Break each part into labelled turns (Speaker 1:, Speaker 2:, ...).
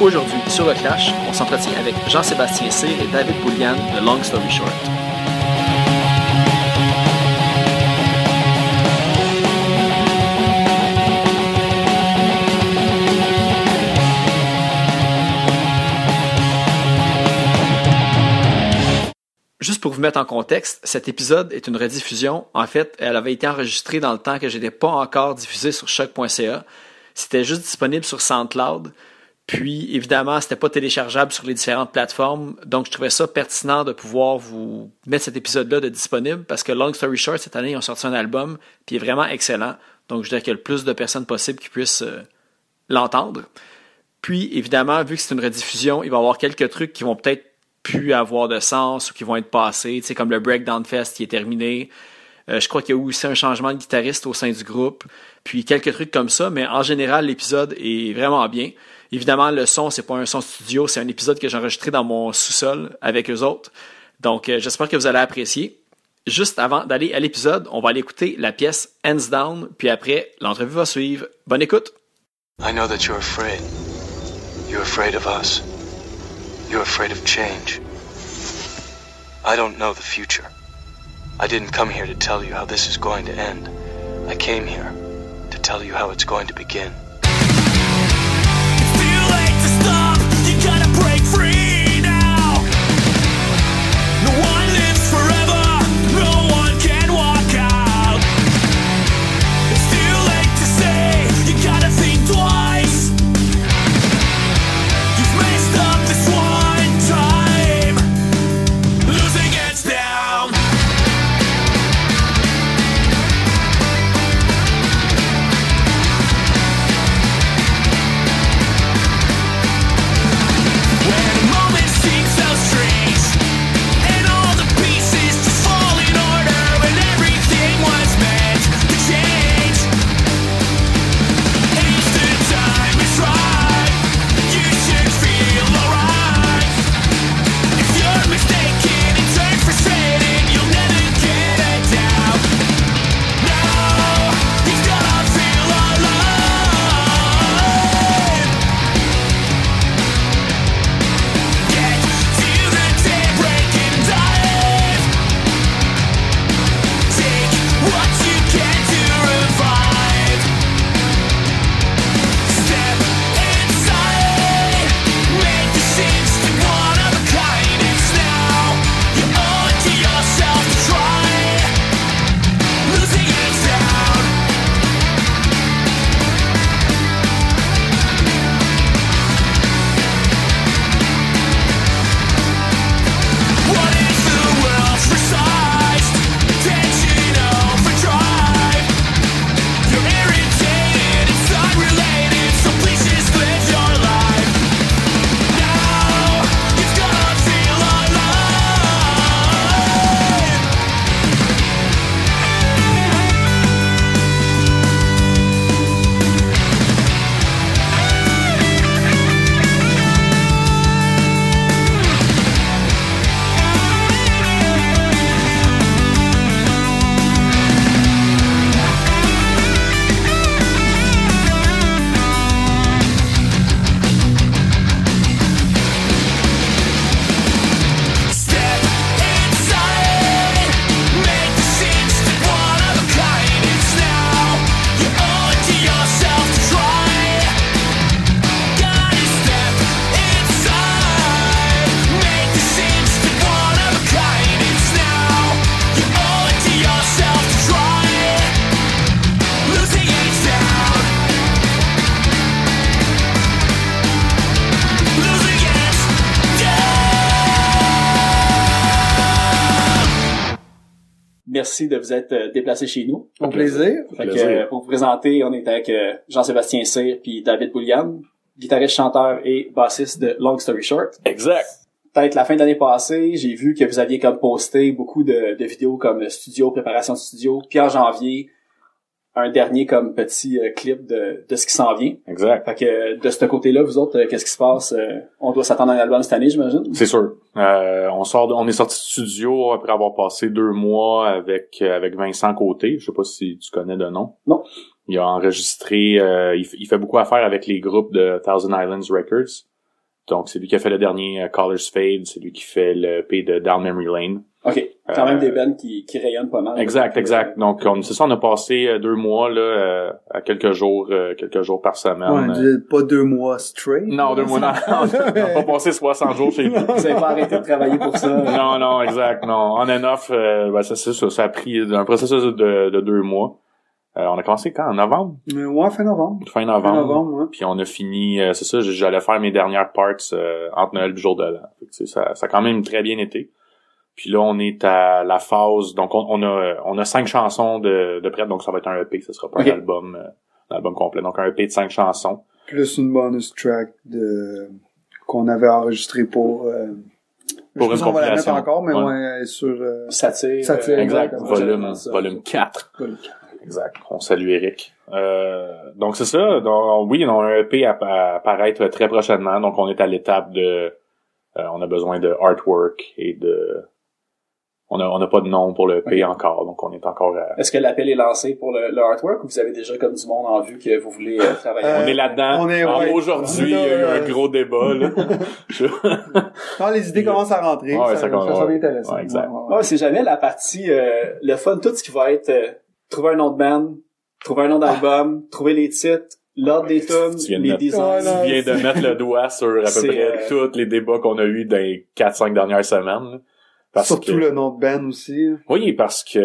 Speaker 1: Aujourd'hui, sur le on s'entretient avec Jean-Sébastien Cyr et David Boulian de Long Story Short. Juste pour vous mettre en contexte, cet épisode est une rediffusion. En fait, elle avait été enregistrée dans le temps que je n'étais pas encore diffusé sur choc.ca. C'était juste disponible sur SoundCloud. Puis, évidemment, c'était pas téléchargeable sur les différentes plateformes. Donc, je trouvais ça pertinent de pouvoir vous mettre cet épisode-là de disponible parce que Long Story Short, cette année, ils ont sorti un album, puis il est vraiment excellent. Donc, je dirais qu'il y a le plus de personnes possible qui puissent euh, l'entendre. Puis, évidemment, vu que c'est une rediffusion, il va y avoir quelques trucs qui vont peut-être plus avoir de sens ou qui vont être passés, tu sais, comme le Breakdown Fest qui est terminé. Euh, je crois qu'il y a eu aussi un changement de guitariste au sein du groupe, puis quelques trucs comme ça, mais en général, l'épisode est vraiment bien. Évidemment, le son, c'est pas un son studio, c'est un épisode que j'ai enregistré dans mon sous-sol avec eux autres. Donc, euh, j'espère que vous allez apprécier. Juste avant d'aller à l'épisode, on va aller écouter la pièce Hands Down, puis après, l'entrevue va suivre. Bonne écoute!
Speaker 2: I know that you're afraid. You're afraid of us. You're afraid of change. I don't know the future. I didn't come here to tell you how this is going to end. I came here to tell you how it's going to begin.
Speaker 1: Merci de vous être euh, déplacé chez nous.
Speaker 3: Au plaisir.
Speaker 1: Fait que,
Speaker 4: Plaisir.
Speaker 1: euh, pour vous présenter, on est avec euh, Jean-Sébastien Cyr puis David Boulian, guitariste, chanteur et bassiste de Long Story Short.
Speaker 4: Exact.
Speaker 1: Peut-être la fin de l'année passée, j'ai vu que vous aviez comme posté beaucoup de, de vidéos comme studio, préparation de studio. Puis en janvier, un dernier comme petit euh, clip de, de ce qui s'en vient.
Speaker 4: Exact.
Speaker 1: Fait que de ce côté-là, vous autres, euh, qu'est-ce qui se passe? Euh, on doit s'attendre à un album cette année, j'imagine?
Speaker 4: C'est sûr. Euh, on sort, de- on est sorti du studio après avoir passé deux mois avec euh, avec Vincent Côté. Je sais pas si tu connais de nom.
Speaker 1: Non.
Speaker 4: Il a enregistré. euh, il, il fait beaucoup affaire avec les groupes de Thousand Islands Records. Donc, c'est lui qui a fait le dernier Colors Fade, c'est lui qui fait le EP de Down Memory Lane.
Speaker 1: OK. Quand
Speaker 4: Euh,
Speaker 1: même des bands qui, qui rayonnent pas mal.
Speaker 4: Exact,
Speaker 1: Donc,
Speaker 4: exact. Donc, on- c'est ça, on a passé euh, deux mois là, euh, à quelques jours, euh, quelques jours par semaine.
Speaker 3: Ouais,
Speaker 4: Euh,
Speaker 3: pas deux mois straight.
Speaker 4: non, deux mois, non, on n'a pas passé 60 jours chez
Speaker 1: euh, Vous avez pas arrêté de travailler pour ça.
Speaker 4: non, non, exact, non. On and off, euh, ben, ça, c'est ça, ça a pris un processus de, de deux mois. Euh, on a commencé quand? En novembre?
Speaker 3: Mais ouais, fin novembre.
Speaker 4: Fin
Speaker 3: Fin
Speaker 4: novembre.
Speaker 3: novembre, ouais.
Speaker 4: Puis on a fini, euh, c'est ça, j'allais faire mes dernières parts euh, entre Noël et le jour de l'an. Ça, ça a quand même très bien été. Puis là, on est à la phase, donc on, on a on a cinq chansons de, de prêtes, donc ça va être un EP, ce sera pas un album, euh, un album complet. Donc un EP de cinq chansons.
Speaker 3: Plus une bonus track de qu'on avait enregistré pour. Euh... je
Speaker 4: Pour
Speaker 3: sais
Speaker 4: une
Speaker 3: pas si on va la mettre
Speaker 4: compilation.
Speaker 3: encore, mais
Speaker 4: Ouais.
Speaker 3: ouais, sur. Euh...
Speaker 1: Satire.
Speaker 3: Satire,
Speaker 1: euh,
Speaker 4: Exact. volume, volume 4.
Speaker 3: volume.
Speaker 4: Exact. On salue Eric. Euh, donc c'est ça. Donc, oui, on a un EP à, à apparaître très prochainement. Donc on est à l'étape de, euh, on a besoin de artwork et de, on a on n'a pas de nom pour le EP encore. Donc on est encore à,
Speaker 1: Est-ce que l'appel est lancé pour le, le artwork ou vous avez déjà comme du monde en vue que vous voulez euh, travailler?
Speaker 3: Euh,
Speaker 4: on est là-dedans.
Speaker 3: on est-
Speaker 4: Ah,
Speaker 3: ouais.
Speaker 4: Aujourd'hui, il y a eu
Speaker 3: Euh,
Speaker 4: un gros débat. Là. Je-
Speaker 3: Non, les idées commencent à rentrer.
Speaker 4: Ouais,
Speaker 3: ça,
Speaker 4: ça
Speaker 3: ça,
Speaker 4: commence-
Speaker 3: ça,
Speaker 4: ouais.
Speaker 3: intéressant.
Speaker 4: Ouais, exact.
Speaker 1: Ouais, c'est jamais la partie euh, le fun, tout ce qui va être euh, trouver un nom de band, trouver un nom d'album, trouver les titres, l'ordre des
Speaker 4: de
Speaker 1: les
Speaker 4: mettre-
Speaker 1: designs.
Speaker 4: Tu viens de mettre le doigt sur à peu près
Speaker 1: euh,
Speaker 4: tous les débats qu'on a eu dans les 4-5 dernières semaines. Parce
Speaker 3: Surtout
Speaker 4: que-
Speaker 3: le nom de band aussi.
Speaker 4: Oui, parce que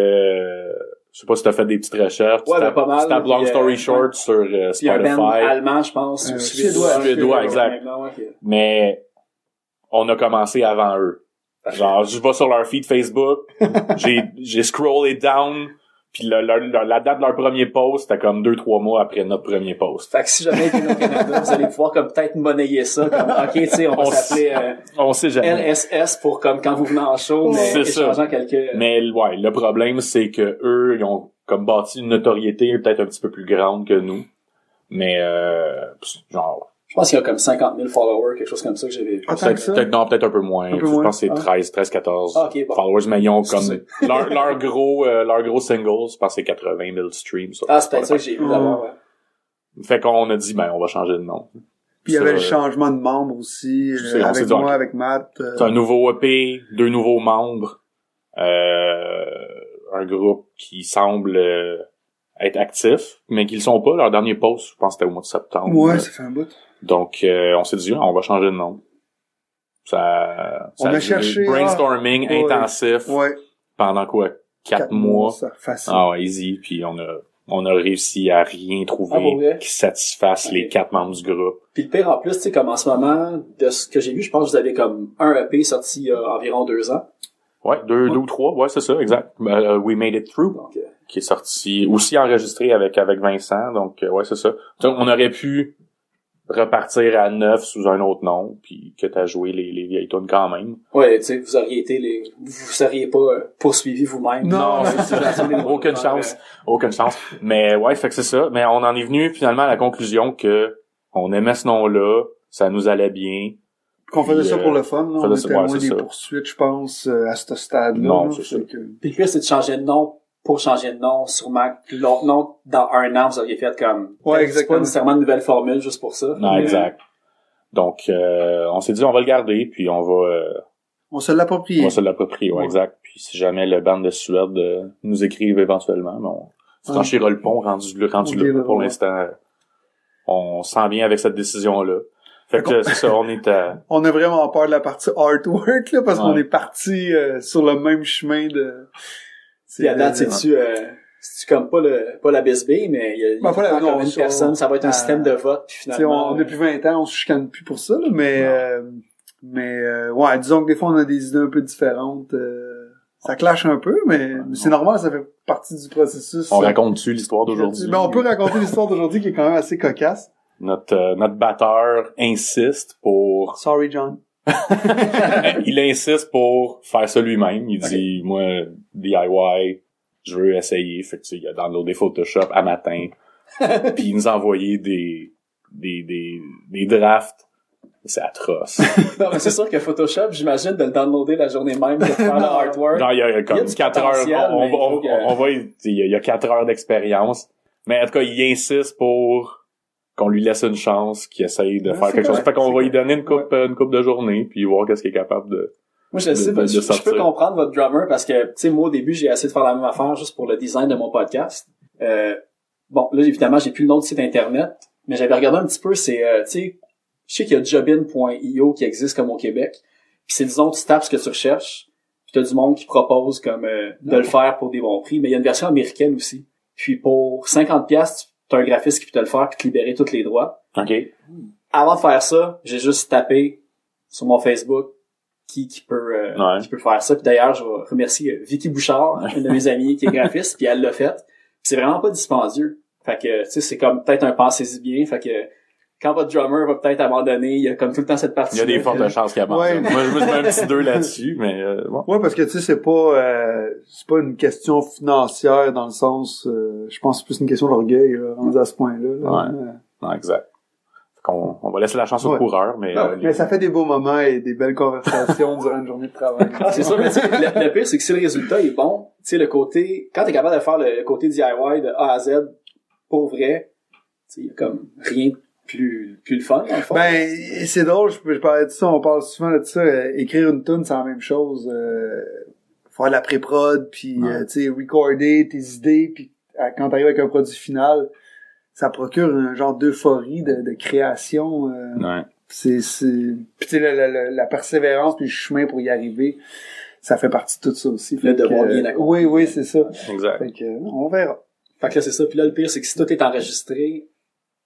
Speaker 4: je sais pas si t'as fait des petites recherches.
Speaker 1: Ouais,
Speaker 4: tu
Speaker 1: ben,
Speaker 4: tapes-
Speaker 1: pas mal,
Speaker 4: Tu tapes Long
Speaker 1: euh,
Speaker 4: Story Short sur euh,
Speaker 1: Puis un
Speaker 4: Spotify.
Speaker 1: band allemand, je pense,
Speaker 3: Euh, suédois,
Speaker 1: suédois.
Speaker 4: suédois, exact.
Speaker 1: Ok.
Speaker 4: mais on a commencé avant eux. Genre, je vais sur leur feed Facebook, j'ai j'ai scrollé down, puis le- leur- leur- la date de leur premier post, c'était comme deux trois mois après notre premier post.
Speaker 1: Fait que si jamais est au Canada, vous allez pouvoir comme peut-être monnayer ça. Comme, ok, tu sais, on va
Speaker 4: On
Speaker 1: s'appeler euh,
Speaker 4: On sait jamais.
Speaker 1: LSS pour comme quand vous venez en show, mais échangeant quelques...
Speaker 4: Mais ouais, le problème c'est que eux, ils ont comme bâti une notoriété peut-être un petit peu plus grande que nous. Mais euh, genre
Speaker 1: Je pense qu'il y a comme 50 000 followers, quelque chose comme ça que j'avais vu.
Speaker 3: Ah,
Speaker 4: Peut-être,
Speaker 3: ça.
Speaker 4: peut-être- non, peut-être un peu moins.
Speaker 3: Un peu
Speaker 4: je
Speaker 3: moins.
Speaker 4: pense que c'est
Speaker 3: Ah.
Speaker 4: 13, 13, 14
Speaker 1: Ah, ok, bon.
Speaker 4: followers, mais ils ont comme leur, leur gros, euh, leur gros single, je pense que c'est 80 000 streams.
Speaker 1: Ah, c'est peut-être ça que j'ai vu d'abord, ouais.
Speaker 4: Fait qu'on a dit, ben, on va changer de nom.
Speaker 3: Puis il y avait le
Speaker 4: euh,
Speaker 3: changement de membres aussi, euh, avec moi, avec Matt. euh,
Speaker 4: C'est un nouveau EP, deux nouveaux membres, euh, un groupe qui semble être actif, mais qui le sont pas. Leur dernier post, je pense que c'était au mois de septembre.
Speaker 3: Ouais, ça fait un bout.
Speaker 4: Donc, euh, on s'est dit, on va changer de nom. Ça,
Speaker 3: On
Speaker 4: ça
Speaker 3: a
Speaker 4: duré
Speaker 3: cherché,
Speaker 4: brainstorming
Speaker 3: ah, ouais.
Speaker 4: intensif
Speaker 3: Ouais.
Speaker 4: pendant quoi? Quatre, mois.
Speaker 3: ça, facile.
Speaker 4: Ah ouais, easy. Puis on a, on a réussi à rien
Speaker 1: Ah,
Speaker 4: trouver
Speaker 1: vrai?
Speaker 4: qui satisfasse les quatre membres du groupe.
Speaker 1: Puis le pire en plus, tu sais, comme en ce moment, de ce que j'ai vu, je pense que vous avez comme un EP sorti il y a environ deux ans.
Speaker 4: Ouais, deux, deux ou trois, ouais, c'est ça, exact. Ben, euh, We Made It Through,
Speaker 1: euh,
Speaker 4: qui est sorti, aussi enregistré avec, avec Vincent, donc euh, ouais, c'est ça. Donc, on aurait pu repartir à neuf sous un autre nom, puis que t'as joué les, les vieilles tunes quand même.
Speaker 1: ouais, tu sais, vous auriez été les, vous seriez pas euh, poursuivi vous-même.
Speaker 3: Non,
Speaker 4: Aucune chance. Aucune chance. Mais ouais, fait que c'est ça. Mais on en est venu finalement à la conclusion que on aimait ce nom-là, ça nous allait bien.
Speaker 3: Qu'on faisait ça
Speaker 4: euh,
Speaker 3: pour le fun, là.
Speaker 4: faisait
Speaker 3: On
Speaker 4: ça-
Speaker 3: était loin des
Speaker 4: ça.
Speaker 3: poursuites, je pense, euh, à ce stade-là.
Speaker 4: Non, c'est ça.
Speaker 3: Que-
Speaker 1: Puis le c'est de changer de nom pour changer de nom. Sûrement que l'autre nom, dans un an, vous auriez fait comme...
Speaker 3: Ouais,
Speaker 1: C'est
Speaker 3: exactement.
Speaker 1: pas nécessairement une nouvelle formule juste pour ça.
Speaker 4: Non,
Speaker 1: Mais,
Speaker 4: exact. Donc, euh, on s'est dit, on va le garder, puis on va, euh,
Speaker 3: On se
Speaker 4: on
Speaker 3: l'approprie.
Speaker 4: va se l'approprier, ouais,
Speaker 3: Ouais.
Speaker 4: exact. Puis si jamais le band de Suède euh, nous écrive éventuellement, ben, on franchira le pont rendu, rendu
Speaker 3: Ok,
Speaker 4: là.
Speaker 3: là,
Speaker 4: Pour
Speaker 3: ouais.
Speaker 4: l'instant, on se sent bien avec cette décision-là. Fait que c'est ça, on est à...
Speaker 3: On a vraiment peur de la partie artwork, là, parce qu'on
Speaker 4: Ouais.
Speaker 3: est parti euh, sur le même chemin de...
Speaker 1: Puis à date, c'est-tu, euh, c'est-tu comme pas le, pas la BSB, mais il y a, il y a
Speaker 3: Ben, pas la-
Speaker 1: comme
Speaker 3: non,
Speaker 1: une
Speaker 3: ça,
Speaker 1: personne, ça va être un
Speaker 3: euh,
Speaker 1: système de vote, puis finalement.
Speaker 3: on, depuis 20 ans, on se chicane plus pour ça, là, mais euh, mais euh, ouais, disons que des fois on a des idées un peu différentes. euh, ça clash un peu, mais c'est normal, ça fait partie du processus.
Speaker 4: On raconte-tu l'histoire d'aujourd'hui?
Speaker 3: Ben, on peut raconter l'histoire d'aujourd'hui qui est quand même assez cocasse.
Speaker 4: Notre, euh, notre batteur insiste pour...
Speaker 3: Sorry, John.
Speaker 4: il insiste pour faire ça lui-même. Il dit, moi, DIY, je veux essayer. Fait que, tu sais, il a downloadé Photoshop à matin. puis il nous a envoyé des, des, des, des drafts. C'est atroce.
Speaker 1: Non, mais c'est sûr que Photoshop, j'imagine, de le downloader la journée même, de faire le artwork.
Speaker 4: Genre, il y a
Speaker 1: Il y
Speaker 4: comme
Speaker 1: a du
Speaker 4: 4
Speaker 1: potentiel,
Speaker 4: heures, on,
Speaker 1: il
Speaker 4: on,
Speaker 1: faut
Speaker 4: on,
Speaker 1: que-
Speaker 4: on va, il y a- il y a 4 heures d'expérience. Mais en tout cas, il insiste pour qu'on lui laisse une chance, qu'il essaye de
Speaker 3: Ouais,
Speaker 4: faire quelque chose. Fait qu'on va lui donner une coupe, une coupe de journée, puis voir qu'est-ce qu'il est capable de.
Speaker 1: Moi, je
Speaker 4: de-
Speaker 1: sais,
Speaker 4: de- de
Speaker 1: je, je peux comprendre votre drummer parce que, tu sais, moi, au début, j'ai essayé de faire la même affaire juste pour le design de mon podcast. Euh, bon, là, évidemment, j'ai plus le nom du site internet, mais j'avais regardé un petit peu, c'est, euh, tu sais, je sais qu'il y a jobin.io qui existe comme au Québec. Puis c'est, disons, tu tapes ce que tu recherches, puis t'as du monde qui propose comme euh, de le faire pour des bons prix, mais il y a une version américaine aussi. Puis pour 50 un graphiste qui peut te le faire puis te libérer tous les droits.
Speaker 4: OK.
Speaker 1: Avant de faire ça, j'ai juste tapé sur mon Facebook qui, qui peut euh,
Speaker 4: Ouais.
Speaker 1: qui peut faire ça. Puis d'ailleurs, je vais remercier euh, Vicky Bouchard, une de mes amies qui est graphiste, puis elle l'a fait. C'est vraiment pas dispendieux. Fait que tu sais, c'est comme peut-être un pensez-y bien. Fait que quand votre drummer va peut-être abandonner, il y a comme tout le temps cette partie.
Speaker 4: Il y a des fortes chances qu'il abandonne.
Speaker 3: Ouais.
Speaker 4: Moi, je me mets un petit 2 là-dessus, mais euh, bon.
Speaker 3: Ouais, parce que tu sais, c'est pas euh, c'est pas une question financière dans le sens euh, je pense que c'est plus une question d'orgueil là, rendu à ce point-là. là.
Speaker 4: Ouais.
Speaker 3: Euh,
Speaker 4: Non, exact. Fait qu'on- on va laisser la chance au coureur, mais, euh, les-
Speaker 3: Mais ça fait des beaux moments et des belles conversations durant une journée de travail.
Speaker 1: Ah, c'est ça, mais tu sais, le, le pire, c'est que si le résultat est bon, tu sais, le côté, quand t'es capable de faire le, le côté DIY de A à Z, pour vrai, tu sais, il y a comme rien plus, plus le fun, dans le fond.
Speaker 3: Ben, et c'est drôle, je, je parlais de ça, on parle souvent de ça. euh, écrire une tune, c'est la même chose. euh, faire la pré-prod, puis
Speaker 4: Ouais.
Speaker 3: euh, tu sais, recorder tes idées, puis quand t'arrives avec un produit final, ça procure un genre d'euphorie de, de création. euh,
Speaker 4: ouais.
Speaker 3: c'est c'est puis tu sais la, la, la- la persévérance puis le chemin pour y arriver ça fait partie de tout ça aussi
Speaker 1: Le devoir bien
Speaker 3: euh, oui oui c'est ça
Speaker 4: Exact.
Speaker 3: fait que, on verra
Speaker 1: Fait que là, c'est ça. Puis là, le pire, c'est que si tout est enregistré, tu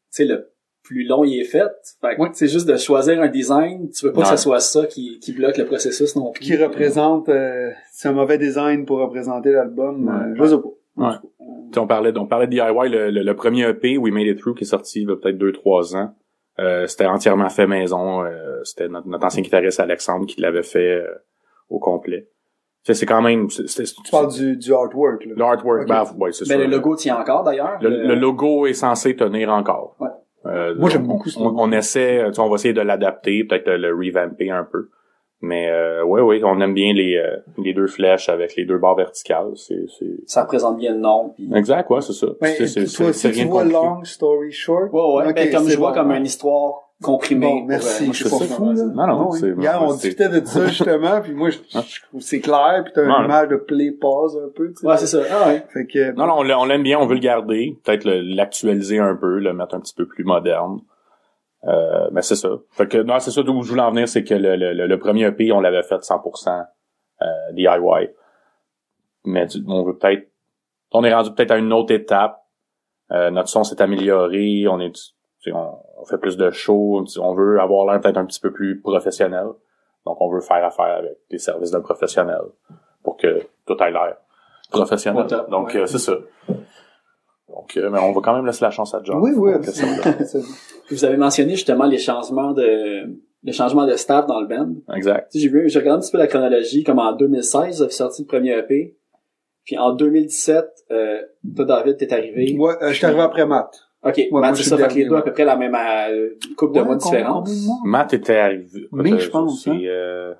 Speaker 1: sais, le plus long il est fait, fait que
Speaker 3: Ouais.
Speaker 1: c'est juste de choisir un design, tu veux pas que
Speaker 4: Ouais.
Speaker 1: ce soit ça qui, qui bloque le processus non plus.
Speaker 3: qui représente euh, c'est un mauvais design pour représenter l'album euh, je sais pas
Speaker 4: Ouais. On parlait, on parlait de DIY, le, le, le premier EP, We Made It Through, qui est sorti il y a peut-être deux, trois ans. Euh, c'était entièrement fait maison. euh, c'était notre, notre ancien guitariste Alexandre qui l'avait fait euh, au complet. Tu sais, c'est quand même... c'est- c'est-
Speaker 3: tu parles du, du artwork là
Speaker 4: L'artwork,
Speaker 3: Ok.
Speaker 4: ben, ouais, c'est
Speaker 1: Ben, le logo tient encore, d'ailleurs.
Speaker 4: Le, le logo est censé tenir encore.
Speaker 1: Ouais.
Speaker 4: Euh,
Speaker 3: Moi, j'aime
Speaker 4: on-
Speaker 3: beaucoup ce
Speaker 4: on, on essaie, tu sais, on va essayer de l'adapter, peut-être le, le revamper un peu. Mais euh, ouais, ouais, on aime bien les, euh, les deux flèches avec les deux barres verticales. C'est, c'est...
Speaker 1: Ça représente bien le nom. Puis...
Speaker 4: Exact, ouais, c'est ça.
Speaker 3: Ben,
Speaker 4: C'est- c'est-
Speaker 3: toi
Speaker 4: c'est
Speaker 3: si tu
Speaker 4: rien de
Speaker 3: vois
Speaker 4: compliqué.
Speaker 3: long story short?
Speaker 1: Ouais, ouais.
Speaker 3: Ok,
Speaker 1: ben, comme je vois
Speaker 3: bon,
Speaker 1: comme
Speaker 3: ouais.
Speaker 1: une histoire
Speaker 3: Bon,
Speaker 1: pour,
Speaker 3: merci. je
Speaker 4: c'est
Speaker 3: suis pas fou, là.
Speaker 4: Non, non,
Speaker 3: oui.
Speaker 4: c'est-
Speaker 3: Hier, on discutait de ça, justement, puis moi, je, je trouve que c'est clair, puis t'as une image de play pause un peu, tu sais.
Speaker 1: Ouais, c'est ça. Ah, ouais.
Speaker 3: Fait que,
Speaker 4: Non, non, on l'a- on l'aime bien, on veut le garder, peut-être l'actualiser un peu, le mettre un petit peu plus moderne. Euh, mais c'est ça. Fait que non, c'est ça d'où je voulais en venir, c'est que le, le, le- premier EP, on l'avait fait 100% euh, DIY. Mais tu- on veut peut-être, on est rendu peut-être à une autre étape. Euh, notre son s'est amélioré, on est, tu sais, on, on fait plus de shows, on veut avoir l'air peut-être un petit peu plus professionnel. Donc on veut faire affaire avec les services d'un professionnel pour que tout ait l'air professionnel. Donc
Speaker 1: ouais.
Speaker 4: euh, c'est ça. Donc euh, mais on va quand même laisser la chance à John.
Speaker 3: oui, oui,
Speaker 1: Vous avez mentionné justement les changements de le changement de staff dans le band.
Speaker 4: Exact.
Speaker 1: Tu sais, J'ai vu, j'ai regardé un petit peu la chronologie, comme en 2016, vous avez sorti le premier EP. Puis en 2017, euh, toi, David, t'es arrivé.
Speaker 3: Ouais, euh, je suis arrivé après Matt.
Speaker 1: Ok,
Speaker 3: moi,
Speaker 1: Matt, c'est ça, fait que les deux à
Speaker 3: ouais.
Speaker 1: peu près la même euh, couple de
Speaker 3: Ouais,
Speaker 1: mois de
Speaker 3: mois?
Speaker 4: Matt? Était arrivé.
Speaker 3: Mai,
Speaker 4: euh,
Speaker 3: je pense,
Speaker 4: C'est
Speaker 3: hein.
Speaker 4: euh,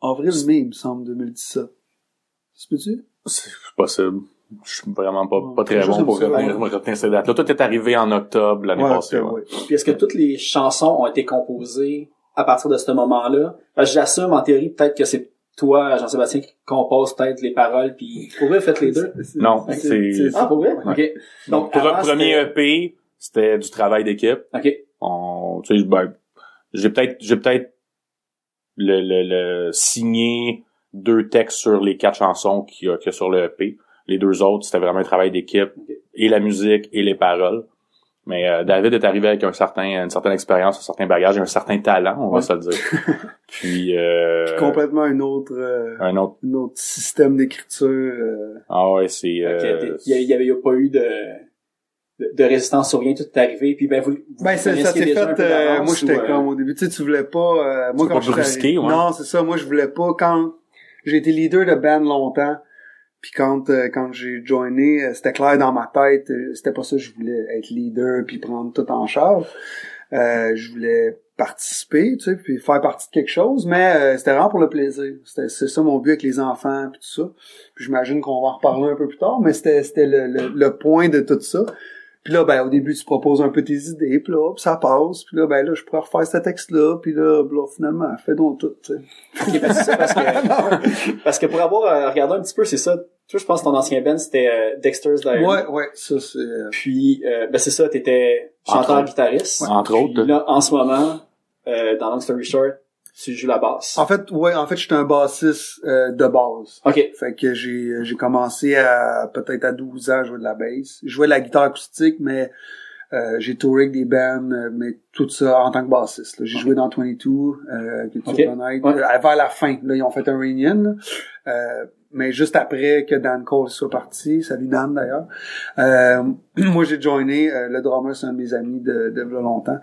Speaker 3: Avril-mai, il me semble, 2017. Ça se peut-tu?
Speaker 4: c'est possible. Je suis vraiment pas, pas très bon pour retenir,
Speaker 3: ouais.
Speaker 4: retenir ces dates. Là, tout est arrivé en octobre l'année
Speaker 3: Ouais,
Speaker 4: passée.
Speaker 3: c'est-
Speaker 4: ouais.
Speaker 3: ouais.
Speaker 1: Puis est-ce que toutes les chansons ont été composées à partir de ce moment-là? Parce que j'assume en théorie peut-être que c'est toi, Jean-Sébastien, qui compose peut-être les paroles, puis pour vrai, faites les deux.
Speaker 4: Non,
Speaker 3: C'est-
Speaker 4: c'est-
Speaker 3: c'est-
Speaker 1: Ah, pour vrai?
Speaker 4: Ouais.
Speaker 1: Ok.
Speaker 4: Donc, pour le premier EP, c'était du travail d'équipe.
Speaker 1: Ok.
Speaker 4: On, tu sais, ben, j'ai peut-être, j'ai peut-être le, le, le signé deux textes sur les quatre chansons qu'il y a, qu'il y a sur le EP. Les deux autres, c'était vraiment un travail d'équipe, et la musique et les paroles. Mais euh, David est arrivé avec un certain, une certaine expérience, un certain bagage, et un certain talent, on va
Speaker 1: Ouais.
Speaker 4: se le dire. Puis, euh,
Speaker 3: Puis complètement une autre, euh,
Speaker 4: un autre.
Speaker 3: un autre système d'écriture. euh,
Speaker 4: Ah ouais, c'est.
Speaker 1: Que
Speaker 4: Euh,
Speaker 1: Il y, a- il y avait pas eu de, de, de résistance sur rien, tout est arrivé, puis ben vous, vous
Speaker 3: Ben, ça, ça s'est fait, euh, moi, j'étais
Speaker 1: euh,
Speaker 3: comme, au début, tu sais, tu voulais pas, euh, moi, quand
Speaker 4: pas
Speaker 3: je
Speaker 4: ouais.
Speaker 3: Non, c'est ça, moi, je voulais pas, quand j'ai été leader de band longtemps, puis quand, euh, quand j'ai joiné, euh, c'était clair dans ma tête, c'était pas ça, je voulais être leader puis prendre tout en charge. Euh, je voulais participer, tu sais, puis faire partie de quelque chose, mais euh, c'était vraiment pour le plaisir. C'était c'est ça mon but avec les enfants puis tout ça. Puis j'imagine qu'on va en reparler un peu plus tard, mais c'était c'était le, le, le point de tout ça. Puis là, ben, au début, tu proposes un peu tes idées, puis là, hop, ça passe. Puis là, ben là, je pourrais refaire ce texte-là, puis là, là, finalement, fais donc tout, tu sais.
Speaker 1: Ok, ben, c'est ça, parce que, parce que pour avoir euh, regardé un petit peu, c'est ça. Toi, je pense que ton ancien band, c'était euh, Dexter's Diary.
Speaker 3: Ouais, ouais, ça, c'est... euh,
Speaker 1: Puis, euh, ben, c'est ça, t'étais chanteur-guitariste.
Speaker 4: Entre
Speaker 1: Puis
Speaker 4: autres.
Speaker 1: là, en ce moment, euh, dans Long Story Short, tu joues la basse.
Speaker 3: En fait, ouais, en fait, j'étais un bassiste euh, de base.
Speaker 1: Ok.
Speaker 3: Fait que j'ai j'ai commencé à peut-être à 12 ans à jouer de la bass. Je jouais de la guitare acoustique, mais euh, j'ai touré avec des bands, euh, mais tout ça en tant que bassiste. J'ai joué dans 22, euh, que tu
Speaker 1: Ok.
Speaker 3: connais.
Speaker 1: Ouais.
Speaker 3: Euh, vers la fin, là, ils ont fait un reunion. là. Euh, mais juste après que Dan Cole soit parti, salut Dan d'ailleurs, euh, moi j'ai joiné, euh, le drummer c'est un de mes amis de, de longtemps.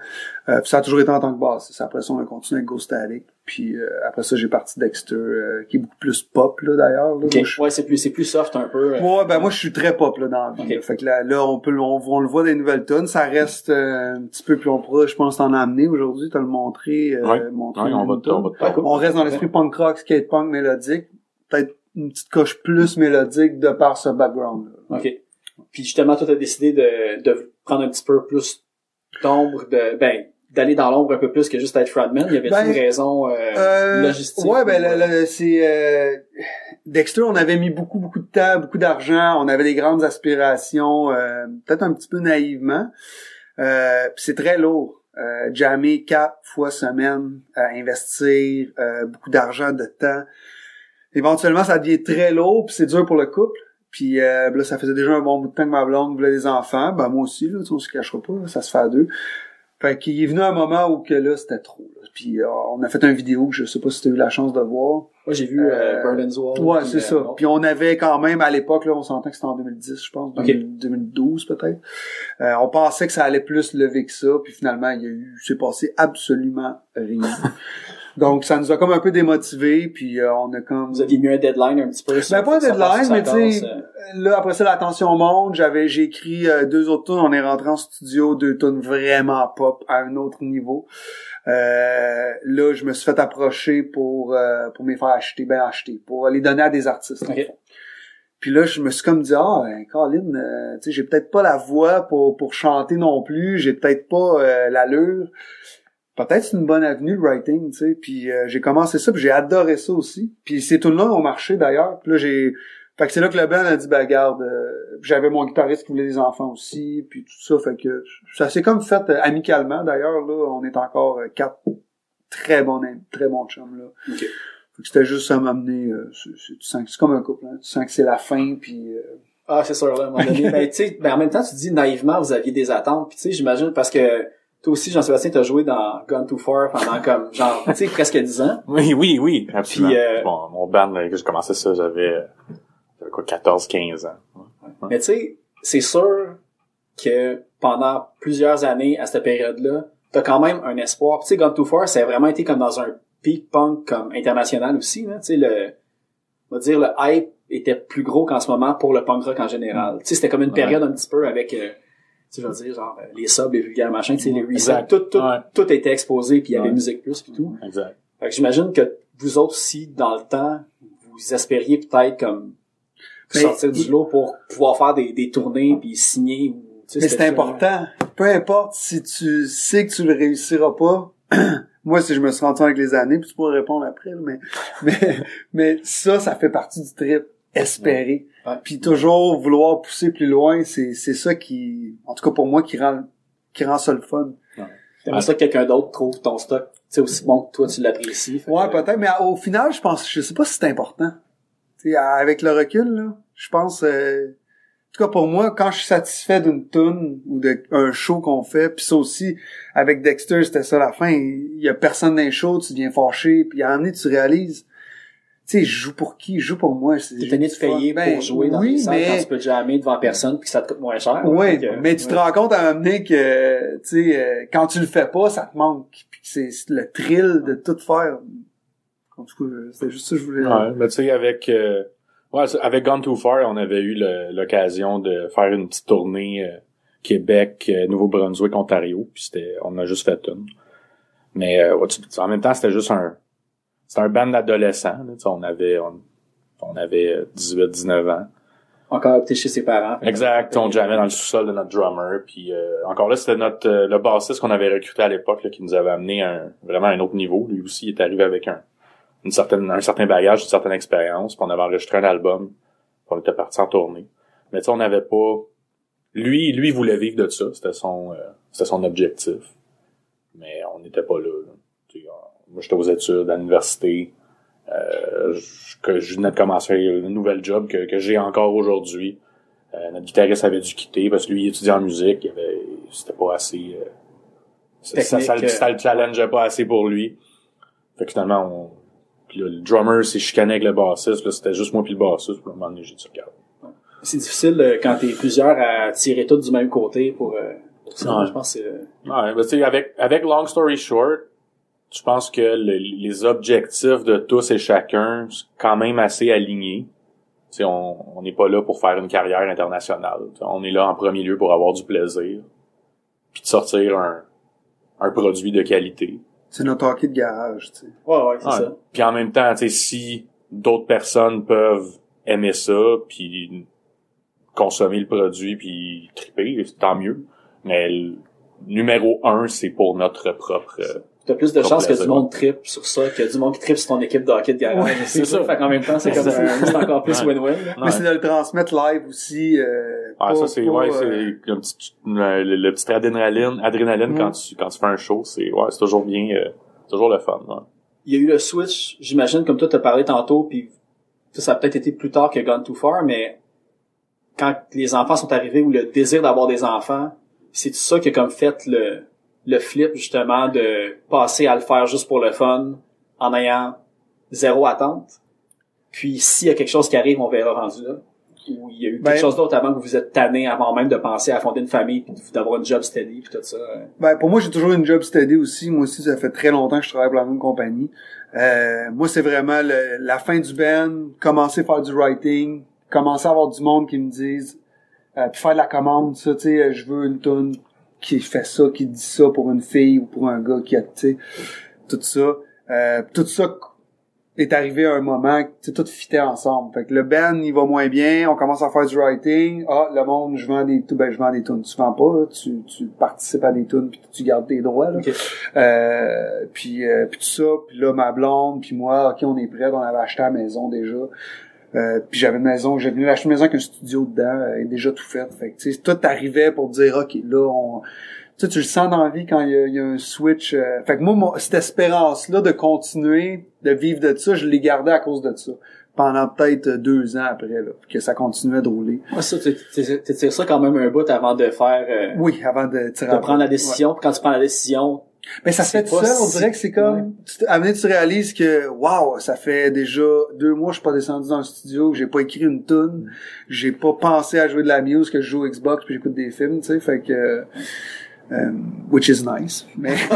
Speaker 3: Euh, puis ça a toujours été en tant que bassiste. Après ça, on a continué avec Ghost Static. Puis euh, après ça, j'ai parti Dexter, euh, qui est beaucoup plus pop là d'ailleurs. là.
Speaker 1: Ok.
Speaker 3: Moi, je-
Speaker 1: Ouais, c'est plus, c'est plus soft un peu. euh.
Speaker 3: Ouais, ben moi je suis très pop là dans la vie.
Speaker 1: Ok.
Speaker 3: là. Fait que là, là on peut on, on le voit des nouvelles tonnes, ça reste euh, un petit peu plus on pourra je pense t'en amener aujourd'hui, t'as le montré euh,
Speaker 4: Ouais.
Speaker 3: montré
Speaker 4: Ouais, on va te- on va te-
Speaker 1: cool.
Speaker 3: On reste dans l'esprit punk rock, skate punk mélodique, peut-être une petite coche plus mélodique de par ce background là.
Speaker 1: OK. Puis justement, toi, t'as décidé de, de prendre un petit peu plus d'ombre, de, ben, d'aller dans l'ombre un peu plus que juste être frontman. Il y avait
Speaker 3: Ben,
Speaker 1: une raison euh,
Speaker 3: Euh,
Speaker 1: logistique?
Speaker 3: Ouais, ben
Speaker 1: ou, euh,
Speaker 3: c'est euh, Dexter, on avait mis beaucoup beaucoup de temps, beaucoup d'argent, on avait des grandes aspirations, euh, peut-être un petit peu naïvement. Euh, puis c'est très lourd. Euh, jammer quatre fois semaine, euh, investir euh, beaucoup d'argent, de temps. Éventuellement, ça devient très lourd, puis c'est dur pour le couple. Puis euh, là, ça faisait déjà un bon bout de temps que ma blonde voulait des enfants. Ben moi aussi, là, on se cachera pas, là, ça se fait à deux. Fait qu'il est venu un moment où que là, c'était trop. là. Puis euh, on a fait une vidéo que je sais pas si tu as eu la chance de voir.
Speaker 1: Moi, j'ai vu euh,
Speaker 3: Euh,
Speaker 1: Berlin's Wall.
Speaker 3: Ouais, c'est
Speaker 1: euh,
Speaker 3: ça. Puis on avait quand même à l'époque, là, on s'entend que c'était en 2010, je pense,
Speaker 1: Ok.
Speaker 3: 2000 2012 peut-être. Euh, on pensait que ça allait plus lever que ça, puis finalement, il y a eu, c'est passé absolument rien. Donc ça nous a comme un peu démotivés, puis euh, on a comme.
Speaker 1: Vous aviez mis un deadline un petit peu.
Speaker 3: Ben pas un deadline, mais tu sais,
Speaker 1: euh,
Speaker 3: là après ça la tension monte, j'avais j'ai écrit euh, deux autres tunes, on est rentré en studio, deux tunes vraiment pop à un autre niveau. Euh, là, je me suis fait approcher pour euh, pour me faire acheter, ben acheter, pour les donner à des artistes. en
Speaker 1: Ok.
Speaker 3: fond. Puis là, je me suis comme dit ah, ben, Colin, euh, tu sais, j'ai peut-être pas la voix pour pour chanter non plus, j'ai peut-être pas euh, l'allure. Peut-être c'est une bonne avenue le writing, tu sais. Puis euh, j'ai commencé ça, puis j'ai adoré ça aussi. Puis ces tunes là ont marché d'ailleurs. Puis là j'ai fait que c'est là que le band a dit ben garde, euh, j'avais mon guitariste qui voulait des enfants aussi, puis tout ça fait que ça s'est comme fait euh, amicalement d'ailleurs là, on est encore euh, quatre très bons amis, très bons chums là.
Speaker 1: Ok.
Speaker 3: Fait que c'était juste ça m'amener euh, c'est c'est- tu sens que c'est comme un couple, hein. tu sens que c'est la fin puis euh,
Speaker 1: Ah, c'est sûr, là, à un moment donné. ben, tu sais, ben, en même temps, tu dis naïvement, vous aviez des attentes. Puis, tu sais, j'imagine, parce que toi aussi, Jean-Sébastien, t'as joué dans Gone Too Far pendant comme, genre, tu sais, presque 10 ans?
Speaker 4: Oui, oui, oui, absolument.
Speaker 1: Puis, euh,
Speaker 4: Bon, mon band, là, que j'ai commencé ça, j'avais, j'avais quoi, 14, 15 ans.
Speaker 1: Mais tu sais, c'est sûr que pendant plusieurs années, à cette période-là, t'as quand même un espoir. Tu sais, Gone Too Far, ça a vraiment été comme dans un peak punk comme international aussi. Tu sais, le, on va dire, le hype était plus gros qu'en ce moment pour le punk rock en général. Tu sais, c'était comme une
Speaker 4: Ouais.
Speaker 1: période un petit peu avec, euh, tu sais, je veux dire, genre, euh, les subs, les vulgaires machins, tu sais, les resets,
Speaker 4: Exact.
Speaker 1: tout, tout,
Speaker 4: Ouais.
Speaker 1: tout était exposé, puis il y avait
Speaker 4: Ouais.
Speaker 1: Musique Plus, puis tout.
Speaker 4: Exact.
Speaker 1: Fait que j'imagine que vous autres aussi, dans le temps, vous espériez peut-être comme
Speaker 3: Mais-
Speaker 1: sortir du lot pour pouvoir faire des, des tournées puis signer ou tu sais,
Speaker 3: Mais c'est important. Peu importe si tu sais que tu le réussiras pas. Moi, si je me suis rendu avec les années, puis tu pourras répondre après, là, mais, mais, mais ça, ça fait partie du trip. Espérer. Puis toujours vouloir pousser plus loin, c'est, c'est ça qui, en tout cas pour moi, qui rend, qui rend ça le fun.
Speaker 1: T'aimerais ça que quelqu'un d'autre trouve ton stock, sais, aussi bon que toi tu l'apprécies.
Speaker 3: Ouais,
Speaker 1: que-
Speaker 3: peut-être, mais au final, je pense, je sais pas si c'est important. Tu sais, avec le recul, là, je pense, euh, en tout cas pour moi, quand je suis satisfait d'une tune ou d'un show qu'on fait, puis ça aussi, avec Dexter, c'était ça la fin, il y a personne dans les show, tu deviens fâché, puis à un moment donné, tu réalises, sais, je joue pour qui? Je joue pour moi.
Speaker 1: T'es tenu de payer
Speaker 3: Ben,
Speaker 1: pour jouer dans
Speaker 3: oui,
Speaker 1: des salles
Speaker 3: mais...
Speaker 1: quand tu peux jamais devant personne puis que ça te coûte moins cher.
Speaker 3: Oui,
Speaker 1: que-
Speaker 3: mais tu te rends compte à un moment donné que, tu sais, euh, quand tu le fais pas, ça te manque. Puis que c'est le thrill de tout faire. En tout cas, euh, c'était juste ça que je voulais
Speaker 4: Ouais, mais tu sais, avec, euh, ouais, avec Gone Too Far, on avait eu l'occasion de faire une petite tournée euh, Québec, euh, Nouveau-Brunswick, Ontario, puis c'était, on a juste fait une. Mais euh, ouais, tu- en même temps, c'était juste un, c'était un band d'adolescents. on avait, on, on avait 18-19 ans.
Speaker 1: encore habité chez ses parents.
Speaker 4: Exact, on jammait dans le sous-sol de notre drummer, puis euh, encore là c'était notre euh, le bassiste qu'on avait recruté à l'époque qui nous avait amené à un, vraiment à un autre niveau. Lui aussi il est arrivé avec un une certaine un certain bagage, une certaine expérience, puis on avait enregistré un album, puis on était parti en tournée. Mais tu sais on n'avait pas lui lui il voulait vivre de ça, c'était son euh, c'était son objectif. Mais on n'était pas là. là. Tu sais, on- Moi j'étais aux études à l'université. Euh, je- que je venais de commencer un nouvel job que, que j'ai encore aujourd'hui. Euh, notre guitariste avait dû quitter parce que lui il étudiait en musique, il avait c'était pas assez euh, ça, ça, ça, le challengeait pas assez pour lui. Fait que finalement on puis là, le drummer s'est chicané avec le bassiste, là, c'était juste moi puis le bassiste, à un moment donné, j'ai dit regarde.
Speaker 1: C'est difficile euh, quand t'es plusieurs à tirer tout du même côté pour, euh, pour ça.
Speaker 4: Ouais.
Speaker 1: Je pense que c'est, euh,
Speaker 4: Ouais, ben, tu sais, avec, avec Long Story Short, je pense que le- les objectifs de tous et chacun sont quand même assez alignés. Tu sais, on n'est pas là pour faire une carrière internationale. On est là en premier lieu pour avoir du plaisir, puis de sortir un, un produit de qualité.
Speaker 3: C'est notre hockey de garage, tu sais.
Speaker 1: Ouais, ouais, c'est
Speaker 4: Ouais.
Speaker 1: ça.
Speaker 4: Puis en même temps, tu sais, si d'autres personnes peuvent aimer ça, puis consommer le produit, puis triper, tant mieux. Mais le numéro un, c'est pour notre propre... euh,
Speaker 1: T'as plus de chances que du monde tripe sur ça que du monde qui tripe sur ton équipe de hockey de garage.
Speaker 3: Ouais,
Speaker 1: c'est ça. Fait qu'en même temps, c'est comme
Speaker 4: C'est
Speaker 1: encore plus win-win.
Speaker 3: Mais c'est de le transmettre live aussi. Euh,
Speaker 4: Ah, ça c'est ouais,
Speaker 3: euh,
Speaker 4: c'est un petit le, le- le petit adrénaline, adrénaline
Speaker 3: Mm.
Speaker 4: quand tu quand tu fais un show, c'est ouais, c'est toujours bien euh, toujours le fun. ouais.
Speaker 1: Il y a eu le switch, j'imagine, comme toi t'as parlé tantôt, puis ça, ça a peut-être été plus tard que Gone Too Far, mais quand les enfants sont arrivés ou le désir d'avoir des enfants, c'est ça qui a comme fait le, le flip justement de passer à le faire juste pour le fun en ayant zéro attente. Puis s'il y a quelque chose qui arrive, on verra rendu là. Ou il y a eu
Speaker 3: Ben-
Speaker 1: quelque chose d'autre avant que vous êtes tanné avant même de penser à fonder une famille puis d'avoir une job steady puis tout ça.
Speaker 3: Ben, pour moi, j'ai toujours une job steady aussi. Moi aussi, ça fait très longtemps que je travaille pour la même compagnie. Euh, moi, c'est vraiment le- la fin du band, commencer à faire du writing, commencer à avoir du monde qui me disent, euh, puis faire de la commande, ça, tu sais, je veux une tonne qui fait ça, qui dit ça pour une fille ou pour un gars qui a, tu sais, tout ça. Euh, tout ça est arrivé à un moment que tu sais, tout fitait ensemble. Fait que le band, il va moins bien, on commence à faire du writing. Ah, le monde, je vends des tunes, ben je vends des tunes. Tu vends pas, là, tu, tu participes à des tunes puis tu gardes tes droits. Là. Euh, puis, euh, puis tout ça, puis là, ma blonde, puis moi, ok, on est prêts, on avait acheté la maison déjà. Euh, puis j'avais une maison, j'ai venu acheter une maison avec un studio dedans, euh, déjà tout fait. Fait que, tu sais, tout arrivait pour dire, ok, là, on... Tu sais, tu le sens dans la vie quand il y a, il y a un switch. euh, Fait que moi, mon- cette espérance-là de continuer, de vivre de ça, je l'ai gardé à cause de ça. Pendant peut-être deux ans après, là, que ça continuait de rouler.
Speaker 1: Ouais, ça, tu tires ça quand même un bout avant de faire, euh,
Speaker 3: Oui, avant de tirer
Speaker 1: de prendre la décision. Quand tu prends la décision,
Speaker 3: Mais ça se
Speaker 1: C'est
Speaker 3: fait tout seul, on dirait que c'est comme,
Speaker 1: Ouais.
Speaker 3: tu te- à un moment donné, tu réalises que, waouh, ça fait déjà deux mois que je suis pas descendu dans le studio, que j'ai pas écrit une tune, j'ai pas pensé à jouer de la musique, que je joue au Xbox puis j'écoute des films, tu sais, fait que, euh, which is nice. Mais,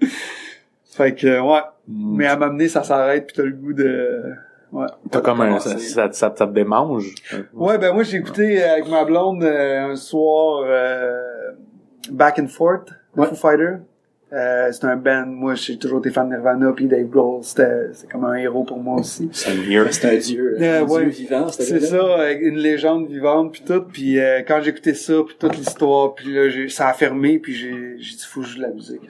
Speaker 3: fait que, ouais. Mais à m'amener, ça s'arrête puis t'as le goût de, ouais.
Speaker 4: T'as comme un ça, ça, ça, ça te démange.
Speaker 3: Ouais, ben moi j'ai écouté avec ma blonde euh, un soir euh, Back and Forth,
Speaker 1: Ouais.
Speaker 3: Foo Fighter. Euh, c'est un band, moi j'ai toujours été fan de Nirvana puis Dave Grohl, c'était c'est comme un héros pour moi aussi.
Speaker 4: C'est
Speaker 1: un dieu,
Speaker 3: Euh,
Speaker 1: un
Speaker 3: ouais.
Speaker 1: dieu vivant. ce
Speaker 3: C'est ça, avec une légende vivante puis tout. Puis euh, quand j'ai écouté ça puis toute l'histoire, puis là j'ai, ça a fermé puis j'ai j'ai dit faut que je joue de la musique.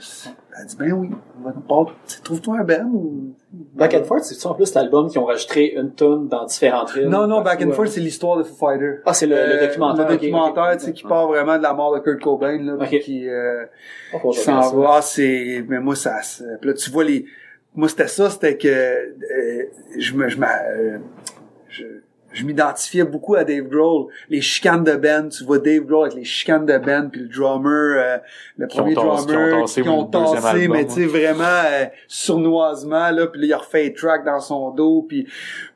Speaker 3: Elle dit ben oui, on va pas. Trouve-toi un band ou
Speaker 1: Back and Forth, c'est ça en plus cet album qui ont rajouté une tonne dans différentes villes?
Speaker 3: Non non, Back and
Speaker 1: Partout,
Speaker 3: Forth
Speaker 1: euh,
Speaker 3: c'est l'histoire de Foo Fighter.
Speaker 1: Ah, c'est le, le
Speaker 3: Euh,
Speaker 1: documentaire.
Speaker 3: Le documentaire, tu sais, qui part vraiment de la mort de Kurt Cobain, là, puis
Speaker 1: Ok.
Speaker 3: qui, euh,
Speaker 1: Ah,
Speaker 3: qui s'en va. Ah, c'est, mais moi, ça, puis là, tu vois les, moi, c'était ça, c'était que, euh, je me, je m'a- euh, je, m'identifiais beaucoup à Dave Grohl. Les chicanes de Ben, tu vois Dave Grohl avec les chicanes de Ben, puis le drummer, euh, le premier drummer, qui ont tassé, mais tu sais, vraiment euh, sournoisement, là, puis là, il a refait les tracks dans son dos, puis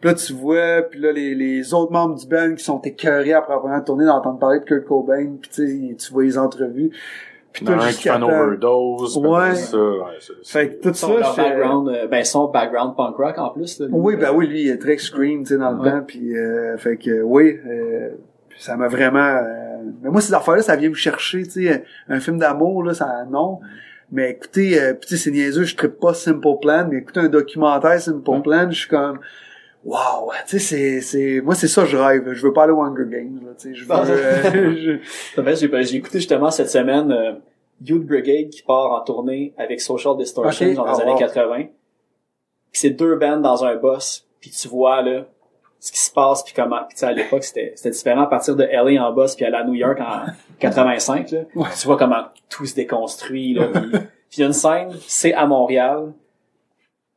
Speaker 3: là, tu vois, puis là, les, les autres membres du band qui sont écœurés après avoir tourné d'entendre parler de Kurt Cobain, puis tu vois les entrevues. Puis
Speaker 4: Il y en
Speaker 3: toi,
Speaker 4: a un qui fait une overdose.
Speaker 3: Ouais.
Speaker 4: Ça, ouais, c'est-
Speaker 3: Fait que tout ça,
Speaker 1: Son,
Speaker 3: j'étais-
Speaker 1: background, euh, ben, son background punk rock en plus. là, lui.
Speaker 3: Oui, ben oui, lui, il est très scream, tu sais, dans le
Speaker 1: Ouais.
Speaker 3: temps, puis euh, fait que oui, euh, ça m'a vraiment... euh, mais moi, ces affaires-là, ça vient me chercher, tu sais, un film d'amour, là, ça, non. Mais écoutez, euh, puis tu sais, c'est niaiseux, je trippe pas Simple Plan, mais écoutez un documentaire Simple
Speaker 1: Ouais.
Speaker 3: Plan, je suis comme... wow, tu sais, c'est, c'est, moi, c'est ça, je rêve. Je veux pas aller au Hunger Games, là, tu sais, je veux, euh, je-
Speaker 1: J'ai ben, j'ai écouté justement cette semaine euh, Youth Brigade qui part en tournée avec Social Distortion dans les
Speaker 3: Ah,
Speaker 1: années
Speaker 3: wow.
Speaker 1: 80. Puis c'est deux bands dans un boss, puis tu vois là ce qui se passe puis comment. Puis tu sais, à l'époque c'était c'était différent à partir de LA en boss puis aller à New York en 85 là. Tu vois comment tout se déconstruit là. puis puis il y a une scène, c'est à Montréal.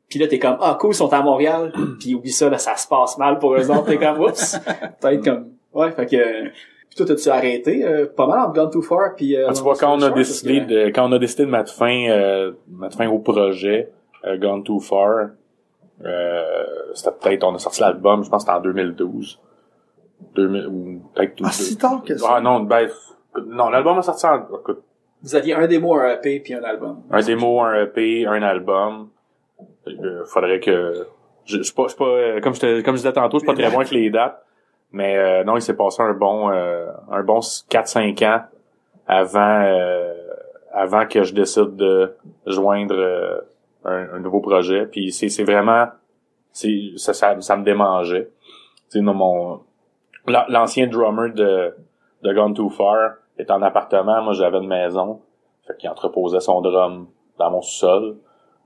Speaker 1: Puis là t'es comme ah cool ils sont à Montréal. puis oublie ça là ça se passe mal pour eux autres. T'es comme oups. Peut-être comme ouais fait que. Puis toi t'as-tu arrêté euh, pas mal entre Gone Too Far puis. euh,
Speaker 4: Ah, tu vois, quand on a
Speaker 1: Short,
Speaker 4: décidé
Speaker 1: que-
Speaker 4: de, quand on a décidé de mettre fin, euh, mettre fin au projet, euh, Gone Too Far, euh, c'était peut-être, on a sorti l'album, je pense que c'était en 2012. 2000, ou peut-être
Speaker 3: ah, si tard que ça.
Speaker 4: Ah non, ben, non, l'album a sorti en, écoute,
Speaker 1: Vous aviez un démo, un EP puis un album.
Speaker 4: un démo, un EP, un album. Euh, faudrait que, je, suis pas, je pas, euh, comme je te, comme je disais tantôt, je suis pas très bon avec les dates. Mais euh, non, il s'est passé un bon, euh, un bon 4-5 ans avant, euh, avant que je décide de joindre euh, un, un nouveau projet. Puis c'est, c'est vraiment, ça, ça, ça me démangeait. Tu non, mon, l'an- l'ancien drummer de, de Gone Too Far est en appartement. Moi, j'avais une maison. Fait qu'il entreposait son drum dans mon sous-sol.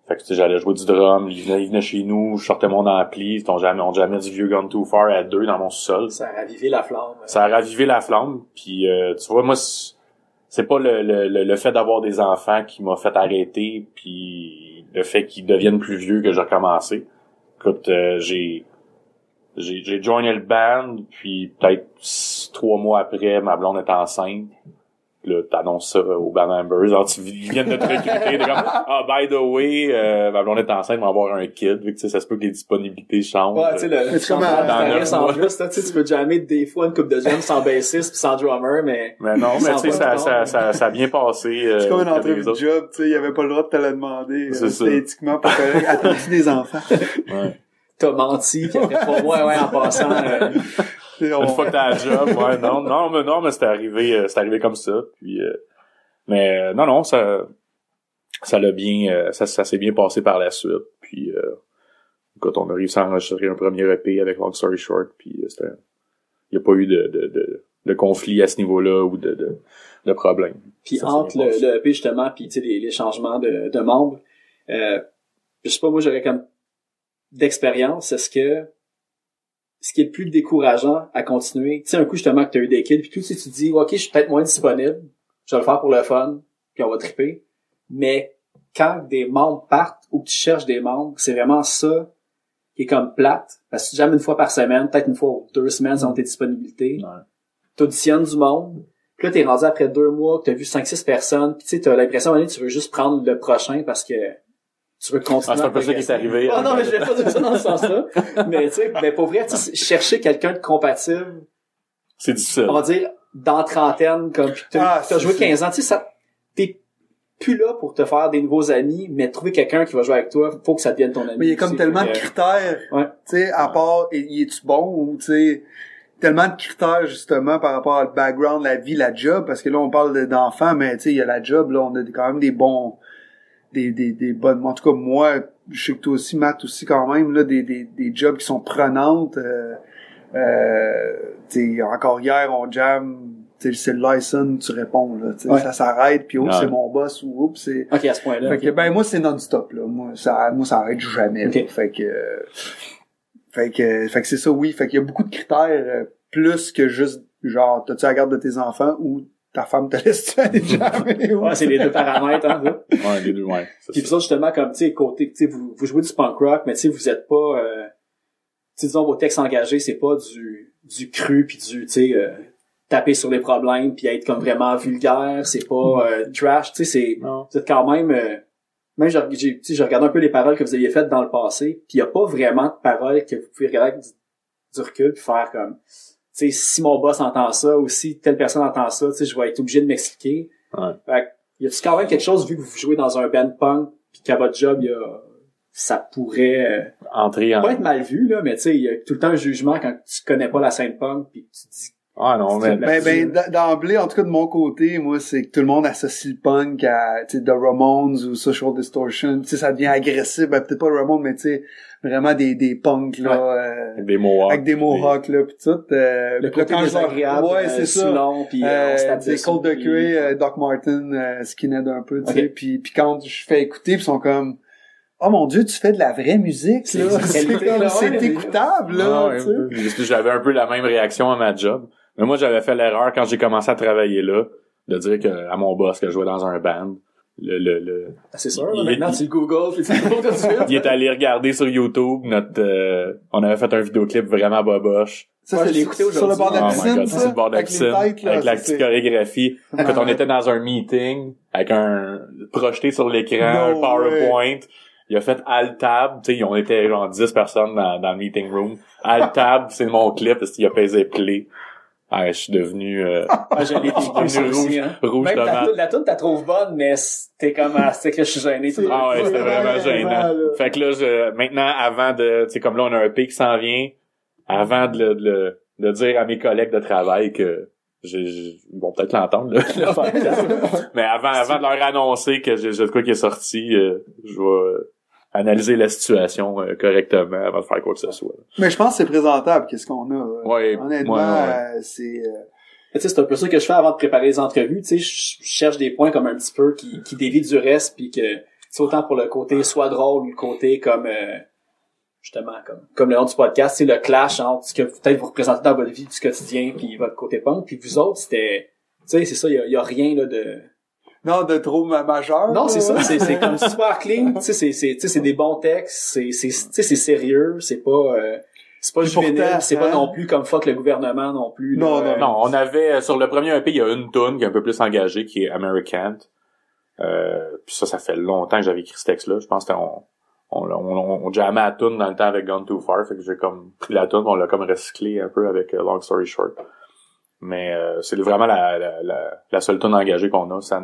Speaker 4: Fait que, tu sais, j'allais jouer du drum, il venait, il venait chez nous, je sortais mon ampli, on jamais, on jamais du vieux Gone Too Far à deux dans mon sous-sol.
Speaker 1: Ça a ravivé la flamme.
Speaker 4: Ça a ravivé la flamme, puis euh, tu vois, moi, c'est pas le, le, le, fait d'avoir des enfants qui m'a fait arrêter, puis le fait qu'ils deviennent plus vieux que j'ai recommencé. Écoute, euh, j'ai j'ai joiné le band, puis peut-être trois mois après, ma blonde est enceinte. Puis Là, t'annonces ça au band members. Alors, tu, ils viennent de te recruter. t'es comme, ah, by the way, euh, ma blonde est enceinte, on va avoir un kid. Vu que, tu sais, ça se peut que les disponibilités changent.
Speaker 1: Ouais, tu sais, le,
Speaker 3: comme
Speaker 1: en plus, tu peux jammer des fois une coupe de jam sans bassiste puis sans drummer, mais...
Speaker 4: Mais non, mais tu sais, ça, ça, ça, ça a bien passé. euh,
Speaker 3: C'est comme une
Speaker 4: des
Speaker 3: de job, tu sais, il avait pas le droit de te la demander.
Speaker 4: C'est
Speaker 3: euh, éthiquement pas correct. Attends-tu des enfants?
Speaker 4: Ouais.
Speaker 1: T'as menti, puis après trois mois, ouais, en passant... euh,
Speaker 3: on-
Speaker 4: Une fois que t'as un job, ouais, non, non, mais non, mais c'était arrivé, euh, c'était arrivé comme ça. Puis, euh, mais euh, non, non, ça, ça l'a bien, euh, ça, ça s'est bien passé par la suite. Puis, euh, écoute, on a réussi à enregistrer un premier EP avec Long Story Short. Puis, euh, c'était, il y a pas eu de, de, de, de conflit à ce niveau-là ou de, de, de problème.
Speaker 1: Puis
Speaker 4: Ça, c'est
Speaker 1: entre le, EP justement, puis tu sais les, les changements de, de membres, euh, je sais pas, moi j'aurais comme d'expérience. Est-ce que ce qui est le plus décourageant à continuer, tu sais un coup justement que tu as eu des kids, puis tout si tu dis ok je suis peut-être moins disponible, je vais le faire pour le fun, puis on va triper, mais quand des membres partent ou que tu cherches des membres, c'est vraiment ça qui est comme plate, parce que tu jamais une fois par semaine, peut-être une fois ou deux semaines selon tes disponibilités t'auditionnes du monde, puis là, t'es rendu après deux mois, que t'as vu 5-6 personnes, puis tu sais, t'as l'impression, donné, tu veux juste prendre le prochain parce que tu veux continuer.
Speaker 4: Ah, c'est un peu ça qui est arrivé.
Speaker 1: Ah non, mais je vais pas dire ça dans ce sens-là. mais tu sais, mais pour vrai, tu sais, chercher quelqu'un de compatible,
Speaker 4: C'est difficile.
Speaker 1: on va dire, dans trentaine, comme, t'as,
Speaker 3: Ah,
Speaker 1: joué
Speaker 3: c'est-
Speaker 1: 15 ans, tu sais, ça, t'es plus là pour te faire des nouveaux amis, mais trouver quelqu'un qui va jouer avec toi, faut que ça devienne ton ami.
Speaker 3: Mais il y a comme
Speaker 1: aussi.
Speaker 3: tellement de critères,
Speaker 1: Ouais.
Speaker 3: tu sais, à part, et- y es-tu bon ou, tu sais, tellement de critères, justement, par rapport à le background, la vie, la job, parce que là, on parle de- d'enfants, mais, tu sais, il y a la job, là, on a quand même des bons, des, des, des bonnes, en tout cas, moi, je sais que toi aussi, Matt aussi, quand même, là, des, des, des jobs qui sont prenantes, euh, euh, tu sais, encore hier, on jam, tu sais, c'est le license, tu réponds, là, tu sais,
Speaker 1: Ouais.
Speaker 3: ça s'arrête, puis oups,
Speaker 4: Ouais.
Speaker 3: c'est mon boss, ou oups, c'est...
Speaker 1: Ok, à ce point-là.
Speaker 3: Fait que, ben, moi, c'est non-stop, là. Moi, ça, moi, ça arrête jamais. Fait que, euh, fait que, fait que c'est ça, oui. Fait qu'il y a beaucoup de critères, euh, plus que juste, genre, t'as-tu la garde de tes enfants ou ta femme te laisse-tu aller jamais? ou-
Speaker 1: Ouais, c'est les deux paramètres, hein, ça.
Speaker 4: Ouais, les deux, ouais.
Speaker 1: Puis
Speaker 4: ça.
Speaker 1: vous justement, comme, tu sais, côté, tu sais, vous, vous jouez du punk rock, mais tu sais, vous êtes pas, euh, tu sais, disons, vos textes engagés, c'est pas du, du cru puis du, tu sais, euh, taper sur les problèmes puis être comme vraiment vulgaire, c'est pas euh, trash, tu sais, c'est, vous êtes quand même, euh, même j'ai, j'ai, tu sais, j'ai regardé un peu les paroles que vous aviez faites dans le passé, puis il y a pas vraiment de paroles que vous pouvez regarder avec du, du recul puis faire comme, tu sais, si mon boss entend ça ou si telle personne entend ça, tu sais, je vais être obligé de m'expliquer.
Speaker 4: Ouais.
Speaker 1: Fait que, y a-tu quand même quelque chose, vu que vous jouez dans un band punk, puis qu'à votre job, y a, ça pourrait euh,
Speaker 4: Entrer en,
Speaker 1: pas être mal vu, là, mais tu sais, il y a tout le temps un jugement quand tu connais pas la scène punk, puis tu te dis
Speaker 4: Ah non, mais...
Speaker 3: Ben, ben, d'emblée, en tout cas de mon côté, moi, c'est que tout le monde associe le punk à, tu sais, The Ramones ou Social Distortion. Tu sais, ça devient agressif. Ben, peut-être pas le Ramones, mais tu sais, vraiment des, des punks, là, euh,
Speaker 4: Avec des mohawks.
Speaker 3: avec des mohawks, là, pis tout. Euh,
Speaker 1: Le côté désagréable,
Speaker 3: Ouais,
Speaker 1: euh,
Speaker 3: c'est ça.
Speaker 1: Euh, on se
Speaker 3: Euh, Cold de euh, Doc Martin, euh, skinhead un peu, tu sais.
Speaker 1: Ok.
Speaker 3: Puis, puis quand je fais écouter, puis ils sont comme, oh mon dieu, tu fais de la vraie musique,
Speaker 1: C'est- ouais,
Speaker 3: écoutable, là,
Speaker 4: Ah, ouais,
Speaker 3: tu sais.
Speaker 4: J'avais un peu la même réaction à ma job. Mais moi, j'avais fait l'erreur quand j'ai commencé à travailler là, de dire que, à mon boss que je jouais dans un band. Le, le, le,
Speaker 1: Ah, C'est sûr, là,
Speaker 4: Il-
Speaker 1: maintenant, tu le Google, puis tu tout de suite.
Speaker 4: il est allé regarder sur YouTube notre, euh, on avait fait un vidéoclip vraiment boboche.
Speaker 3: Ça,
Speaker 1: Ouais,
Speaker 3: c'est
Speaker 1: je l'ai écouté
Speaker 3: sur le bord de
Speaker 4: Oh
Speaker 3: la
Speaker 4: my
Speaker 3: piscine,
Speaker 4: god,
Speaker 3: ça?
Speaker 4: c'est le bord de la
Speaker 3: Avec les
Speaker 4: piscine,
Speaker 3: têtes, là,
Speaker 4: avec la petite
Speaker 3: c'est-
Speaker 4: chorégraphie. Quand on était dans un meeting, avec un, projeté sur l'écran,
Speaker 3: No
Speaker 4: un PowerPoint, il a fait Alt-Tab, tu sais, on était genre 10 personnes dans, dans le meeting room. Alt-Tab, c'est mon clip, parce qu'il a pesé play. Ah, je suis devenu, euh,
Speaker 1: Ah, je l'ai
Speaker 4: devenu rouge,
Speaker 1: aussi, hein.
Speaker 4: rouge
Speaker 1: Même la,
Speaker 4: tomate.
Speaker 1: toune- la toune, t'as trouve bonne, mais c'était comme, ah, c'était que je suis gêné. tout
Speaker 4: Ah ouais,
Speaker 3: C'est
Speaker 4: c'était
Speaker 3: vraiment
Speaker 4: vraiment gênant.
Speaker 3: là.
Speaker 4: Fait que là, je, maintenant, avant de, tu sais, comme là, on a un P qui s'en vient, avant de le, de, le- de dire à mes collègues de travail que, j'ai, ils vont peut-être l'entendre, là, le podcast. mais avant, avant de leur annoncer que j'ai, j'ai de quoi qui est sorti, euh, je vais analyser la situation euh, correctement avant de faire quoi que ce soit.
Speaker 3: Mais je pense que c'est présentable, qu'est-ce qu'on a. euh.
Speaker 4: Ouais,
Speaker 3: Honnêtement,
Speaker 4: ouais, ouais.
Speaker 3: euh, c'est... euh,
Speaker 1: Tu sais, c'est un peu ça que je fais avant de préparer les entrevues. Tu sais, je cherche des points comme un petit peu qui, qui dévient du reste, puis que c'est autant pour le côté soit drôle ou le côté comme euh, justement comme comme le nom du podcast, c'est le clash entre ce que peut-être vous représentez dans votre vie du quotidien puis votre côté punk, puis vous autres c'était, tu sais, c'est ça, il y y a rien là de.
Speaker 3: Non, de trop ma- majeur.
Speaker 1: Non,
Speaker 3: là,
Speaker 1: c'est ça, c'est c'est comme super clean. Tu sais, c'est c'est tu sais c'est des bons textes, c'est c'est tu sais c'est sérieux, c'est pas euh, c'est pas juvénile, c'est pas
Speaker 3: hein?
Speaker 1: non plus comme fuck le gouvernement non plus. là.
Speaker 3: Non, non,
Speaker 1: Euh,
Speaker 4: Non, on avait, euh, sur le premier EP, il y a une tune qui est un peu plus engagée, qui est American. Euh, puis ça, ça fait longtemps que j'avais écrit ce texte-là. Je pense que on, on, on, on jammait la tune dans le temps avec Gone Too Far, fait que j'ai comme pris la tune, on l'a comme recyclé un peu avec euh, Long Story Short. Mais euh, c'est vraiment la, la, la, la seule tune engagée qu'on a. Ça,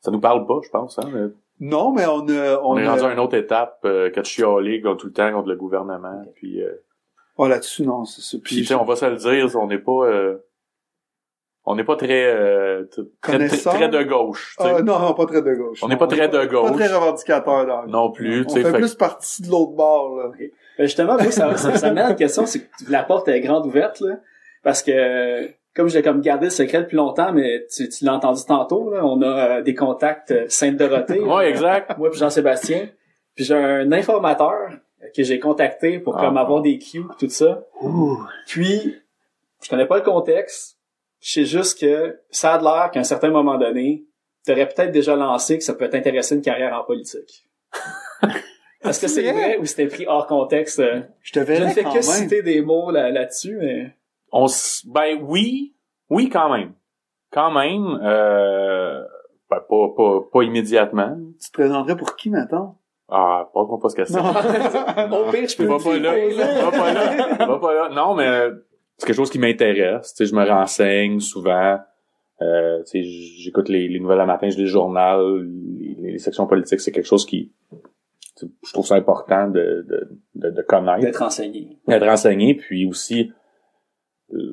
Speaker 4: ça nous parle pas, je pense. Hein, mais
Speaker 3: Non, mais on a...
Speaker 4: on,
Speaker 3: On,
Speaker 4: est rendu à une autre étape euh, que de chialer tout le temps contre le gouvernement. Puis, euh,
Speaker 3: Oh, là-dessus, non, c'est ça.
Speaker 4: puis tu sais, on va se le dire, on n'est pas... euh, on n'est pas très, euh, très, très, de gauche. tu sais.
Speaker 3: Ah, non, non, pas très de gauche.
Speaker 4: On n'est pas très de
Speaker 3: Pas
Speaker 4: gauche.
Speaker 3: très revendicateur le-
Speaker 4: Non plus, tu
Speaker 3: On
Speaker 4: sais.
Speaker 3: fait
Speaker 4: fait-
Speaker 3: plus partie de l'autre bord, là.
Speaker 1: Ben justement, moi, ça, ça, ça mène à une question, c'est que la porte est grande ouverte, là. Parce que, comme j'ai comme gardé le secret depuis longtemps, mais tu, tu l'as entendu tantôt, là, on a euh, des contacts euh, Sainte-Dorothée.
Speaker 4: Ouais, exact.
Speaker 1: Moi puis Jean-Sébastien. Puis j'ai un informateur que j'ai contacté pour
Speaker 4: Ah.
Speaker 1: comme avoir des cues tout ça. Puis, je connais pas le contexte. Je sais juste que ça a l'air qu'à un certain moment donné, t'aurais peut-être déjà lancé que ça peut t'intéresser une carrière en politique. Est-ce que c'est
Speaker 3: vrai?
Speaker 1: ou c'était pris hors contexte?
Speaker 3: Je te
Speaker 1: Je ne fais que
Speaker 3: même.
Speaker 1: citer des mots là- là-dessus, mais...
Speaker 4: On s- ben oui, oui quand même. Quand même, euh, ben, pas, pas, pas immédiatement.
Speaker 3: Tu te présenterais pour qui, maintenant?
Speaker 4: Ah, pas moi pas ce que c'est.
Speaker 1: Au pire, je peux
Speaker 4: Va pas là. Va pas là. Va pas là. Non, mais c'est quelque chose qui m'intéresse. Tu sais, je me renseigne souvent. Euh, tu sais, j'écoute les, les nouvelles à matin, je lis le journal, les, les sections politiques, c'est quelque chose qui, tu sais, je trouve ça important de, de, de, de connaître.
Speaker 1: D'être enseigné.
Speaker 4: être renseigné, puis aussi, euh,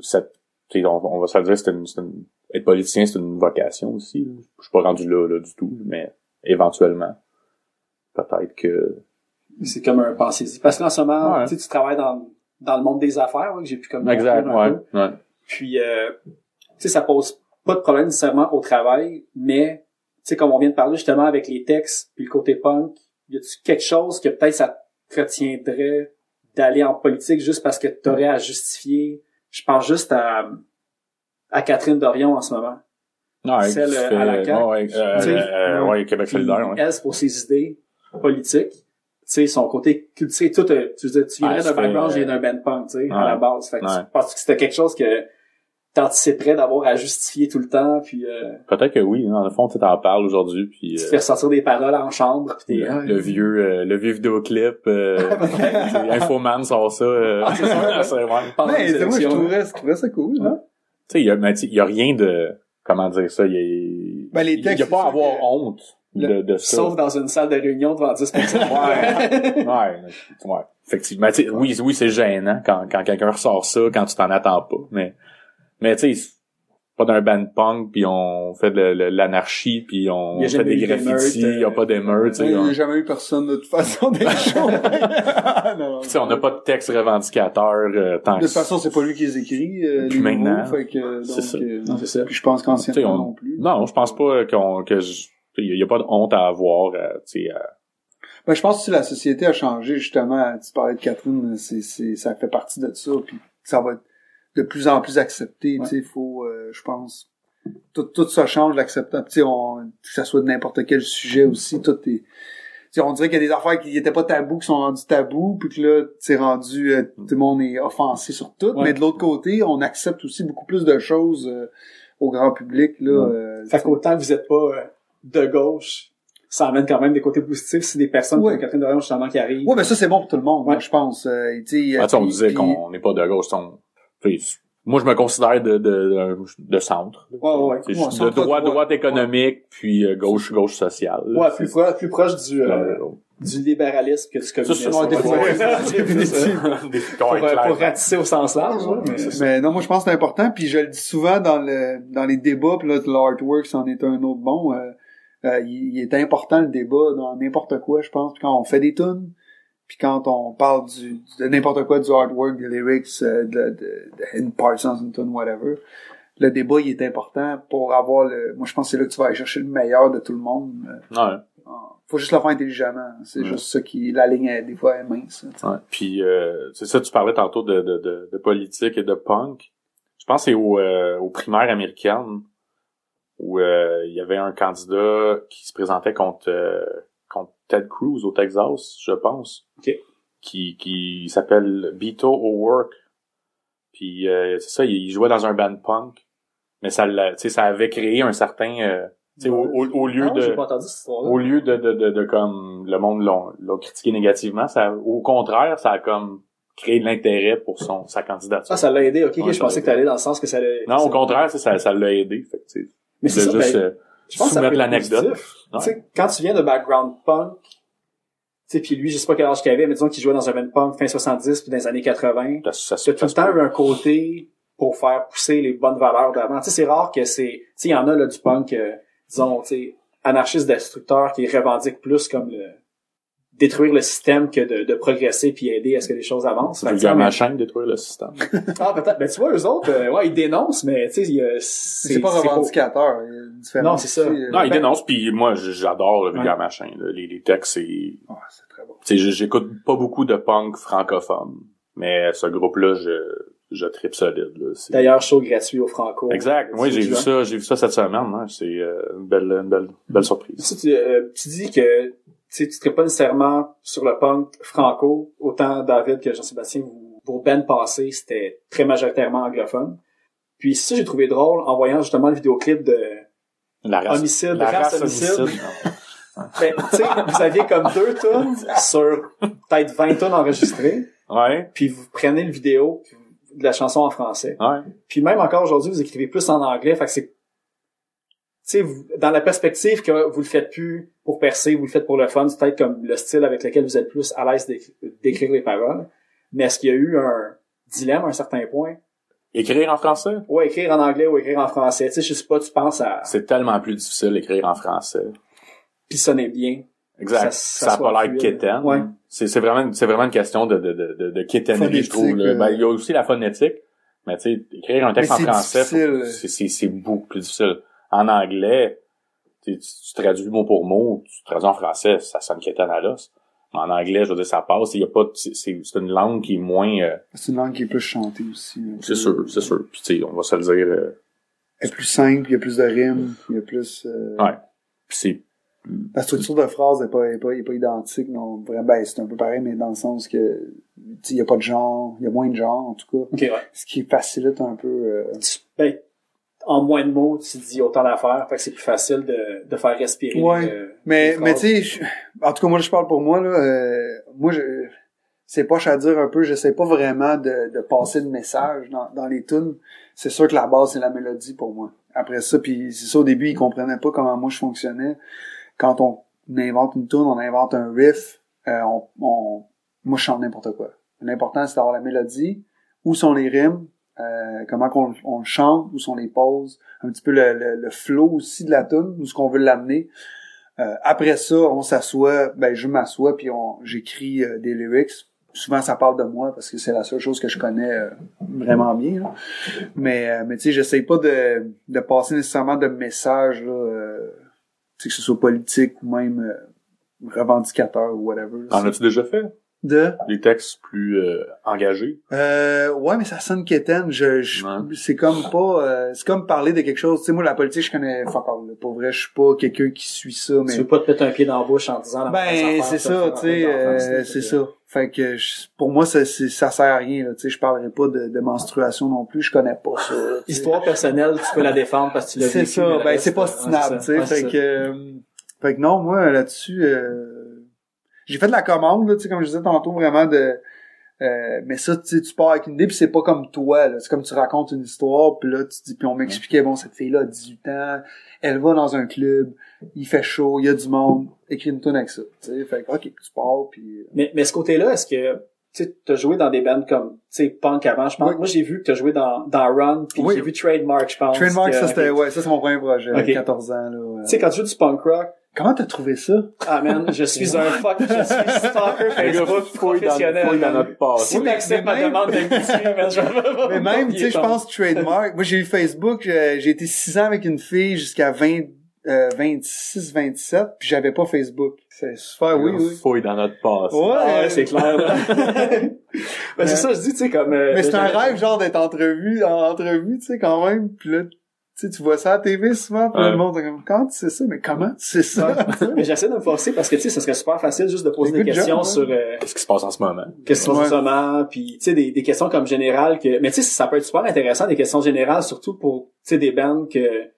Speaker 4: tu on, va se dire, c'est une, une- être politicien, c'est une vocation aussi. Je suis pas rendu là, là du tout, mais éventuellement, peut-être que...
Speaker 1: C'est comme un pensée Parce qu'en ce moment,
Speaker 4: Ouais.
Speaker 1: tu tu travailles dans, dans le monde des affaires, ouais, que j'ai pu comme
Speaker 4: Exact, ouais, ouais.
Speaker 1: Puis, euh, tu sais, ça pose pas de problème nécessairement au travail, mais, tu sais, comme on vient de parler justement avec les textes puis le côté punk, y a-tu quelque chose que peut-être ça te retiendrait d'aller en politique juste parce que t'aurais à justifier? Je pense juste à, à Catherine Dorion en ce moment.
Speaker 4: Ouais,
Speaker 1: Celle, euh,
Speaker 4: fait-
Speaker 1: à la CAQ.
Speaker 4: ouais, euh,
Speaker 1: sais,
Speaker 4: euh,
Speaker 1: ouais.
Speaker 4: Québec solidaire, ouais.
Speaker 1: elle, pour ses idées politiques. Tu sais, son côté culturel, tout, euh, tu, tu viendrais d'un background,
Speaker 4: euh,
Speaker 1: j'ai d'un band punk, tu sais, à la base. Fait que tu penses que c'était quelque chose que t'anticiperais d'avoir à justifier tout le temps, puis euh,
Speaker 4: Peut-être que oui, dans le fond, tu t'en parles aujourd'hui, puis
Speaker 1: tu te
Speaker 4: euh,
Speaker 1: fais ressortir des paroles en chambre, puis t'es...
Speaker 4: le,
Speaker 1: ah,
Speaker 4: le vieux euh, le vieux vidéoclip, euh, Infoman sort ça. Euh,
Speaker 1: Ah, c'est ça, ouais.
Speaker 3: Mais moi, je trouverais, je trouverais ça cool, hein?
Speaker 4: Tu sais, il y a, rien de, comment dire ça, il y a,
Speaker 3: Ben, les
Speaker 4: il y a
Speaker 3: textes,
Speaker 4: pas à avoir
Speaker 3: que-
Speaker 4: honte de, de ça.
Speaker 1: Sauf dans une salle de réunion devant 10 personnes.
Speaker 4: Ouais, ouais, ouais. Effectivement, oui, oui, c'est gênant quand, quand quelqu'un ressort ça, quand tu t'en attends pas, mais Mais tu sais, pas d'un band punk, puis on fait de l'anarchie, puis on fait des graffitis, il y a
Speaker 1: euh,
Speaker 4: pas d'émeute, tu sais.
Speaker 3: Il n'y
Speaker 4: on-
Speaker 3: a jamais eu personne de toute façon des shows. non,
Speaker 4: Tu sais, on n'a pas de texte revendicateur euh, tant
Speaker 3: De toute façon, c'est pas lui qui les écrit, euh,
Speaker 4: Puis
Speaker 3: les
Speaker 4: maintenant,
Speaker 3: fait que,
Speaker 4: c'est ça.
Speaker 3: euh,
Speaker 1: Non, c'est ça.
Speaker 3: Puis je pense qu'anciennement
Speaker 4: on-
Speaker 3: non plus.
Speaker 4: Non, je pense pas qu'on que je- il y a pas de honte à avoir, euh, tu sais. euh,
Speaker 3: Ben, je pense que si la société a changé, justement, tu parlais de Catherine, c'est, c'est, ça fait partie de ça, puis ça va être de plus en plus accepté, tu sais, faut, euh, je pense, tout, tout ça change, l'acceptance, tu sais, on, que ça soit de n'importe quel sujet aussi, tout est, tu sais, on dirait qu'il y a des affaires qui étaient pas tabous, qui sont rendus tabous, puis que là, c'est rendu, euh, tout le monde est offensé sur tout,
Speaker 1: Ouais.
Speaker 3: mais de l'autre côté, on accepte aussi beaucoup plus de choses euh, au grand public, là.
Speaker 4: Ouais.
Speaker 3: euh,
Speaker 1: Fait qu'autant que vous êtes pas euh, de gauche, ça amène quand même des côtés positifs si des personnes
Speaker 3: Ouais.
Speaker 1: comme Catherine Dorion justement qui arrivent.
Speaker 3: Ouais, mais ça, c'est bon pour tout le monde, moi,
Speaker 1: Ouais.
Speaker 3: je pense. euh, tu sais,
Speaker 4: ah, tu sais, on disait qu'on n'est pas de gauche, on, tu sais, moi je me considère de, de, de centre.
Speaker 1: Ouais, ouais, ouais.
Speaker 3: Ouais, centre
Speaker 4: de droite,
Speaker 3: droite.
Speaker 4: économique, puis euh, gauche, gauche sociale.
Speaker 1: Ouais, plus, pro- plus proche du, euh, du libéralisme que
Speaker 4: Ça,
Speaker 3: Ouais, définitivement.
Speaker 1: définitivement.
Speaker 4: Des-
Speaker 1: pour,
Speaker 4: ouais,
Speaker 1: ratisser au sens large, là, mais
Speaker 3: Mais non, moi je pense que c'est important, puis je le dis souvent dans le dans les débats, puis là l'artwork c'en est un autre bon. euh, euh, il, il est important le débat dans n'importe quoi, je pense. Puis quand on fait des tunes, puis quand on parle du de n'importe quoi du artwork, des lyrics, euh, de, de, de hidden parts tune, whatever. Le débat il est important pour avoir le. Moi je pense que c'est là que tu vas aller chercher le meilleur de tout le monde. euh,
Speaker 4: Ouais.
Speaker 3: Faut juste le faire intelligemment. C'est
Speaker 4: Ouais.
Speaker 3: juste ça qui la ligne est des fois est mince. tu sais.
Speaker 4: Ouais. Puis euh, c'est ça, tu parlais tantôt de, de, de, de politique et de punk. Je pense que c'est au, euh, aux primaires américaines où euh, il y avait un candidat qui se présentait contre, euh, contre Ted Cruz au Texas, je pense.
Speaker 1: Ok.
Speaker 4: Qui, qui s'appelle Beto O'Work. Puis euh, c'est ça, il, jouait dans un band punk. Mais ça, l'a- tu sais, ça avait créé un certain... euh, tu sais, au, au, au lieu
Speaker 1: non,
Speaker 4: de
Speaker 1: j'ai pas entendu cette histoire-là.
Speaker 4: au lieu de, de, de, de comme le monde l'a l'a critiqué négativement, ça, au contraire, ça a comme créé de l'intérêt pour son sa candidature.
Speaker 1: Ah, ça l'a aidé, ok,
Speaker 4: Ouais,
Speaker 1: je pensais
Speaker 4: l'a
Speaker 1: que t'allais dans le sens que ça allait...
Speaker 4: non, au contraire, ça, ça, l'a aidé. Fait tu
Speaker 1: Mais c'est ça,
Speaker 4: juste
Speaker 1: ben,
Speaker 4: euh,
Speaker 1: je pense ça
Speaker 4: soumettre l'anecdote. Ouais.
Speaker 1: Tu sais, quand tu viens de background punk, tu sais, puis lui, je sais pas quel âge qu'il avait, mais disons qu'il jouait dans un band punk fin 70 puis dans les années 80.
Speaker 4: Ça, ça,
Speaker 1: T'as tout
Speaker 4: ça
Speaker 1: le temps eu un côté pour faire pousser les bonnes valeurs d'avant. Tu sais, c'est rare que c'est... Tu sais, il y en a, là, du punk, euh, disons, tu sais, anarchiste destructeur qui revendique plus comme le détruire le système que de, de progresser puis aider à ce que les choses avancent.
Speaker 4: Machin de détruire le système.
Speaker 1: Ah, peut-être. Ben, tu vois, eux autres, euh, ouais, ils dénoncent, mais, tu sais, il y a-
Speaker 3: C'est pas revendicateur.
Speaker 1: Non, c'est ça.
Speaker 3: Sais,
Speaker 4: non, il
Speaker 1: ben-
Speaker 4: dénonce, puis moi, j'adore le machin. là. Les, les textes, c'est...
Speaker 3: Ah, c'est très bon.
Speaker 4: sais, j'écoute pas beaucoup de punk francophone, mais ce groupe-là, je, je tripe solide. Là. C'est-
Speaker 1: D'ailleurs, show gratuit au Franco.
Speaker 4: Exact.
Speaker 1: Euh,
Speaker 4: Oui, j'ai vu ça, j'ai vu ça cette semaine. hein. C'est euh, une belle, une belle, belle surprise.
Speaker 1: Ça, tu, euh, tu dis que sais, tu serais pas nécessairement sur le punk franco, autant David que Jean-Sébastien, vos bands passés, c'était très majoritairement anglophone. Puis ça, j'ai trouvé drôle en voyant justement le vidéoclip de
Speaker 4: La race,
Speaker 1: Homicide,
Speaker 4: la
Speaker 1: Race Homicide.
Speaker 4: homicide.
Speaker 1: Ben, tu sais, vous aviez comme deux tonnes sur peut-être 20 tonnes enregistrées,
Speaker 4: ouais,
Speaker 1: puis vous prenez le vidéo de la chanson en français.
Speaker 4: ouais.
Speaker 1: Puis même encore aujourd'hui, vous écrivez plus en anglais, fait que c'est tu sais, dans la perspective que vous le faites plus pour percer, vous le faites pour le fun, c'est peut-être comme le style avec lequel vous êtes plus à l'aise d'écri- d'écrire les paroles. Mais est-ce qu'il y a eu un dilemme à un certain point?
Speaker 4: Écrire en français?
Speaker 1: Ou écrire en anglais ou écrire en français? Tu sais, je sais pas, tu penses à...
Speaker 4: C'est tellement plus difficile d'écrire en français.
Speaker 1: Puis sonner bien.
Speaker 4: Exact.
Speaker 1: Ça-
Speaker 4: Ça,
Speaker 1: ça
Speaker 4: a pas l'air quétaine.
Speaker 1: Ouais.
Speaker 4: C'est, c'est vraiment, c'est vraiment une question de, de, de, de, de quétainerie, je trouve.
Speaker 3: Euh.
Speaker 4: Ben, il y a aussi la phonétique. Mais tu sais, écrire un texte en français, c'est beaucoup plus difficile. En anglais, tu, traduis mot pour mot, tu traduis en français, ça sonne quétaine à l'os. Mais en anglais, je veux dire, ça passe. Il y a pas, c'est, une langue qui est moins, euh,
Speaker 3: C'est une langue qui est plus chantée aussi.
Speaker 4: c'est sûr, c'est sûr. Puis tu sais, on va se le dire, euh,
Speaker 3: Elle est plus simple, il y a plus de rimes, il y a plus... euh,
Speaker 4: Ouais. puis c'est,
Speaker 3: La structure de phrase n'est pas, est pas, est pas identique. Non, vraiment, ben, c'est un peu pareil, mais dans le sens que tu sais, il y a pas de genre, il y a moins de genre en tout cas.
Speaker 1: OK, ouais.
Speaker 3: Ce qui facilite un peu... euh,
Speaker 1: Tu- ben, en moins de mots, tu dis autant d'affaires, fait que c'est plus facile de, de faire respirer.
Speaker 3: Ouais.
Speaker 1: euh,
Speaker 3: Mais, mais tu sais, je- en tout cas, moi, je parle pour moi, là, euh, moi, je, c'est poche à dire un peu, j'essaie pas vraiment de, de passer de message dans, dans les tunes. C'est sûr que la base, c'est la mélodie pour moi. Après ça, puis c'est ça, au début, ils comprenaient pas comment moi je fonctionnais. Quand on invente une tune, on invente un riff, euh, on, on, moi, je chante n'importe quoi. L'important, c'est d'avoir la mélodie, où sont les rimes, euh, comment qu'on on le chante, où sont les pauses, un petit peu le, le, le flow aussi de la tune, où ce qu'on veut l'amener. Euh, après ça, on s'assoit, ben je m'assois puis on j'écris euh, des lyrics. Souvent ça parle de moi parce que c'est la seule chose que je connais euh, vraiment bien. là. Mais mais tu sais, j'essaye pas de, de passer nécessairement de messages là, que ce soit politique ou même revendicateur ou whatever. là.
Speaker 4: En as-tu déjà fait?
Speaker 3: De
Speaker 4: Des textes plus euh, engagés?
Speaker 3: euh, ouais, mais ça sonne quétaine. Je, je-
Speaker 4: Ouais.
Speaker 3: c'est comme pas, euh, c'est comme parler de quelque chose. Tu sais, moi, la politique, je connais fuck all. là. Pour vrai, je suis pas quelqu'un qui suit ça, mais
Speaker 1: Tu veux pas te mettre un pied dans la bouche en disant
Speaker 3: ben c'est
Speaker 1: ça,
Speaker 3: ça, tu sais, euh, c'est ça. Fait que je- pour moi, ça, c'est- ça sert à rien. Là, tu sais, je parlerai pas de, de menstruation non plus. Je connais pas ça. là.
Speaker 1: Histoire personnelle, tu peux la défendre parce que tu l'as
Speaker 3: C'est
Speaker 1: vécu,
Speaker 3: ça.
Speaker 1: mais le
Speaker 3: Ben c'est pas
Speaker 1: euh,
Speaker 3: stinable,
Speaker 1: ouais,
Speaker 3: tu
Speaker 1: c'est
Speaker 3: sais.
Speaker 1: ça.
Speaker 3: fait que, euh, fait que non, moi là-dessus, euh, j'ai fait de la commande, là, tu sais, comme je disais tantôt, vraiment de. euh, mais ça, tu sais, tu pars avec une idée, puis c'est pas comme toi, là. C'est comme tu racontes une histoire, puis là, tu dis, puis on m'expliquait, bon, cette fille-là a 18 ans, elle va dans un club, il fait chaud, il y a du monde, écris une tune avec ça. Tu sais, fait que, ok, tu pars, puis. euh,
Speaker 1: Mais, mais ce côté-là, est-ce que tu as joué dans des bands comme tu sais punk avant, je pense.
Speaker 3: Oui.
Speaker 1: Moi, j'ai vu que tu as joué dans, dans Run, puis
Speaker 3: Oui.
Speaker 1: j'ai vu Trademark, je pense.
Speaker 3: Trademark,
Speaker 1: que-
Speaker 3: ça c'était, ouais, ça c'est mon premier projet,
Speaker 1: Ok.
Speaker 3: 14 ans, là. ouais.
Speaker 1: Tu sais, quand tu joues du punk rock,
Speaker 3: Comment t'as trouvé ça?
Speaker 1: ah man, je suis un fuck, je suis stalker Facebook
Speaker 4: dans,
Speaker 1: professionnel.
Speaker 4: fouille dans
Speaker 1: man.
Speaker 4: notre passé.
Speaker 1: Si
Speaker 3: Oui,
Speaker 1: t'acceptes ma
Speaker 3: même-
Speaker 1: demande d'amitié, man, je vais
Speaker 3: Mais même, tu sais, je pense trademark. Moi, j'ai eu Facebook, euh, j'ai été 6 ans avec une fille jusqu'à 20, euh, 26, 27, puis j'avais pas Facebook. C'est super, oui,
Speaker 4: On
Speaker 3: oui.
Speaker 4: fouille dans notre passé.
Speaker 3: Ouais,
Speaker 1: Ah ouais, c'est clair. là. ben, c'est ça, je dis, tu sais, comme... euh,
Speaker 3: Mais c'est un rêve, genre, d'être entrevu, en entrevue, tu sais, quand même. Puis là, tu sais, tu vois ça à la TV souvent, puis
Speaker 4: Ouais.
Speaker 3: le monde est comme, comment tu sais ça? Mais comment tu sais ça?
Speaker 1: Mais j'essaie de me forcer parce que, tu sais, ça serait super facile juste de poser des
Speaker 3: job,
Speaker 1: questions sur... euh,
Speaker 4: Qu'est-ce qui se passe en ce moment?
Speaker 1: questions
Speaker 3: Ouais.
Speaker 1: de moment, puis tu sais des, des questions comme générales que mais tu sais ça peut être super intéressant des questions générales surtout pour tu sais des bands que tu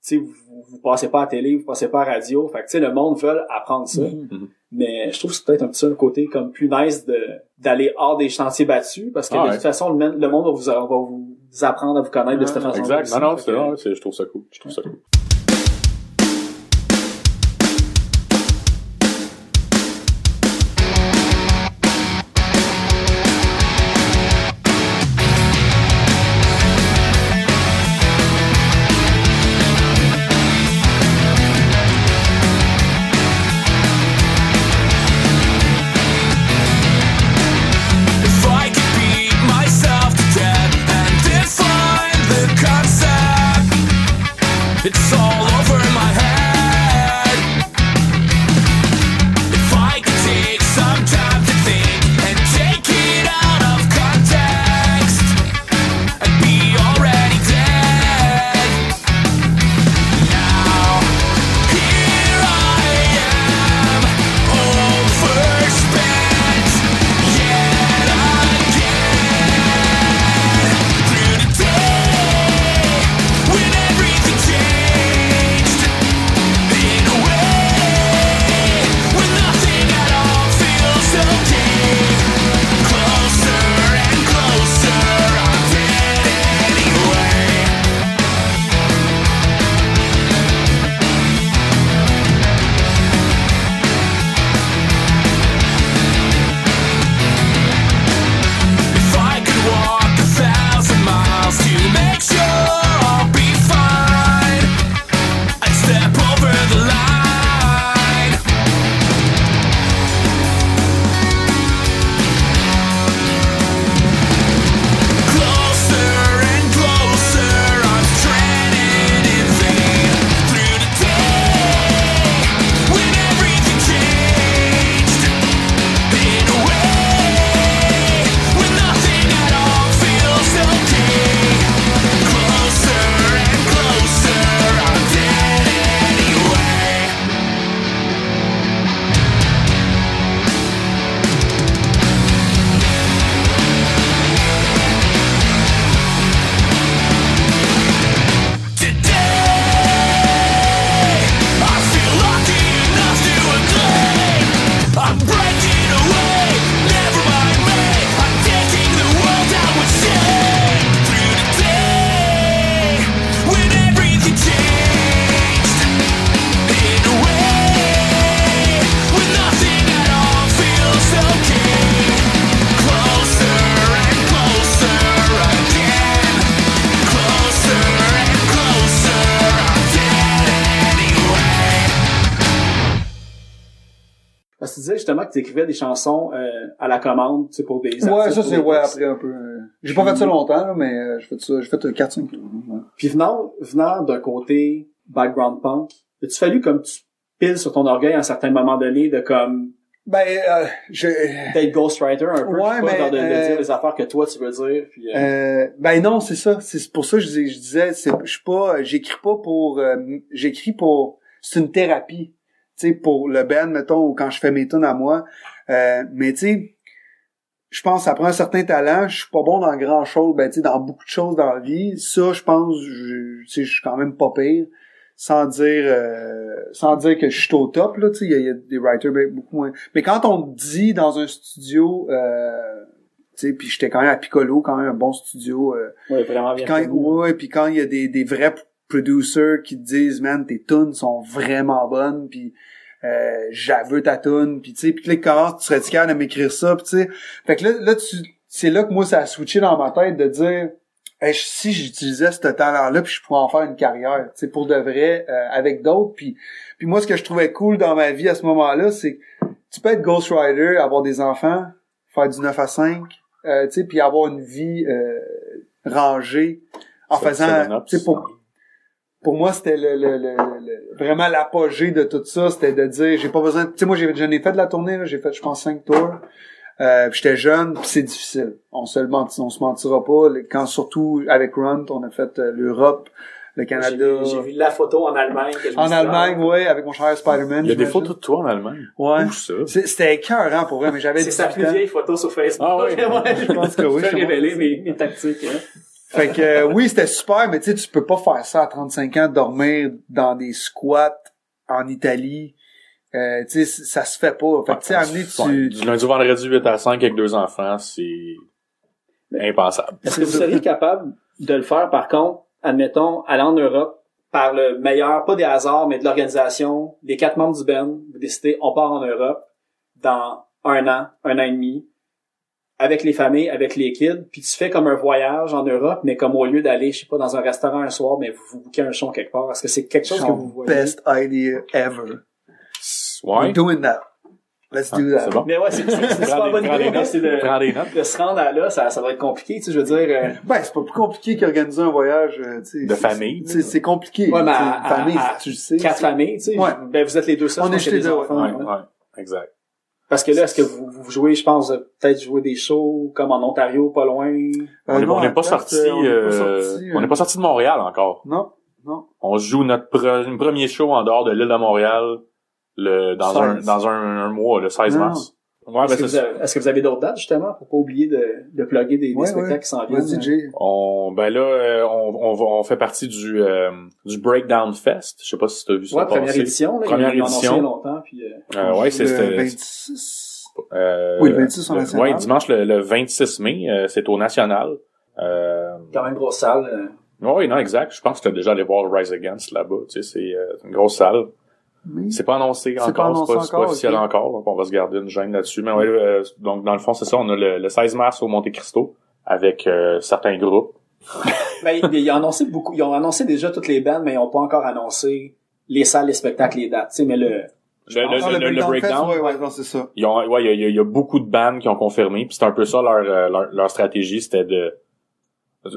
Speaker 1: sais vous, vous passez pas à la télé, vous passez pas à la radio, fait que tu sais le monde veut apprendre ça.
Speaker 4: Mhm.
Speaker 1: Mais je trouve que c'est peut-être un petit peu un côté comme plus nice de d'aller hors des chantiers battus parce que
Speaker 4: Ah
Speaker 1: de
Speaker 4: ouais.
Speaker 1: toute façon le, men- le monde va vous va vous apprendre à vous connaître de cette façon.
Speaker 4: Exact. Non, non, c'est je trouve ça cool. Je trouve ça cool.
Speaker 1: Disais justement que tu écrivais des chansons euh, à la commande, tu sais, pour des
Speaker 3: Ouais, ça c'est ouais après un peu. euh, J'ai pas fait ça longtemps là, mais euh, j'ai fait ça, j'ai fait 4 5 ouais.
Speaker 1: Puis venant, venant d'un côté background punk, as-tu fallu comme tu piles sur ton orgueil à un certain moment donné de comme
Speaker 3: Ben euh, je
Speaker 1: d'être ghostwriter un peu,
Speaker 3: Ouais,
Speaker 1: pas
Speaker 3: mais,
Speaker 1: de, de
Speaker 3: euh,
Speaker 1: dire les affaires que toi tu veux dire, puis euh,
Speaker 3: Euh, ben non, c'est ça. C'est pour ça que je, dis- je disais, je suis pas, j'écris pas pour, euh, j'écris pour, c'est une thérapie, sais, pour le band, mettons, ou quand je fais mes tunes à moi. Euh, mais tu sais, je pense, que ça prend un certain talent. Je suis pas bon dans grand chose, ben tu sais, dans beaucoup de choses dans la vie. Ça, je pense, je, je suis quand même pas pire. Sans dire, euh, sans dire que je suis au top là, tu sais, il y, a- il y a des writers ben, beaucoup moins. Mais quand on dit dans un studio. Euh, puis j'étais quand même à Piccolo, quand même un bon studio. euh,
Speaker 1: ouais, vraiment bien.
Speaker 3: quand, ouais, puis quand il y a des, des vrais producers qui te disent, man, tes tunes sont vraiment bonnes, puis euh, j'avoue ta tune, puis tu sais, puis là, comment tu serais-tu capable de m'écrire ça, puis tu sais, fait que là, là tu, c'est là que moi ça a switché dans ma tête de dire, Hey, si j'utilisais ce talent-là, puis je pourrais en faire une carrière, tu sais, pour de vrai, euh, avec d'autres, puis puis moi ce que je trouvais cool dans ma vie à ce moment-là, c'est que tu peux être ghostwriter, avoir des enfants, faire du 9 à 5, euh, tu sais, puis avoir une vie euh, rangée en faisant, tu sais, pour pour moi c'était le, le, le, le- vraiment l'apogée de tout ça, c'était de dire j'ai pas besoin, tu sais, moi j'ai j'en ai fait de la tournée, là, j'ai fait je pense cinq tours. Euh, puis j'étais jeune, puis c'est difficile. On se le menti- on se mentira pas. Quand surtout avec Runt, on a fait euh, l'Europe, le
Speaker 1: J'ai
Speaker 3: Canada.
Speaker 1: vu, j'ai vu la photo en Allemagne. Que je me
Speaker 3: En Allemagne, ouais, avec mon cher Spider-Man.
Speaker 4: Il y a des photos de toi en Allemagne.
Speaker 3: Ouais.
Speaker 4: Où ça?
Speaker 3: C'est- C'était écœurant pour vrai, mais j'avais
Speaker 1: C'est sa
Speaker 3: 18
Speaker 1: plus vieille photo sur Facebook.
Speaker 4: Ah ouais?
Speaker 1: je
Speaker 3: pense que oui,
Speaker 1: Je vais
Speaker 3: je
Speaker 1: révéler
Speaker 3: pense.
Speaker 1: mes, mes tactiques. Hein.
Speaker 3: Fait que euh, oui, c'était super, mais tu sais, tu peux pas faire ça à 35 ans, dormir dans des squats en Italie. Euh, tu sais, ça se fait pas. Fait que tu sais, amener
Speaker 4: Ouais,
Speaker 3: tu...
Speaker 4: Du lundi au vendredi 8 à 5 avec deux enfants, c'est impensable.
Speaker 1: Est-ce que vous seriez capable de le faire, par contre, admettons, aller en Europe par le meilleur, pas des hasards, mais de l'organisation, des quatre membres du Ben, vous décidez, on part en Europe dans un an, un an et demi, avec les familles, avec les kids, puis tu fais comme un voyage en Europe, mais comme au lieu d'aller, je sais pas, dans un restaurant un soir, mais vous vous bouquez un show quelque part. Est-ce que c'est quelque chose que
Speaker 3: Son
Speaker 1: vous voyez?
Speaker 3: best idea ever.
Speaker 4: Ouais.
Speaker 3: We're doing that. Let's do
Speaker 4: Ah,
Speaker 3: that.
Speaker 4: bon.
Speaker 1: Mais ouais, c'est pas bonne idée, mais
Speaker 4: notes.
Speaker 1: c'est de, de se rendre à là, ça, ça doit être compliqué, tu sais, je veux dire, euh,
Speaker 3: Ben, c'est pas plus compliqué qu'organiser un voyage, euh, tu sais.
Speaker 4: De famille.
Speaker 3: C'est compliqué.
Speaker 1: Ouais, mais à-
Speaker 3: famille,
Speaker 1: à-
Speaker 3: tu sais.
Speaker 1: quatre familles, tu sais.
Speaker 3: Ouais.
Speaker 1: Ben, vous êtes les deux seuls,
Speaker 3: On est
Speaker 1: enfants,
Speaker 4: Ouais,
Speaker 1: hein.
Speaker 4: ouais. Exact.
Speaker 1: Parce que là, est-ce que vous, vous jouez, je pense, peut-être jouer des shows comme en Ontario, pas loin?
Speaker 4: On n'est
Speaker 3: Euh, non,
Speaker 4: on n'est
Speaker 3: à
Speaker 4: pas sorti,
Speaker 3: euh, on n'est
Speaker 4: euh,
Speaker 3: pas sorti, euh,
Speaker 4: de Montréal encore.
Speaker 3: Non, non.
Speaker 4: On joue notre pre- premier show en dehors de l'île de Montréal le dans un
Speaker 3: 16.
Speaker 4: dans un, un mois, le 16
Speaker 3: Non.
Speaker 4: mars. Ouais,
Speaker 1: Est-ce
Speaker 4: ben
Speaker 1: que, vous avez, est-ce que vous avez d'autres dates, justement, pour pas oublier de, de plugger des, des spectacles
Speaker 3: ouais.
Speaker 1: qui s'en viennent?
Speaker 3: Jay.
Speaker 4: On ben là euh, on, on, va- on fait partie du euh, du Breakdown Fest. Je sais pas si tu as vu ça
Speaker 1: Ouais, première édition, là.
Speaker 4: Première édition.
Speaker 1: il y a longtemps, puis, euh,
Speaker 4: Euh, ouais, c'est
Speaker 3: Le
Speaker 4: c'était
Speaker 3: 26.
Speaker 4: euh,
Speaker 3: Oui, le 26 au
Speaker 4: le-
Speaker 3: National.
Speaker 4: Ouais, dimanche le, le 26 mai, euh, c'est au National. Euh,
Speaker 1: quand même grosse salle. euh.
Speaker 4: oui, non, exact. Je pense que tu as déjà allé voir Rise Against là-bas. Tu sais, c'est euh, une grosse salle.
Speaker 3: Mais-
Speaker 4: C'est pas annoncé
Speaker 3: C'est
Speaker 4: encore,
Speaker 3: pas annoncé
Speaker 4: c'est pas, pas officiel encore, donc on va se garder une gêne là-dessus. Mais ouais, euh, donc dans le fond, c'est ça, on a le, le 16 mars au Monte Cristo avec euh, certains groupes.
Speaker 1: Ben, ils, ils ont annoncé beaucoup, ils ont annoncé déjà toutes les bandes, mais ils ont pas encore annoncé les salles, les spectacles, les dates, tu sais, mais le,
Speaker 4: Le,
Speaker 3: Ah,
Speaker 4: le, le- le
Speaker 3: Breakdown
Speaker 4: breakdown,
Speaker 3: ouais, c'est ça.
Speaker 4: ils ont, ouais, il y a- il y, a- il y a beaucoup de bandes qui ont confirmé, puis c'est un peu ça leur, euh, leur, leur stratégie, c'était de,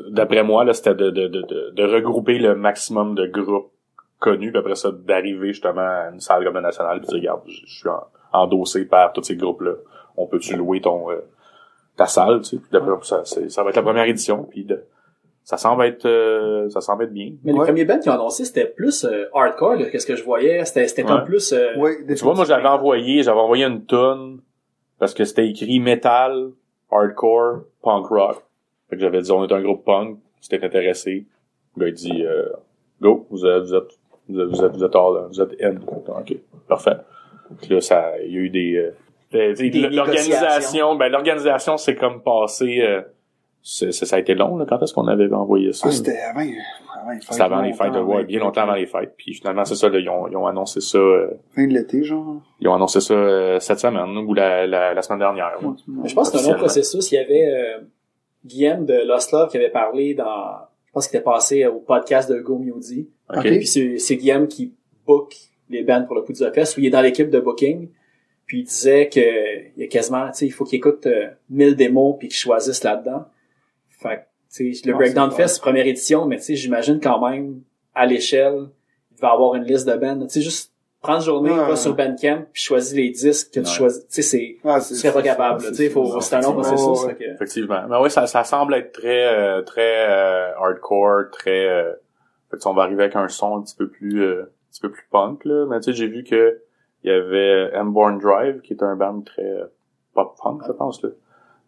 Speaker 4: d'après moi, là, c'était de, de, de, de, de regrouper le maximum de groupes connus, puis après ça, d'arriver justement à une salle comme la nationale, puis dire, regarde, je suis en- endossé par tous ces groupes-là. On peut-tu louer ton euh, ta salle, tu sais, puis ça, c'est- ça va être la première édition, puis de- ça semble être euh, ça semble être bien.
Speaker 1: mais les
Speaker 3: Ouais.
Speaker 1: premiers bands qui ont annoncé, c'était plus euh, hardcore, là, qu'est-ce que je voyais, c'était, c'était comme
Speaker 4: Ouais.
Speaker 1: plus, euh,
Speaker 3: Oui,
Speaker 4: Tu vois, moi, j'avais envoyé, j'avais envoyé une tonne parce que c'était écrit metal, hardcore, punk rock. Fait que j'avais dit, on est un groupe punk, si t'es intéressé. Le gars, il dit, euh, go, vous êtes, vous êtes, vous êtes, vous êtes, vous êtes all, vous êtes in. Ok, parfait. Puis là, ça, il y a eu des, euh, Des l'organisation, ben, l'organisation, c'est comme passé, euh, c'est- c'est- ça a été long, là. Quand est-ce qu'on avait envoyé ça?
Speaker 3: Ah, c'était avant, avant les fêtes.
Speaker 4: C'était avant les fêtes, ouais, bien longtemps avant les fêtes. Puis finalement, c'est ça, là, ils ont, ils ont annoncé ça, euh,
Speaker 3: Fin de l'été, genre.
Speaker 4: ils ont annoncé ça euh, cette semaine ou la, la, la semaine dernière. là.
Speaker 1: Mais je pense que c'est un long processus. Il y avait euh, Guillaume de Lost Love qui avait parlé dans, pense qu'il était passé au podcast de Go Mewdy.
Speaker 4: OK.
Speaker 3: Ok.
Speaker 1: Puis c'est, c'est Guillaume qui book les bands pour le coup du Fest, où il est dans l'équipe de booking. Puis il disait que il y a quasiment, tu sais, il faut qu'il écoute euh, 1000 démos puis qu'il choisisse là-dedans. Fait tu sais, le
Speaker 3: Ah,
Speaker 1: Breakdown
Speaker 3: c'est
Speaker 1: Fest, première édition, mais tu sais, j'imagine quand même, à l'échelle, il va avoir une liste de bands. Tu sais, juste prendre une journée,
Speaker 3: Ouais,
Speaker 1: va
Speaker 3: ouais.
Speaker 1: sur Bandcamp puis choisis les disques que tu choisis. Tu sais, c'est, tu serais pas capable, là. Tu sais, faut, c'est un long
Speaker 4: effectivement.
Speaker 1: processus.
Speaker 3: Ouais,
Speaker 1: fait que-
Speaker 4: Effectivement. Mais oui, ça, ça semble être très euh, très euh, hardcore, très euh, fait que on va arriver avec un son un petit peu plus euh, un petit peu plus punk là, mais tu sais j'ai vu que il y avait M-Born Drive qui est un band très euh, pop punk je pense là.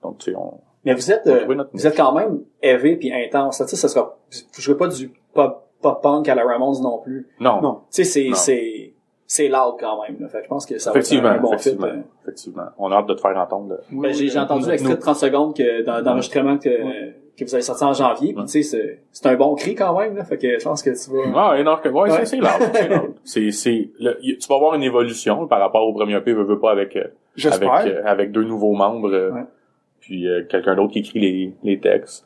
Speaker 4: Donc tu sais on
Speaker 1: Mais vous êtes, euh, vous êtes quand même élevé puis intense. Tu sais, ça sera, vous jouez pas du pop, pop punk à la Ramones non plus.
Speaker 4: non,
Speaker 3: Non.
Speaker 1: Tu sais, c'est, c'est, c'est loud quand même, là. Fait que je pense que ça va être
Speaker 4: effectivement,
Speaker 1: un bon fit.
Speaker 4: effectivement,
Speaker 1: euh.
Speaker 4: effectivement. On a hâte de te faire entendre. là.
Speaker 1: Ben, j'ai, j'ai entendu l'extrait de 30 secondes que, dans, d'enregistrement que, que vous avez sorti en janvier.
Speaker 4: Ouais.
Speaker 1: tu sais, c'est, c'est un bon cri quand même, là. Fait que je pense que tu vas...
Speaker 4: Ah, non, que- ouais,
Speaker 1: Ouais.
Speaker 4: c'est c'est loud, c'est loud. C'est tu vas avoir une évolution par rapport au premier EP, veux, veux pas avec euh, avec euh, avec deux nouveaux membres euh,
Speaker 1: Ouais.
Speaker 4: puis euh, quelqu'un d'autre qui écrit les les textes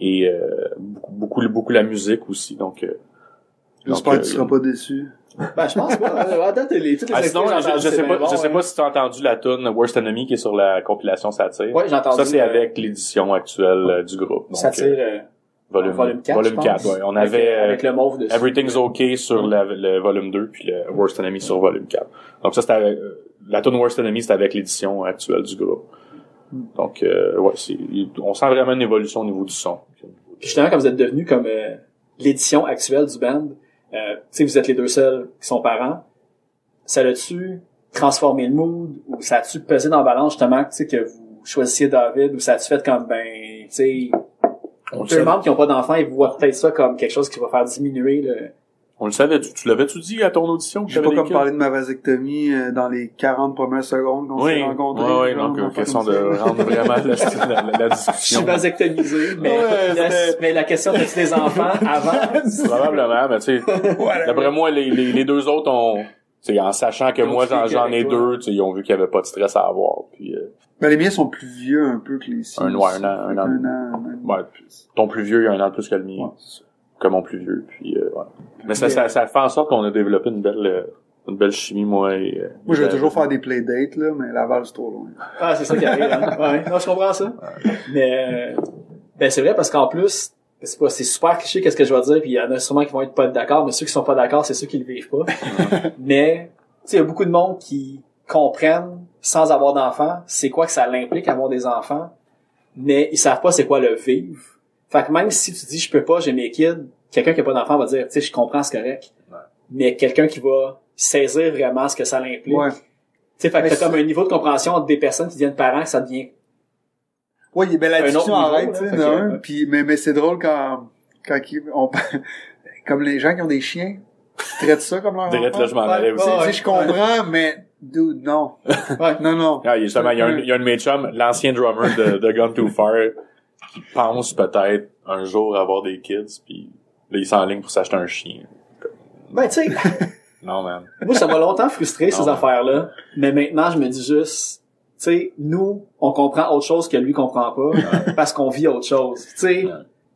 Speaker 4: et euh, beaucoup beaucoup beaucoup la musique aussi donc euh,
Speaker 3: J'espère que tu
Speaker 4: euh,
Speaker 3: seras pas déçu.
Speaker 1: Ben, je pense pas. Euh, À date, les, toutes les
Speaker 4: ah, sinon, je, je sais pas, je sais
Speaker 1: hein.
Speaker 4: pas si tu as entendu la tune Worst Enemy qui est sur la compilation Satire.
Speaker 1: Ouais, j'ai entendu.
Speaker 4: Ça, c'est
Speaker 1: euh,
Speaker 4: avec l'édition actuelle euh, du groupe. Donc,
Speaker 1: Ça tire,
Speaker 4: euh,
Speaker 1: euh,
Speaker 4: volume,
Speaker 1: volume 4,
Speaker 4: volume
Speaker 1: je
Speaker 4: 4,
Speaker 1: pense.
Speaker 4: ouais. On
Speaker 1: Avec,
Speaker 4: avait,
Speaker 1: avec le mauve dessus.
Speaker 4: Everything's Okay sur la- le volume 2, puis le Worst Enemy sur volume 4. Donc ça, c'était avec- euh, la tune Worst Enemy, c'était avec l'édition actuelle du groupe. Donc, euh, ouais, c'est, on sent vraiment une évolution au niveau du son.
Speaker 1: Puis justement, quand vous êtes devenu comme euh, l'édition actuelle du band, euh, sais, vous êtes les deux seuls qui sont parents, ça l'a-tu transformé le mood ou ça a-tu pesé dans la balance justement, tu sais, que vous choisissiez David ou ça a-tu fait comme, ben, tu sais, deux membres qui ont pas d'enfants, ils voient peut-être ça comme quelque chose qui va faire diminuer le...
Speaker 4: on le savait tu, tu l'avais-tu dit à ton audition?
Speaker 3: J'ai pas comme parlé de ma vasectomie euh, dans les 40 premières secondes qu'on
Speaker 4: Oui,
Speaker 3: s'est rencontrés.
Speaker 4: ouais,
Speaker 3: genre,
Speaker 4: donc,
Speaker 3: on
Speaker 4: euh, question de rendre vraiment la, la, la, la
Speaker 1: Je suis
Speaker 4: discussion.
Speaker 1: vasectomisé, mais,
Speaker 3: Ouais,
Speaker 1: la, mais la question, as-tu des enfants avant?
Speaker 4: Probablement, mais tu sais, d'après moi, les, les, les deux autres ont, tu sais, en sachant que moi j'en, ai
Speaker 1: toi.
Speaker 4: deux, tu sais, ils ont vu qu'il y avait pas de stress à avoir. Puis, euh,
Speaker 3: Ben, les miens sont plus vieux un peu que les siens.
Speaker 4: Un, ouais, un an, un an.
Speaker 3: Un an, même.
Speaker 4: ouais, ton plus vieux, il y a un an de plus que le mien.
Speaker 3: Ouais,
Speaker 4: Que mon plus vieux. Puis, euh, ouais. Mais ça, ça, ça fait en sorte qu'on a développé une belle, euh, une belle chimie, moi et... euh,
Speaker 3: Moi, je vais
Speaker 4: David.
Speaker 3: toujours faire des playdates, là, mais Laval, c'est trop loin.
Speaker 1: Ah, c'est ça qui arrive. Hein? Ouais, non, je comprends ça. Mais euh, ben c'est vrai parce qu'en plus, c'est pas, c'est super cliché qu'est-ce que je vais dire, puis il y en a sûrement qui vont être pas d'accord, mais ceux qui sont pas d'accord, c'est ceux qui le vivent pas. mais tu sais, il y a beaucoup de monde qui comprennent sans avoir d'enfants, c'est quoi que ça l'implique avoir des enfants, mais ils savent pas c'est quoi le vivre. Fait que même si tu dis je peux pas, j'ai mes kids, quelqu'un qui a pas d'enfant va dire tu sais je comprends c'est correct.
Speaker 4: Ouais.
Speaker 1: Mais quelqu'un qui va saisir vraiment ce que ça l'implique.
Speaker 3: Ouais.
Speaker 1: Tu sais, fait que t'as
Speaker 3: c'est-
Speaker 1: comme un niveau de compréhension entre des personnes qui deviennent parents que ça devient
Speaker 3: Ouais, ben, la discussion arrête, tu sais, d'un,
Speaker 1: que-
Speaker 3: puis, mais, mais c'est drôle quand, quand on, comme les gens qui ont des chiens, ils traitent ça comme leur
Speaker 4: Direct, là, je m'en allais
Speaker 3: Tu
Speaker 4: aussi.
Speaker 3: sais,
Speaker 1: ouais.
Speaker 3: tu sais, je comprends, mais, dude, non.
Speaker 1: Ouais.
Speaker 3: Non, non.
Speaker 4: Ah, il y a justement, il y a un, il y a un de mes chums, l'ancien drummer de, de Gun Too Far, qui pense peut-être un jour avoir des kids, puis là, il s'enligne pour s'acheter un chien.
Speaker 1: Ben, tu sais,
Speaker 4: Non, man.
Speaker 1: moi, ça m'a longtemps frustré, ces affaires-là. Mais maintenant, je me dis juste, tu sais, nous, on comprend autre chose que lui comprend pas, parce qu'on vit autre chose. Tu sais,
Speaker 4: Ouais.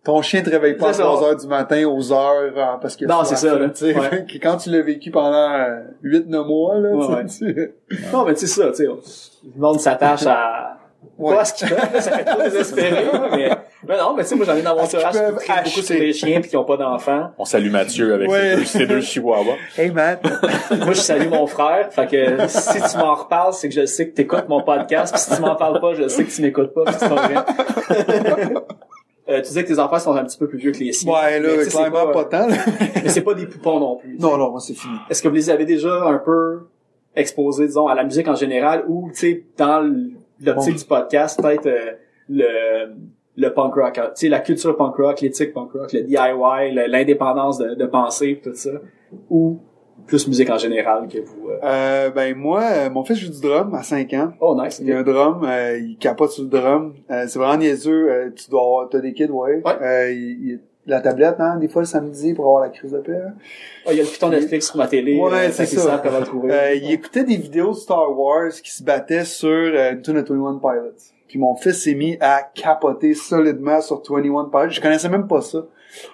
Speaker 3: Ton chien te réveille pas à
Speaker 1: C'est
Speaker 3: 3
Speaker 1: ça.
Speaker 3: heures du matin aux heures euh, parce que
Speaker 1: Non, c'est ça, là.
Speaker 3: Tu sais,
Speaker 1: Ouais.
Speaker 3: que quand tu l'as vécu pendant 8-9 mois, là,
Speaker 1: Ouais,
Speaker 3: tu sais,
Speaker 1: non, mais tu sais ça, tu sais, le monde s'attache à...
Speaker 3: Ouais.
Speaker 1: Pas à ce qu'ils peuvent, ça fait trop désespéré, là, mais... Mais non, mais tu sais, moi, j'en ai dans mon entourage qui beaucoup sur les chiens pis qui ont pas d'enfants.
Speaker 4: On salue Mathieu avec
Speaker 3: Ouais.
Speaker 4: ses, deux, ses deux chihuahuas.
Speaker 3: Hey, Matt.
Speaker 1: Moi, je salue mon frère. Fait que si tu m'en reparles, c'est que je sais que t'écoutes mon podcast. Puis si tu m'en parles pas, je sais que tu m'écoutes pas. puis pas vrai. Euh, tu disais que tes enfants sont un petit peu plus vieux que les siens.
Speaker 3: Ouais, là,
Speaker 1: Mais tu
Speaker 3: clairement pas, tant, là.
Speaker 1: Mais c'est pas des poupons non plus.
Speaker 3: Non, non, moi, c'est fini.
Speaker 1: Est-ce que vous les avez déjà un peu exposés, disons, à la musique en général ou, tu sais, dans l'optique
Speaker 3: Bon.
Speaker 1: du podcast, peut-être euh, le le punk rock, hein. tu sais, la culture punk rock, l'éthique punk rock, le DIY, l'indépendance de, de penser, tout ça, ou plus musique en général que vous... euh,
Speaker 3: Euh, ben, moi, euh, mon fils joue du drum à 5 ans.
Speaker 1: Oh, nice.
Speaker 3: Il y a un drum, euh, il capote sur le drum. Euh, c'est vraiment niaiseux. Euh, tu dois avoir, t'as des kids, ouais.
Speaker 1: Ouais.
Speaker 3: Euh, il- il- la tablette, hein, des fois le samedi pour avoir la crise de paix. hein.
Speaker 1: Oh, il y a le piton Netflix sur ma télé.
Speaker 3: Ouais,
Speaker 1: euh,
Speaker 3: c'est ça.
Speaker 1: savent comment le trouver.
Speaker 3: Euh, il écoutait des vidéos de Star Wars qui se battaient sur euh, une tune de 21 Pilots. Puis mon fils s'est mis à capoter solidement sur 21 Pilots. Je connaissais même pas ça.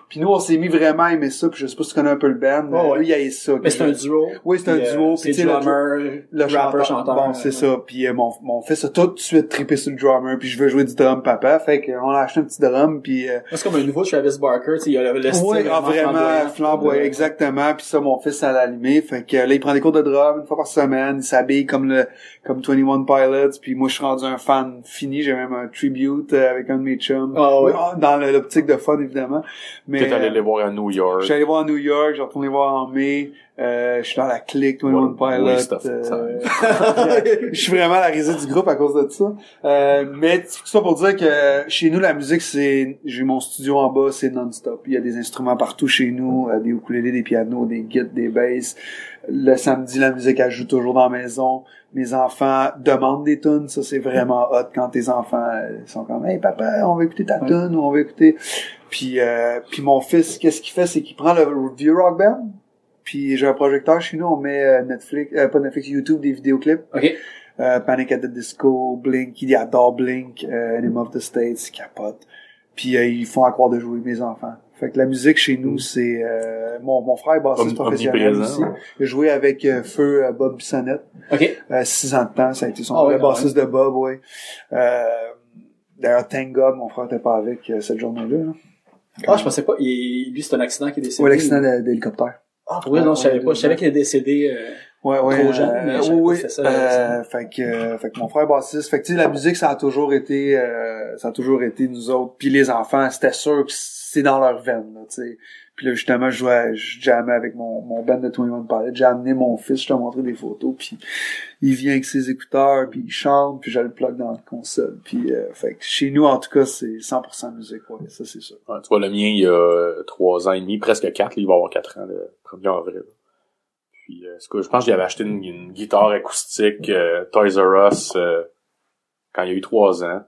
Speaker 3: Puis nous, on s'est mis vraiment à aimer ça, puis je sais pas si tu connais un peu le band, mais
Speaker 1: ouais.
Speaker 3: lui, il haït ça.
Speaker 1: Mais c'est un duo.
Speaker 3: Oui, c'est un
Speaker 1: Puis, euh,
Speaker 3: duo.
Speaker 1: C'est
Speaker 3: le-
Speaker 1: drummer,
Speaker 3: le
Speaker 1: rapper,
Speaker 3: chanteur.
Speaker 1: chanteur.
Speaker 3: Bon, c'est ça. Puis euh, mon, mon fils a tout de suite trippé sur le drummer, puis je veux jouer du drum papa. Fait qu'on a acheté un petit drum, puis... Euh,
Speaker 1: C'est comme un nouveau Travis Barker, il a le, le style
Speaker 3: oui, ah, vraiment
Speaker 1: flamboyant.
Speaker 3: flamboyant,
Speaker 1: Ouais.
Speaker 3: exactement. Puis ça, mon fils, ça l'a allumé. Fait que là, il prend des cours de drum une fois par semaine. Il s'habille comme le comme 21 Pilots. Puis moi, je suis rendu un fan fini. J'ai même un tribute euh, avec un de mes chums.
Speaker 1: Ah ouais.
Speaker 3: Ah, Dans l'optique de fun, évidemment. Mais
Speaker 4: Aller
Speaker 3: euh,
Speaker 4: les voir à New York.
Speaker 3: je suis allé voir à New York, j'ai retourné voir en mai. Euh, je suis dans la clique 21
Speaker 4: Ouais,
Speaker 3: Pilots.
Speaker 4: waste of
Speaker 3: euh, je suis vraiment la risée du groupe à cause de ça. Euh, mais tout ça pour dire que chez nous, la musique, c'est... J'ai mon studio en bas, c'est non-stop. Il y a des instruments partout chez nous, euh, des ukulélés, des pianos, des guides, des basses. Le samedi, la musique, elle joue toujours dans la maison. Mes enfants demandent des tunes. Ça, c'est vraiment hot quand tes enfants euh, sont comme « Hey, papa, on va écouter ta
Speaker 1: Ouais.
Speaker 3: tune ou on va écouter... » Puis, euh, puis mon fils, qu'est-ce qu'il fait? C'est qu'il prend le vieux rock band, puis j'ai un projecteur chez nous, on met euh, Netflix, euh, pas Netflix, YouTube, des vidéoclips.
Speaker 1: OK.
Speaker 3: Euh, Panic at the Disco, Blink, il adore Blink, euh, of the States, capote. Puis euh, ils font à croire de jouer mes enfants. Fait que la musique chez nous, c'est euh, mon, mon frère est bassiste professionnel aussi. a joué avec euh, Feu euh, Bob Bissonnette,
Speaker 1: OK.
Speaker 3: euh, six ans de temps, ça a été son
Speaker 1: Ah
Speaker 3: vrai
Speaker 1: quand
Speaker 3: bassiste de Bob, ouais. Euh, D'ailleurs, thank God, mon frère était pas avec euh, cette journée-là. là.
Speaker 1: Ah, je pensais pas. Il, lui, c'est un accident qui est décédé.
Speaker 3: Ouais, l'accident d'hé- d'hélicoptère.
Speaker 1: Ah, vrai, non, je savais pas. Je savais qu'il est décédé. Euh,
Speaker 3: Ouais, ouais.
Speaker 1: Trop jeune, mais savais
Speaker 3: oui,
Speaker 1: ça,
Speaker 3: Euh, fait que, euh, fait que mon frère bassiste. Fait que, tu sais, la musique, ça a toujours été, euh, ça a toujours été nous autres. Puis les enfants, c'était sûr que c'est dans leur veine, là, tu sais. Puis là, justement, je jouais, je jammais avec mon, mon band de 21 Pilots. J'ai amené mon fils, je t'ai montré des photos, puis il vient avec ses écouteurs, puis il chante, puis je le plug dans la console. Puis, euh, fait que chez nous, en tout cas, c'est 100% musique, ouais, ça c'est sûr.
Speaker 4: Ouais, tu vois, le mien, il y a euh, trois ans et demi, presque quatre, là, il va avoir quatre ans, le 1er avril. Puis, euh, quoi, je pense que j'avais acheté une, une guitare acoustique euh, Toys R Us euh, quand il y a eu trois ans.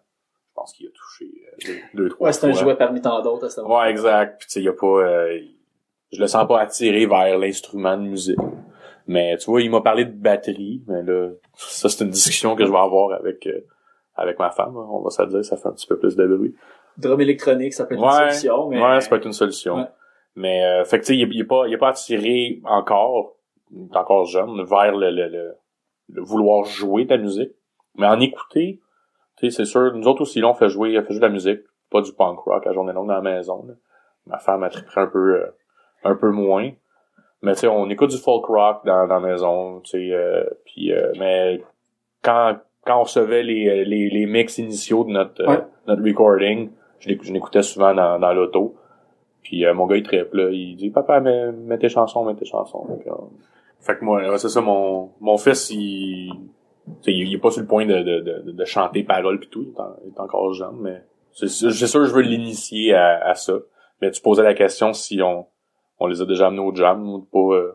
Speaker 4: Je pense qu'il a touché euh, deux, deux, trois
Speaker 1: Ouais, c'est un jouet parmi tant d'autres à ce moment.
Speaker 4: Ouais, exact. Puis tu sais, il y a pas, euh, je le sens pas attiré vers l'instrument de musique. Mais tu vois, il m'a parlé de batterie, mais là, ça c'est une discussion que je vais avoir avec euh, avec ma femme. hein. On va se le dire, ça fait un petit peu plus de bruit.
Speaker 1: Drum électronique, ça peut être une solution, mais.
Speaker 4: Ouais, ça peut être une solution.
Speaker 1: Ouais.
Speaker 4: Mais euh, fait que tu sais, il, il est pas, il est pas attiré encore, encore jeune, vers le, le, le, le vouloir jouer de la musique. Mais en écouter, tu sais, c'est sûr, nous autres aussi, là, on fait jouer, on fait jouer de la musique, pas du punk rock la journée longue dans la maison. là. Ma femme a trippé un peu, euh, un peu moins. Mais tu sais, on écoute du folk rock dans, dans la maison, tu sais, euh, puis euh, mais quand quand on recevait les, les, les mix initiaux de notre euh,
Speaker 1: Ouais.
Speaker 4: notre recording, je l'éc- je l'écoutais souvent dans, dans l'auto. Puis euh, mon gars il trippe là, il dit papa mets, mets tes chansons, mets tes chansons. Fait que moi ouais, c'est ça mon mon fils il tu sais, il il est pas sur le point de, de, de, de chanter paroles pis tout, il est, en- il est encore jeune, mais c'est sûr que je veux l'initier à, à ça. Mais tu posais la question si on on les a déjà amenés au jam ou pas euh,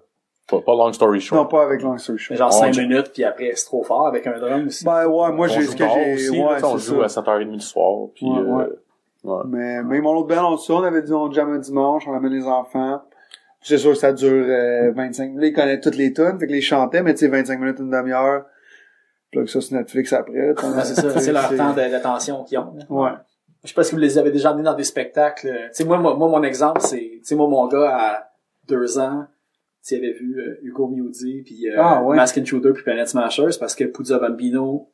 Speaker 4: pas, pas long story short.
Speaker 3: Non, pas avec Long Story Short.
Speaker 1: Genre
Speaker 4: On
Speaker 1: 5
Speaker 4: joue-
Speaker 1: minutes, puis après, c'est trop fort avec un drum aussi.
Speaker 3: Ben ouais, moi j'ai
Speaker 4: joue
Speaker 3: ce que j'ai.
Speaker 4: aussi,
Speaker 3: ouais,
Speaker 4: là, on joue
Speaker 3: ça.
Speaker 4: à 7h30 du soir puis
Speaker 3: Ouais,
Speaker 4: euh,
Speaker 3: ouais.
Speaker 4: ouais.
Speaker 3: Mais, mais mon autre band, on, ça, on avait dit on jam un dimanche, on amène les enfants. C'est sûr que ça dure euh, 25 minutes. Là, ils connaissent toutes les tunes, fait que les chantaient, mais tu sais, 25 minutes, une demi-heure. Plug ça sur Netflix après.
Speaker 1: Ouais, c'est ça, c'est leur temps d'attention qu'ils ont. là.
Speaker 3: Ouais.
Speaker 1: Je sais pas si vous les avez déjà amenés dans des spectacles. euh, Tu sais, moi, moi, moi, mon exemple, c'est, tu sais, moi, mon gars, à deux ans, tu sais, il avait vu euh, Hugo Mewdy, puis euh,
Speaker 3: Ah, ouais.
Speaker 1: Mask Intruder, puis Planet Smashers, parce que Puzza Bambino,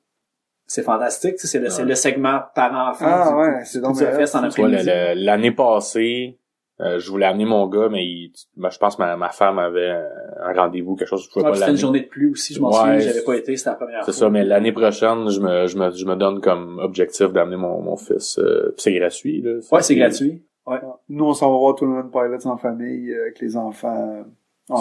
Speaker 1: c'est fantastique, tu sais, c'est le, c'est le segment parent-enfant.
Speaker 3: Ah
Speaker 1: du-
Speaker 3: ouais, c'est donc
Speaker 4: l'année passée, euh, je voulais amener mon gars, mais il, ben, je pense que ma, ma femme avait un, rendez-vous, quelque chose, je pouvais
Speaker 1: Ouais,
Speaker 4: pas
Speaker 1: puis c'était une journée de pluie aussi, je m'en
Speaker 4: Ouais,
Speaker 1: souviens,
Speaker 4: c'est-
Speaker 1: j'avais pas été, c'était la première
Speaker 4: C'est
Speaker 1: fois.
Speaker 4: ça, mais l'année prochaine, je me, je me, je me donne comme objectif d'amener mon, mon fils. euh, c'est gratuit, là.
Speaker 1: Ouais, c'est gratuit. Ouais.
Speaker 3: Nous, on s'en va voir tout le monde Pilots en famille, euh, avec les enfants.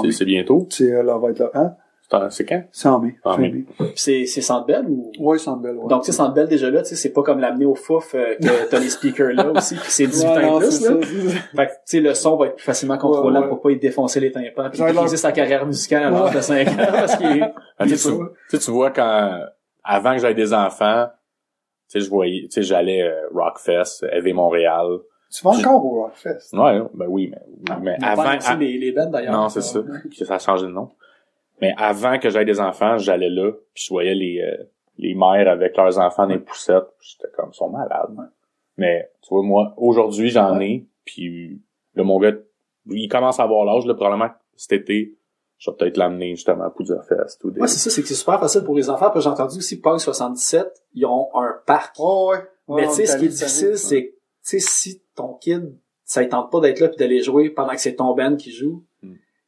Speaker 4: C'est, c'est bientôt.
Speaker 3: C'est, euh, là, va être là. Hein?
Speaker 4: C'est en- C'est quand?
Speaker 3: C'est en mai.
Speaker 4: En mai.
Speaker 1: Puis c'est, c'est Centre Bell ou?
Speaker 3: Ouais, Centre Bell, ouais.
Speaker 1: Donc, tu sais, Centre Bell, déjà là, tu sais, c'est pas comme l'amener au fouf, euh, que t'as les speakers là aussi, puis c'est 18
Speaker 3: Ouais,
Speaker 1: ans et plus,
Speaker 3: c'est
Speaker 1: là.
Speaker 3: c'est.
Speaker 1: Fait que, tu sais, le son va être plus facilement contrôlable
Speaker 3: Ouais, ouais.
Speaker 1: pour pas y défoncer les tympans puis
Speaker 3: leur-
Speaker 1: sa carrière musicale à l'âge de 5 ans parce qu'il est...
Speaker 4: Ah, tu, sais, tu, vois, quand, avant que j'aie des enfants, tu sais, je voyais, tu sais, j'allais euh, Rockfest, Heavy Montréal.
Speaker 3: Tu vas encore au Rockfest?
Speaker 4: Ouais, ben oui, mais, mais
Speaker 1: Avant,
Speaker 4: avant,
Speaker 1: aussi les, les bands d'ailleurs.
Speaker 4: Non, c'est ça. Que ça a changé de nom. Mais avant que j'aille des enfants, j'allais là, puis je voyais les, euh, les mères avec leurs enfants dans les poussettes. J'étais comme, ils sont malades. Mais, tu vois, moi, aujourd'hui, j'en ai, puis Là, mon gars, il commence à avoir l'âge, là, probablement cet été, je vais peut-être l'amener justement à Poudre Fest ou des...
Speaker 1: Ouais, c'est ça, c'est que c'est super facile pour les enfants. Puis j'ai entendu aussi Pong 77, ils ont un parc.
Speaker 3: Oh, ouais. Ouais,
Speaker 1: Mais tu sais, ce qui est difficile, c'est, tu sais, si ton kid, ça ne tente pas d'être là puis d'aller jouer pendant que c'est ton band qui joue.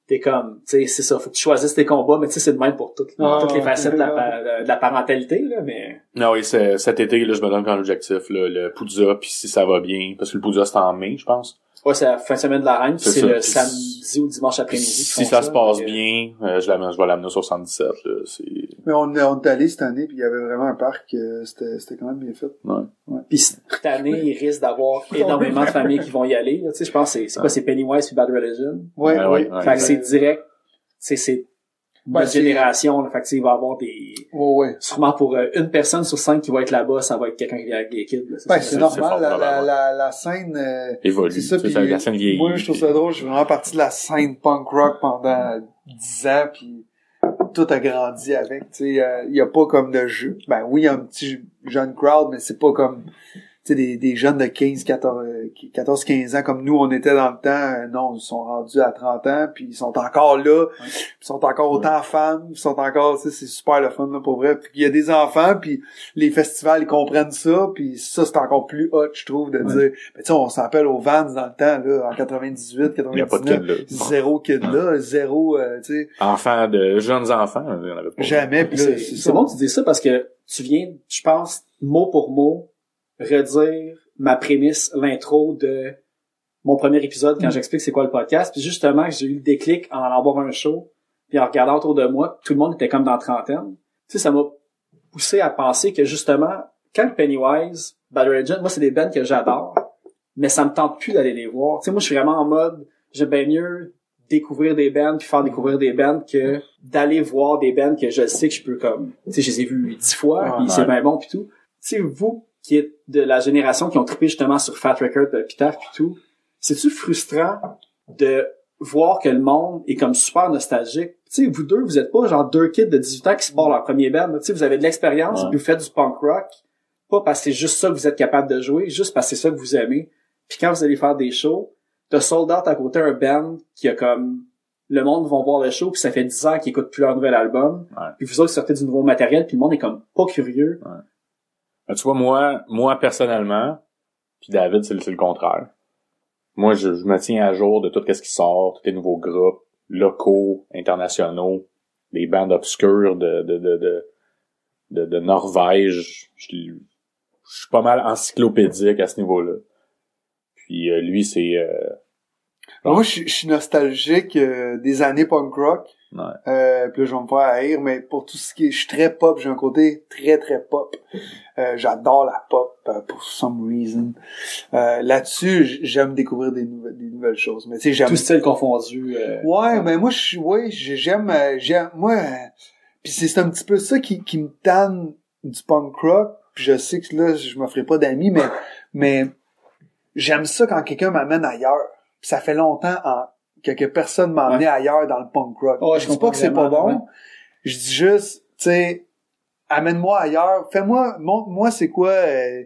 Speaker 1: T'es comme, tu sais, c'est ça, faut que tu choisisses tes combats, mais tu sais, c'est de même pour toutes,
Speaker 3: Ah,
Speaker 1: toutes les facettes de la, de parentalité, là, mais...
Speaker 4: Non, oui, c'est- cet été, là, je me donne comme objectif, là, le Poudza, puis si ça va bien, parce que le Poudza, c'est en mai, je pense.
Speaker 1: Ouais, c'est la fin de semaine de la reine, puis
Speaker 4: C'est
Speaker 1: le samedi ou dimanche après-midi.
Speaker 4: Si ça se passe
Speaker 1: euh,
Speaker 4: bien, euh, je, l'amène- je vais l'amener au 77, là, c'est...
Speaker 3: Mais on, on est allé cette année, puis il y avait vraiment un parc, euh, c'était c'était quand même bien fait.
Speaker 4: Ouais.
Speaker 1: Puis cette année, il risque d'avoir énormément de familles qui vont y aller. là. Tu sais, je pense que c'est c'est quoi, c'est Pennywise puis Bad Religion?
Speaker 3: Ouais,
Speaker 4: Ouais,
Speaker 3: ouais.
Speaker 4: ouais,
Speaker 1: Fait que c'est direct. C'est
Speaker 3: Ben, c'est-
Speaker 1: génération. Là. Fait que tu sais, il va y avoir des
Speaker 3: ouais.
Speaker 1: sûrement pour euh, une personne sur cinq qui va être là-bas, ça va être quelqu'un qui vient avec des kids. là.
Speaker 3: Ben, c'est normal, la, la, la, la scène, euh,
Speaker 4: Évolue.
Speaker 3: c'est ça,
Speaker 4: C'est
Speaker 3: puis
Speaker 4: ça, la scène vieillit.
Speaker 3: moi, je trouve ça drôle, je suis vraiment partie de la scène punk rock pendant dix ans, puis tout a grandi avec, tu sais, euh, il y a pas comme de jeu. Ben oui, il y a un petit jeune crowd, mais c'est pas comme, des, des jeunes de 15, 14, euh, 14, 15 ans comme nous, on était dans le temps, euh, non, ils sont rendus à 30 ans, puis ils sont encore là, ils sont encore autant fans, ils sont encore, tu sais, c'est super le fun, là, pour vrai. Puis il y a des enfants, puis les festivals, ils comprennent ça, puis ça, c'est encore plus hot, je trouve, de dire, ben, tu sais, on s'appelle aux Vans dans le temps, là, en 98,
Speaker 4: Il n'y a pas de
Speaker 3: 99,
Speaker 4: kid, là.
Speaker 3: zéro kid là, zéro, euh, tu sais,
Speaker 4: Enfants de jeunes enfants, en avait pas.
Speaker 3: jamais, puis
Speaker 1: C'est bon que tu dis ça parce que tu viens, je pense, mot pour mot, redire ma prémisse, l'intro de mon premier épisode
Speaker 3: Mm.
Speaker 1: quand j'explique c'est quoi le podcast. Puis justement, j'ai eu le déclic en allant voir un show, puis en regardant autour de moi, tout le monde était comme dans la trentaine. Tu sais, ça m'a poussé à penser que justement, quand Pennywise, Bad Religion, moi c'est des bands que j'adore, mais ça me tente plus d'aller les voir. Tu sais, moi je suis vraiment en mode, j'aime bien mieux découvrir des bands puis faire découvrir des bands que d'aller voir des bands que je sais que je peux comme tu sais je les ai vus dix fois puis c'est bien bon puis tout tu sais vous qui êtes de la génération qui ont trippé justement sur Fat Record de Pitaf puis tout c'est-tu frustrant de voir que le monde est comme super nostalgique? Tu sais vous deux vous êtes pas genre deux kids de 18 ans qui se partent leur premier band tu sais vous avez de l'expérience
Speaker 4: Ouais.
Speaker 1: puis vous faites du punk rock pas parce que c'est juste ça que vous êtes capable de jouer juste parce que c'est ça que vous aimez. Puis quand vous allez faire des shows de sold out à côté un band qui a comme le monde vont voir le show puis ça fait 10 ans qu'ils écoutent plus leur nouvel album.
Speaker 4: Ouais.
Speaker 1: puis vous autres sortez du nouveau matériel puis le monde est comme pas curieux
Speaker 4: Ben, tu vois, moi, moi, personnellement, puis David, c'est le, le contraire. Moi, je, je me tiens à jour de tout ce qui sort, tous les nouveaux groupes, locaux, internationaux, des bandes obscures de, de, de, de, de, Norvège. Je, je suis pas mal encyclopédique à ce niveau-là. Puis euh, lui, c'est... euh,
Speaker 3: Moi, je, suis- je suis nostalgique euh, des années punk rock.
Speaker 4: ouais.
Speaker 3: Euh, puis là, je vais me faire haïr, mais pour tout ce qui est... Je suis très pop, j'ai un côté très, très pop. Euh, J'adore la pop, euh, pour some reason. Euh, Là-dessus, j'aime découvrir des nouvelles, des nouvelles choses. Mais tu sais, j'aime...
Speaker 1: tout style confondu euh,
Speaker 3: Ouais, mais moi, je suis... Ouais, j'ai- j'aime... euh, j'aime... Moi... Puis c'est c'est un petit peu ça qui, qui me tanne du punk rock. Puis je sais que là, je me ferai pas d'amis, mais... Mais j'aime ça quand quelqu'un m'amène ailleurs. Ça fait longtemps en, que, que personne m'a amené ailleurs dans le punk rock.
Speaker 1: Ouais,
Speaker 3: je
Speaker 1: je
Speaker 3: dis pas que c'est pas bon. Je dis juste, tu sais, amène-moi ailleurs. Fais-moi, montre-moi c'est quoi... Euh,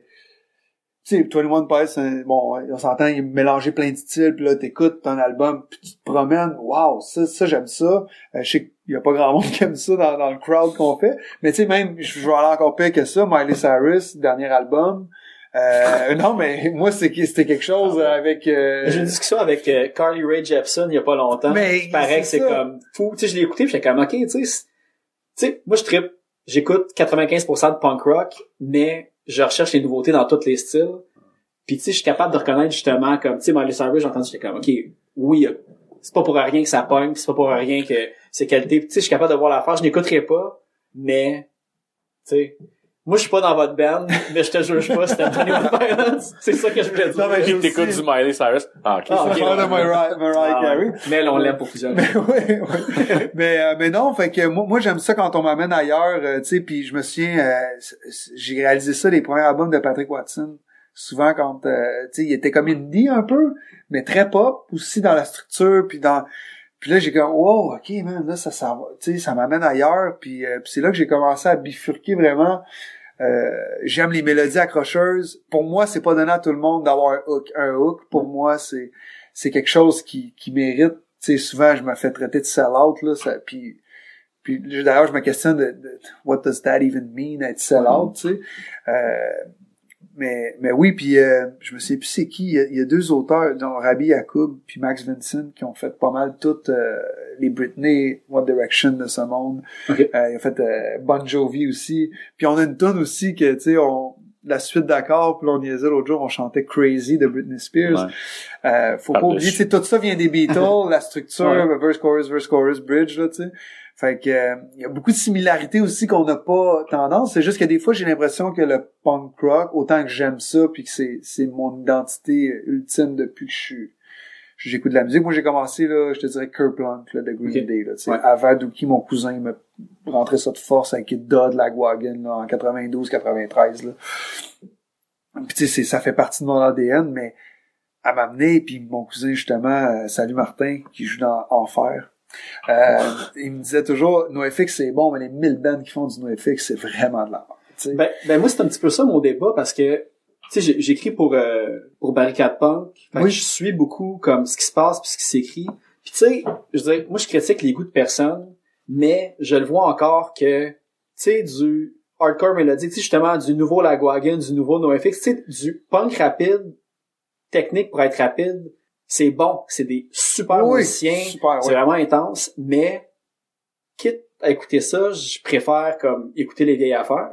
Speaker 3: tu sais, 21 Pilots, un- bon, on s'entend, il est mélangé plein de styles, puis là, t'écoutes ton album, puis tu te promènes, waouh, ça, ça, j'aime ça. Euh, je sais qu'il y a pas grand monde qui aime ça dans, dans le crowd qu'on fait, mais tu sais, même, je je vais aller encore pire que ça, Miley Cyrus, dernier album. Euh, non, mais moi, c'était quelque chose avec... euh,
Speaker 1: j'ai une discussion avec euh, Carly Rae Jepsen il y a pas longtemps.
Speaker 3: Mais
Speaker 1: paraît que
Speaker 3: c'est
Speaker 1: comme fou. Tu sais je l'ai écouté puis j'étais comme ok tu sais tu sais moi je trippe. J'écoute 95% de punk rock mais je recherche les nouveautés dans tous les styles. Puis tu sais je suis capable de reconnaître justement comme tu sais Miley Cyrus j'ai entendu j'étais comme ok oui c'est pas pour rien que ça punk c'est pas pour rien que c'est qualité Puis, tu sais je suis capable de voir l'affaire je n'écouterai pas mais tu sais moi je suis pas dans votre band mais je te juge pas c'était Tony Violence c'est ça que je voulais dire
Speaker 3: Non, mais
Speaker 4: t'écoutes du Miley Cyrus? Ah, ok.
Speaker 1: Ah,
Speaker 3: on
Speaker 1: ok,
Speaker 3: parle de. Mariah, Mariah
Speaker 1: Ah,
Speaker 3: Carey.
Speaker 1: ouais. mais là, on l'aime pour plusieurs
Speaker 3: Mais ouais, ouais. mais euh, mais non, fait que moi, moi j'aime ça quand on m'amène ailleurs, euh, tu sais, puis je me souviens, euh, j'ai réalisé ça les premiers albums de Patrick Watson. Souvent quand, euh, tu sais, il était comme indie un peu, mais très pop aussi dans la structure, puis dans, puis là j'ai comme, wow, ok man, là ça, ça, va, tu sais, ça m'amène ailleurs, puis, euh, puis c'est là que j'ai commencé à bifurquer vraiment. Euh, j'aime les mélodies accrocheuses. Pour moi, c'est pas donné à tout le monde d'avoir un hook. Un hook, pour moi, c'est c'est quelque chose qui, qui mérite. Sais, souvent, je me fais traiter de sell-out, là, ça, puis, puis d'ailleurs, je me questionne de, de what does that even mean, être sell-out, tu sais? Euh, mais, mais oui, puis euh, je me sais plus c'est qui. Il y, a, il y a deux auteurs, dont Rabbi Yacoub puis Max Vincent, qui ont fait pas mal toutes euh, les Britney, One Direction de ce monde.
Speaker 1: Ok.
Speaker 3: Euh, ils ont fait euh, Bon Jovi aussi. Puis on a une tonne aussi que, tu sais, on la suite d'accords, puis on niaisait l'autre jour, on chantait Crazy de Britney Spears.
Speaker 4: Ouais.
Speaker 3: Euh, faut pas oublier, tout ça vient des Beatles, la structure,
Speaker 1: Ouais.
Speaker 3: verse, chorus, verse, chorus, bridge, là, tu sais. Fait que, euh, il y a beaucoup de similarités aussi qu'on n'a pas tendance. C'est juste que des fois, j'ai l'impression que le punk rock, autant que j'aime ça, puis que c'est, c'est mon identité ultime depuis que je suis, j'écoute de la musique. Moi, j'ai commencé, là, je te dirais Kerplunk, là, de Green. Day, là, tu sais.
Speaker 1: Ouais.
Speaker 3: Avant Dookie, mon cousin, il me rentrait ça de force avec Kid Dodd, Lagwagon, là, en 92, 93, là. Puis tu sais, c'est- ça fait partie de mon ADN, mais à m'amener, puis mon cousin, justement, euh, Salut Martin, qui joue dans Enfer, euh, il me disait toujours, NoFX, c'est bon, mais les 1000 bands qui font du NoFX, c'est vraiment de la merde.
Speaker 1: Ben, ben moi, c'est un petit peu ça mon débat parce que, tu sais, j'ai- j'écris pour, euh, pour Barricade Punk. Fait
Speaker 3: Oui.
Speaker 1: je suis beaucoup comme ce qui se passe puis ce qui s'écrit. Puis tu sais, je dire, moi, je critique les goûts de personne, mais je le vois encore que, tu sais, du hardcore mélodique, tu sais, justement, du nouveau Lagwagon, du nouveau NoFX, tu sais, du punk rapide, technique pour être rapide, c'est bon. C'est des super
Speaker 3: Oui,
Speaker 1: musiciens.
Speaker 3: super,
Speaker 1: C'est vraiment intense, mais quitte à écouter ça, je préfère comme écouter les vieilles affaires.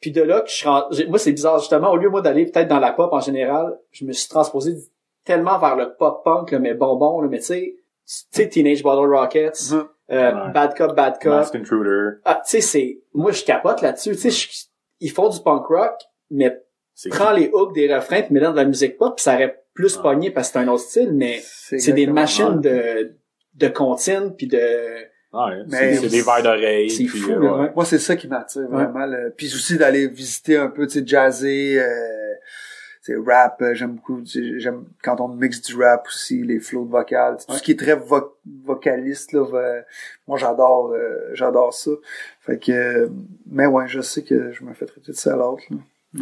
Speaker 1: Puis de là que je suis moi c'est bizarre justement au lieu moi d'aller peut-être dans la pop en général, je me suis transposé tellement vers le pop punk là, mais bonbon là, mais tu sais tu sais Teenage Bottle Rockets,
Speaker 3: Mhm.
Speaker 1: euh,
Speaker 4: Ouais.
Speaker 1: Bad Cop Bad Cop.
Speaker 4: Mask Intruder.
Speaker 1: Ah, tu sais c'est moi je capote là-dessus, tu sais ils font du punk rock mais
Speaker 4: C'est
Speaker 1: prends les hooks des refrains puis mets dans de la musique pop, puis ça aurait plus
Speaker 4: Ouais.
Speaker 1: pogné parce que c'est un autre style mais c'est des machines
Speaker 3: ça.
Speaker 1: de de comptines puis de
Speaker 4: Ouais,
Speaker 3: Mais-
Speaker 4: c'est c'est des verres d'oreille.
Speaker 1: c'est fou
Speaker 4: euh,
Speaker 1: là,
Speaker 4: ouais.
Speaker 3: Moi, c'est ça qui m'attire vraiment. le- Puis aussi d'aller visiter un peu, tu sais, jazzer, euh, tu sais, rap. euh, J'aime beaucoup, tu sais, j'aime quand on mixe du rap aussi, les flows vocales. Tout
Speaker 1: Ouais.
Speaker 3: ce qui est très vo- vocaliste, là, va- moi, j'adore euh, j'adore ça. Fait que, euh, mais ouais, je sais que je me fais traiter de là.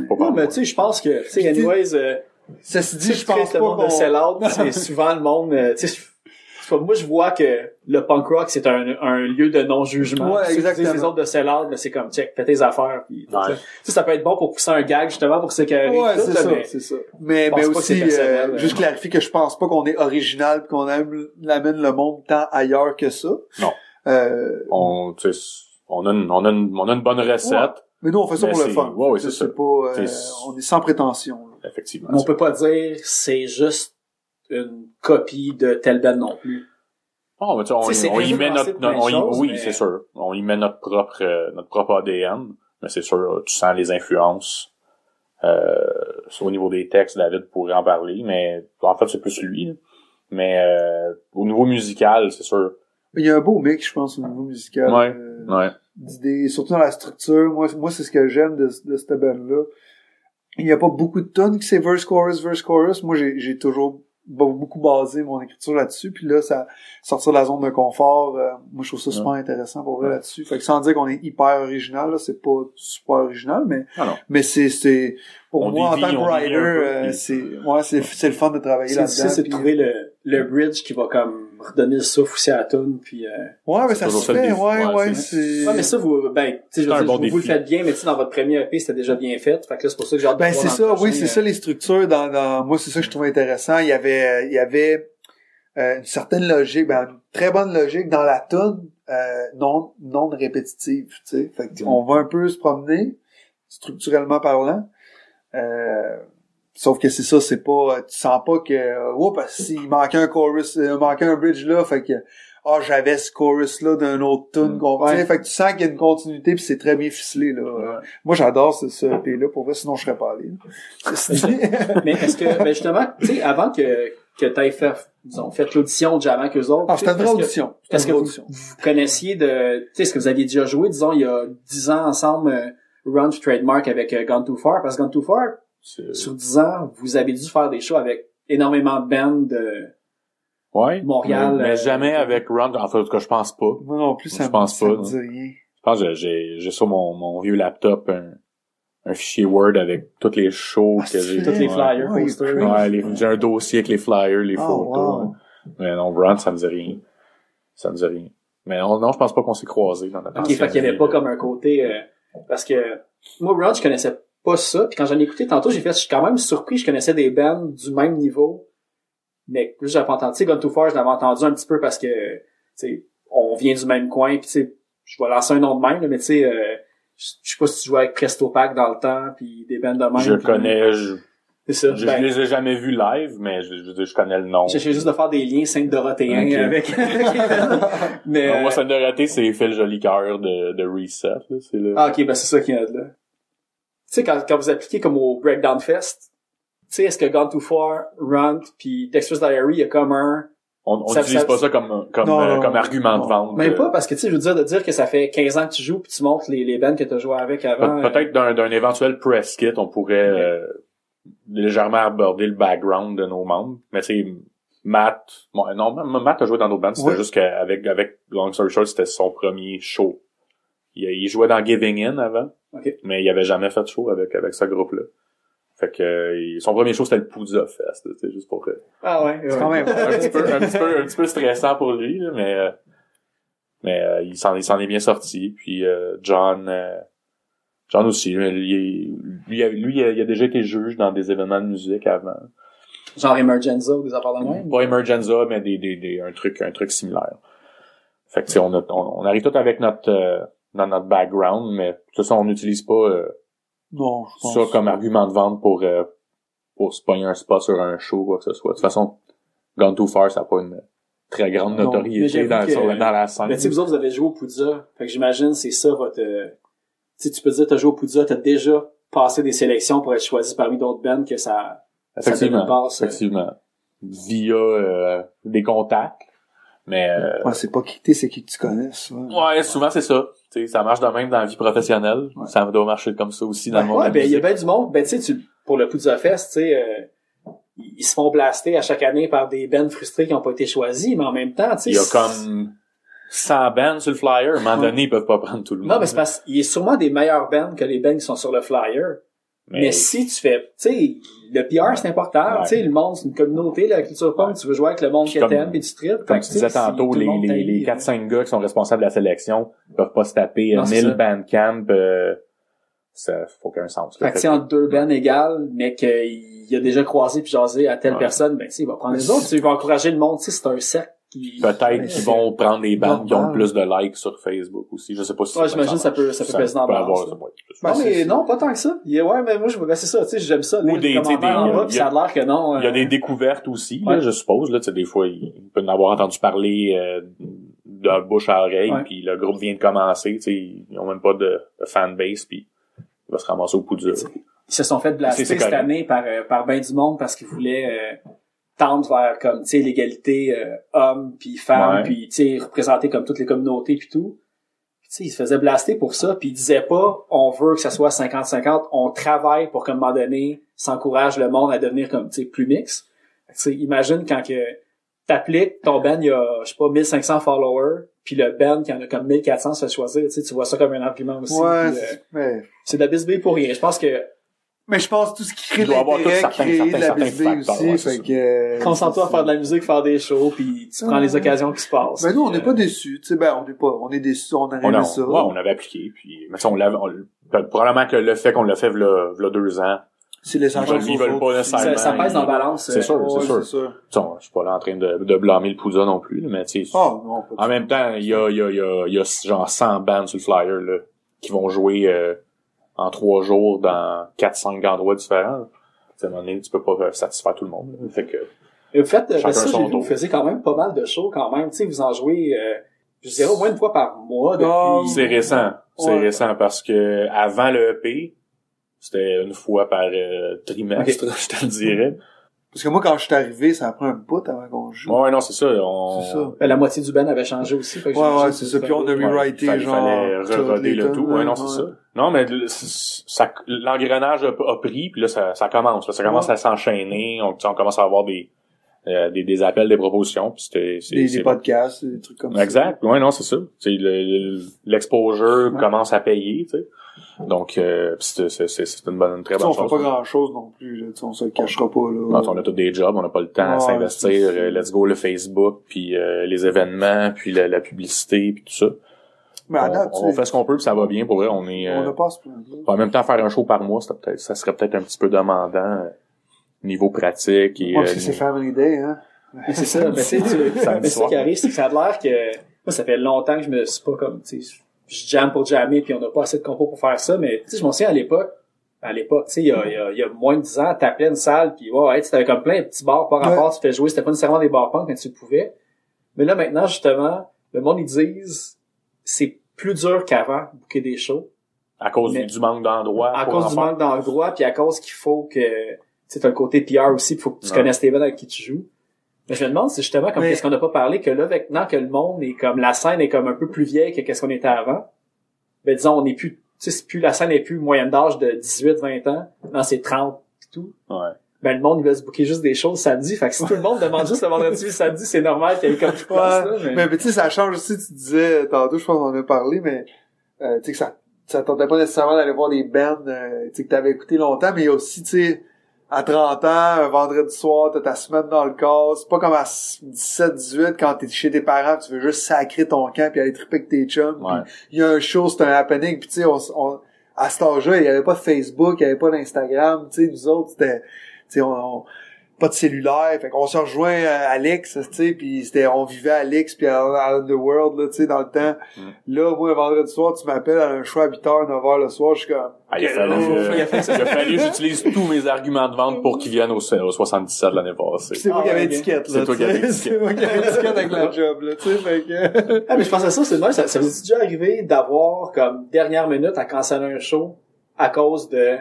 Speaker 4: Pas
Speaker 1: Non,
Speaker 4: mal.
Speaker 1: mais tu sais, je pense que, tu sais, anyways, euh,
Speaker 3: Ceci dit, je pense pas
Speaker 1: le monde de
Speaker 3: qu'on...
Speaker 1: c'est souvent le monde, euh, tu sais, je- c'est pas- moi, je vois que le punk rock, c'est un, un lieu de non-jugement.
Speaker 3: Ouais, exactement.
Speaker 1: Les autres de sell-out, ben, c'est comme, check, fais tes affaires. Puis,
Speaker 4: Ouais.
Speaker 1: tu sais, ça peut être bon pour pousser un gag, justement, pour ceux qui arrivent.
Speaker 3: Ouais, c'est ça,
Speaker 1: mais-
Speaker 3: c'est ça. Mais,
Speaker 1: je pense
Speaker 3: mais
Speaker 1: pas que
Speaker 3: aussi,
Speaker 1: c'est personnel,
Speaker 3: euh, juste clarifier que je pense pas qu'on est original pis qu'on aime, l'amène le monde tant ailleurs que ça.
Speaker 4: Non.
Speaker 3: Euh,
Speaker 4: On, tu sais, on a une, on a une, on a une bonne recette,
Speaker 3: Ouais. mais nous, on fait ça
Speaker 4: Mais
Speaker 3: pour le fun.
Speaker 4: ouais, ouais, c'est ça.
Speaker 3: pas, euh, on est sans prétention.
Speaker 4: Effectivement.
Speaker 1: Mais on peut pas dire c'est juste une copie de tel band non plus.
Speaker 4: Oh, mais tu sais, on, on y met notre, on y-
Speaker 1: choses,
Speaker 4: oui,
Speaker 1: mais-
Speaker 4: c'est sûr. On y met notre propre, euh, notre propre ADN. Mais c'est sûr, tu sens les influences. Euh, au niveau des textes, David pourrait en parler, mais en fait, c'est plus lui. là. Mais euh, au niveau musical, c'est sûr.
Speaker 3: Il y a un beau mix, je pense, au niveau musical.
Speaker 4: Ouais.
Speaker 3: euh,
Speaker 4: Ouais.
Speaker 3: d'idées, surtout dans la structure. Moi, moi c'est ce que j'aime de, de cette band-là. Il n'y a pas beaucoup de tonnes qui c'est verse chorus, verse chorus. Moi, j'ai, j'ai toujours beaucoup basé mon écriture là-dessus. Puis là, ça sortir de la zone de confort, euh, moi, je trouve ça super intéressant pour vrai là-dessus. Fait que sans dire qu'on est hyper original, là, c'est pas super original, mais
Speaker 4: Ah
Speaker 3: mais c'est c'est pour moi
Speaker 4: dévie,
Speaker 3: en tant que writer, euh,
Speaker 4: puis-
Speaker 3: c'est ouais, c'est c'est le fun de travailler
Speaker 1: C'est
Speaker 3: là-dedans.
Speaker 1: c'est de trouver le, le bridge qui va comme redonner le souffle aussi à la tune, puis euh,
Speaker 3: Ouais, mais
Speaker 4: C'est
Speaker 3: ça se fait, ouais,
Speaker 4: Ouais,
Speaker 3: ouais,
Speaker 4: c'est-
Speaker 1: Ouais, mais ça, vous, ben, tu sais, je veux dire,
Speaker 4: bon
Speaker 1: vous, vous le faites bien, mais tu sais, dans votre premier EP, c'était déjà bien fait. Fait que là, c'est pour ça que j'ai hâte
Speaker 3: Ben c'est ça,
Speaker 1: le
Speaker 3: oui,
Speaker 1: prochain,
Speaker 3: c'est
Speaker 1: euh,
Speaker 3: ça les structures dans, dans moi c'est ça que je trouve intéressant. Il y avait il y avait euh, une certaine logique, ben une très bonne logique dans la tune euh, non non répétitive, tu sais. Fait que,
Speaker 4: Mm.
Speaker 3: on va un peu se promener structurellement parlant. Euh, sauf que c'est ça, c'est pas tu sens pas que euh, oups, s'il manquait un chorus, euh, il manquait un bridge là, fait que ah j'avais ce chorus là d'un autre tune qu'on
Speaker 1: Ouais.
Speaker 3: fait que tu sens qu'il y a une continuité puis c'est très bien ficelé là. Euh, Moi j'adore ce, ce EP là pour vrai sinon je serais pas allé.
Speaker 1: Mais est-ce que, ben justement, tu sais, avant que, que t'ailles faire, disons, fait l'audition de Jammer qu'eux autres.
Speaker 3: Ah, c'était une vraie
Speaker 1: est-ce que-
Speaker 3: audition.
Speaker 1: Est-ce que vous, connaissiez de, tu sais, est-ce que vous aviez déjà joué, disons, il y a 10 ans ensemble, euh, Run Trademark avec euh, Gone Too Far? Parce que Gone Too Far, sur 10 ans, vous avez dû faire des shows avec énormément de bands de,
Speaker 4: Ouais.
Speaker 1: Montréal,
Speaker 4: Mais, mais
Speaker 1: euh,
Speaker 4: jamais avec Ron. En fait, en tout cas, je pense pas.
Speaker 3: Moi non plus, ça,
Speaker 4: Je pense
Speaker 3: ça
Speaker 4: pas,
Speaker 3: me dit rien.
Speaker 4: Je pense que j'ai, j'ai sur mon, mon vieux laptop un, un fichier Word avec tous les shows
Speaker 3: Ah,
Speaker 4: que j'ai.
Speaker 3: vrai?
Speaker 1: Tous les flyers,
Speaker 3: Ouais,
Speaker 1: posters.
Speaker 4: Ouais, les- j'ai un dossier avec les flyers, les
Speaker 3: Oh,
Speaker 4: photos.
Speaker 3: wow.
Speaker 4: hein. Mais non, Brunt, ça me dit rien. Ça me dit rien. Mais non, non je pense pas qu'on s'est croisés dans notre
Speaker 1: Ok, fait qu'il y avait pas comme un côté, euh, parce que, moi, Rod, je connaissais pas ça, puis quand j'en ai écouté tantôt, j'ai fait, je suis quand même surpris, je connaissais des bands du même niveau, mais juste j'avais entendu, tu sais, Gun Too Far, je l'avais entendu un petit peu parce que, tu sais, on vient du même coin, puis tu sais, je vais lancer un nom de même, mais tu sais, euh, je sais pas si tu jouais avec Presto Pack dans le temps, puis des bands de même.
Speaker 4: Je connais, je,
Speaker 1: C'est ça.
Speaker 4: je,
Speaker 1: Ben,
Speaker 4: je les ai jamais vus live, mais je, je, je connais le nom.
Speaker 1: J'essaie juste de faire des liens Saint-Dorothéens
Speaker 4: Ok.
Speaker 1: avec, mais,
Speaker 4: Non,
Speaker 1: euh,
Speaker 4: moi, ça me raté, c'est Phil Jolicoeur de, de Reset, là. Le...
Speaker 1: Ah, ok, ben c'est ça qui est là. Tu sais, quand, quand vous appliquez comme au Breakdown Fest, tu sais, est-ce que Gone Too Far, Runt, puis Dexter's Diary, il y a comme un...
Speaker 4: on n'utilise pas ça comme, comme,
Speaker 3: Non,
Speaker 4: euh, comme argument de vente.
Speaker 1: Même
Speaker 4: Euh,
Speaker 1: pas, parce que tu sais, je veux dire, de dire que ça fait 15 ans que tu joues, puis tu montres les, les bands que tu as joué avec avant.
Speaker 4: Pe-
Speaker 1: euh,
Speaker 4: Peut-être d'un, d'un éventuel press kit, on pourrait euh, légèrement aborder le background de nos membres. Mais c'est Matt, bon, non, Matt a joué dans d'autres bands, c'était
Speaker 3: Oui.
Speaker 4: juste qu'avec avec Long Story Short, c'était son premier show. Il, il jouait dans Giving In avant,
Speaker 1: Ok.
Speaker 4: mais il avait jamais fait de show avec avec ce groupe-là. Fait que euh, son premier show c'était le Poudza Fest, sais, juste pour euh,
Speaker 1: Ah ouais,
Speaker 3: C'est quand même.
Speaker 4: un petit peu un petit peu un petit peu stressant pour lui là, mais euh, mais euh, il s'en il s'en est bien sorti puis euh, John euh, John aussi lui lui, il a- lui il a, il a déjà été juge dans des événements de musique avant
Speaker 1: Genre Emergenza ou des affaires de même?
Speaker 4: pas Emergenza mais des, des, des un truc un truc similaire fait que tu sais on, a- on on arrive tout avec notre euh, dans notre background mais tout ça on n'utilise pas euh,
Speaker 3: Non, je pense.
Speaker 4: ça comme argument de vente pour euh, pour se pogner un spot sur un show quoi que ce soit de toute façon Gone Too Far ça n'a pas une très grande notoriété dans,
Speaker 1: que-
Speaker 4: sur la- dans la scène
Speaker 1: Mais tu sais, vous autres, vous avez joué au Poudza. Fait que j'imagine, c'est ça votre... euh, Tu sais, tu peux dire, t'as joué au Poudza, t'as déjà passé des sélections pour être choisi parmi d'autres bands que ça... ça donne une
Speaker 4: Effectivement,
Speaker 1: passe, euh,
Speaker 4: effectivement. Via euh, des contacts. Mais euh,
Speaker 3: Ouais, c'est pas quitter, c'est qui que tu connais, ça.
Speaker 4: ouais, souvent c'est ça. Tu sais, ça marche de même dans la vie professionnelle.
Speaker 3: Ouais.
Speaker 4: Ça doit marcher comme ça aussi dans le monde.
Speaker 1: Ouais, ben il y a bien du monde. Ben tu sais, pour le Poudza Fest, tu sais, euh, ils se font blaster à chaque année par des bands frustrés qui n'ont pas été choisis, mais en même temps, tu sais...
Speaker 4: Il y a comme 100 bands sur le flyer. À un moment donné, ils peuvent pas prendre tout le monde.
Speaker 1: Non, mais c'est parce qu'il y a sûrement des meilleurs bands que les bands qui sont sur le flyer. Mais, si tu fais, tu sais, le PR c'est important,
Speaker 4: Ouais.
Speaker 1: tu sais, le monde c'est une communauté, la culture pop, tu veux jouer avec le monde
Speaker 4: Puis
Speaker 1: que
Speaker 4: comme-
Speaker 1: t'aimes et tu tripes.
Speaker 4: Comme
Speaker 1: Fait
Speaker 4: tu disais
Speaker 1: sais, si
Speaker 4: tantôt,
Speaker 1: tout le
Speaker 4: les, les,
Speaker 1: t'haït,
Speaker 4: les
Speaker 1: euh,
Speaker 4: 4-5 gars qui sont responsables de la sélection peuvent pas se taper
Speaker 1: Non,
Speaker 4: euh,
Speaker 1: c'est
Speaker 4: 1000
Speaker 1: ça.
Speaker 4: bandcamp. Euh, ça faut aucun sens.
Speaker 1: Fait que sais, entre deux bands égales, mais qu'il a déjà croisé puis jasé à telle
Speaker 4: Ouais.
Speaker 1: personne, ben tu sais, il va prendre les autres, il va encourager le monde, tu sais, c'est un cercle qui...
Speaker 4: Peut-être qu'ils vont prendre des bandes qui ont plus de likes sur Facebook aussi. Je sais pas si
Speaker 1: Ouais,
Speaker 4: c'est
Speaker 1: j'imagine
Speaker 4: ça
Speaker 1: ça peut, ça peut peser dans. Non, mais non, pas tant que ça. Ouais, mais moi, je, ben, c'est ça, tu sais, j'aime ça.
Speaker 4: Ou des-
Speaker 1: ça a l'air que non.
Speaker 4: Il y a
Speaker 1: euh,
Speaker 4: des découvertes aussi,
Speaker 1: Ouais.
Speaker 4: là, je suppose. Là, tu sais, des fois, il il peut en avoir entendu parler euh, de bouche à oreille, puis le groupe vient de commencer. tu sais, Ils ont même pas de, de fanbase, puis il va se ramasser au Poudre.
Speaker 1: Ils se sont fait blaster cette année par, euh, par ben du monde parce qu'ils voulaient euh, tendre vers comme tu sais l'égalité euh, hommes puis femmes
Speaker 4: Ouais.
Speaker 1: puis tu sais représenter comme toutes les communautés puis tout. Tu sais, ils se faisaient blaster pour ça puis ils disaient pas on veut que ça soit 50-50, on travaille pour qu'à un moment donné s'encourage le monde à devenir comme tu sais plus mix. Fait que, Tu sais, imagine quand que t'appliques ton band il y a je sais pas 1500 followers puis le band qui en a comme 1400 se fait choisir, tu sais tu vois ça comme un argument aussi.
Speaker 3: Ouais,
Speaker 1: euh,
Speaker 3: mais,
Speaker 1: c'est de la bisbille pour rien. Je pense que
Speaker 3: mais je pense que tout ce qui crée
Speaker 4: Il doit avoir
Speaker 3: l'intérêt
Speaker 4: certains-
Speaker 3: crée
Speaker 4: certains-
Speaker 3: la
Speaker 4: facteurs,
Speaker 3: aussi,
Speaker 4: ouais,
Speaker 3: fait que... euh,
Speaker 1: Concentre-toi à faire de la musique, faire des shows, puis tu prends
Speaker 3: Ah.
Speaker 1: les occasions qui se passent.
Speaker 3: Ben nous, on n'est pas
Speaker 1: euh,
Speaker 3: déçus, tu sais, ben, on n'est pas, on est déçus, on aurait
Speaker 4: On, a-
Speaker 3: ça.
Speaker 4: ouais, on avait appliqué, puis mais ça, on l'avait, on- probablement que le fait qu'on l'a fait v'là, v'là deux ans,
Speaker 3: C'est les
Speaker 4: ils veulent, ils veulent pas nécessairement.
Speaker 1: ça, ça pèse dans la balance.
Speaker 4: C'est
Speaker 1: euh,
Speaker 4: sûr, c'est sûr.
Speaker 3: c'est sûr.
Speaker 4: Tu sais, Je suis pas là en train de, de blâmer le Poudre non plus, mais tu sais,
Speaker 3: Oh, non, pas
Speaker 4: En même temps, il y a, il y a, il y a, il y a genre 100 bands sur le flyer, là, qui vont jouer, euh, en trois jours dans 4-5 endroits différents. À un moment donné, tu peux pas euh, satisfaire tout le monde, là. Fait que,
Speaker 1: Et faites, euh,
Speaker 4: Chacun
Speaker 1: ça, vu,
Speaker 4: tour.
Speaker 1: vous faisiez quand même pas mal de shows quand même. Tu sais, vous en jouez, euh, je dirais au moins une fois par mois depuis.
Speaker 3: Non,
Speaker 4: c'est récent. C'est
Speaker 3: Ouais.
Speaker 4: récent parce que, avant le EP, c'était une fois par euh, trimestre, je te le dirais.
Speaker 3: Parce que moi, quand je suis arrivé, ça a pris un bout avant qu'on joue.
Speaker 4: Ouais, non, c'est ça. On...
Speaker 3: C'est ça.
Speaker 1: Euh, La moitié du band avait changé aussi. fait que
Speaker 3: Ouais, ouais, c'est ça. Puis on a
Speaker 4: Ouais,
Speaker 3: rewrité,
Speaker 4: il fallait,
Speaker 3: genre...
Speaker 4: fallait re-roder
Speaker 3: les
Speaker 4: le tout. Ouais, non,
Speaker 3: ouais.
Speaker 4: c'est ça. Non, mais ça, l'engrenage a, a pris, puis là, ça, ça commence. Là, ça commence
Speaker 3: Ouais.
Speaker 4: à s'enchaîner. On, tu sais, on commence à avoir des, euh, des, des appels, des propositions. Puis c'était,
Speaker 3: Des, podcasts, des trucs comme ça.
Speaker 4: Exact. Ouais, non, c'est ça. C'est le- le- l'exposure
Speaker 3: Ouais.
Speaker 4: commence à payer, tu sais. Donc, euh, c'est, c'est, c'est, c'est une bonne, une très
Speaker 3: Tu sais,
Speaker 4: bonne
Speaker 3: on fait
Speaker 4: chose.
Speaker 3: pas grand chose non plus, là. Tu sais, on se le cachera pas, là.
Speaker 4: Non, on a tous des jobs, on n'a pas le temps à
Speaker 3: Ouais,
Speaker 4: s'investir. euh, let's go le Facebook, puis euh, les événements, puis la, la publicité, puis tout ça.
Speaker 3: Mais
Speaker 4: on,
Speaker 3: date,
Speaker 4: on
Speaker 3: tu sais,
Speaker 4: fait ce qu'on peut, puis ça va bien. Pour vrai, on est.
Speaker 3: on
Speaker 4: euh,
Speaker 3: pas à se plaindre.
Speaker 4: en même temps, faire un show par mois, ça, peut-être, ça serait peut-être un petit peu demandant euh, niveau pratique et.
Speaker 3: Moi, parce
Speaker 4: euh,
Speaker 3: que c'est Family Day, hein.
Speaker 1: C'est ça, mais tu sais, ce qui arrive, c'est que ça a l'air que, moi, ça fait longtemps que je me suis pas comme, tu sais, je jamme pour jammer puis on n'a pas assez de compos pour faire ça, mais tu sais, je m'en souviens à l'époque, à l'époque, tu sais, il y a, il y, a, il y a moins de 10 ans, t'appelais une salle puis ouais, ouais, tu avais comme plein de petits bars par rapport, tu fais jouer, c'était pas nécessairement des bars punk quand tu pouvais. Mais là, maintenant, justement, le monde, ils disent, c'est plus dur qu'avant, booker des shows.
Speaker 4: à cause
Speaker 1: mais-
Speaker 4: du manque d'endroits.
Speaker 1: à cause du manque d'endroit, puis à cause qu'il faut que, tu sais, t'as le côté PR aussi, il faut que tu
Speaker 4: Ouais.
Speaker 1: connaisses les bandes avec qui tu joues. Mais je me demande, c'est justement comme qu'est-ce qu'on n'a pas parlé, que là, maintenant que le monde est comme, la scène est comme un peu plus vieille que qu'est-ce qu'on était avant, ben disons, on est plus, tu sais, c'est plus, la scène est plus moyenne d'âge de 18, 20 ans, non, c'est 30 et tout.
Speaker 4: Ouais.
Speaker 1: Ben, le monde, il va se booker juste des choses samedi. Fait que si tout le monde demande juste le vendredi le samedi, c'est normal qu'il y ait comme là,
Speaker 3: Ouais.
Speaker 1: mais-
Speaker 3: Mais, mais tu sais, ça change aussi, tu disais, tantôt, je pense qu'on en a parlé, mais, euh, tu sais, que ça, ça tentait pas nécessairement d'aller voir des bands, euh, tu sais, que t'avais écouté longtemps, mais il y a aussi, tu sais, à 30 ans, un vendredi soir, t'as ta semaine dans le corps. C'est pas comme à 17, 18, quand t'es chez tes parents, tu veux juste sacrer ton camp puis aller triper avec tes chums.
Speaker 4: Ouais.
Speaker 3: Il y a un show, c'est un happening, puis tu sais, on, on- à cet âge-là, il y avait pas de Facebook, il y avait pas d'Instagram, tu sais, nous autres, c'était, tu sais, on, on- pas de cellulaire, fait qu'on se rejoint à Alex, tu sais, puis c'était, on vivait à Alex puis à, à Underworld, là, tu sais, dans le temps.
Speaker 4: Mm.
Speaker 3: Là, moi, un vendredi soir, tu m'appelles à un show à 8h, 9h le soir, je suis comme,
Speaker 4: Ah, il a fallu, euh,
Speaker 1: il a
Speaker 4: fallu que j'utilise tous mes arguments de vente pour qu'ils viennent au, au 77 l'année passée.
Speaker 3: c'est moi
Speaker 1: Ah,
Speaker 3: qui avais
Speaker 1: ouais,
Speaker 3: l'étiquette, là.
Speaker 4: C'est toi qui avais l'étiquette.
Speaker 3: C'est moi qui avais l'étiquette avec la job, là, tu sais, fait que...
Speaker 1: Ah, mais je pense à ça, c'est nice. Ça, ça vous est déjà arrivé d'avoir, comme, dernière minute à canceller un show à cause de,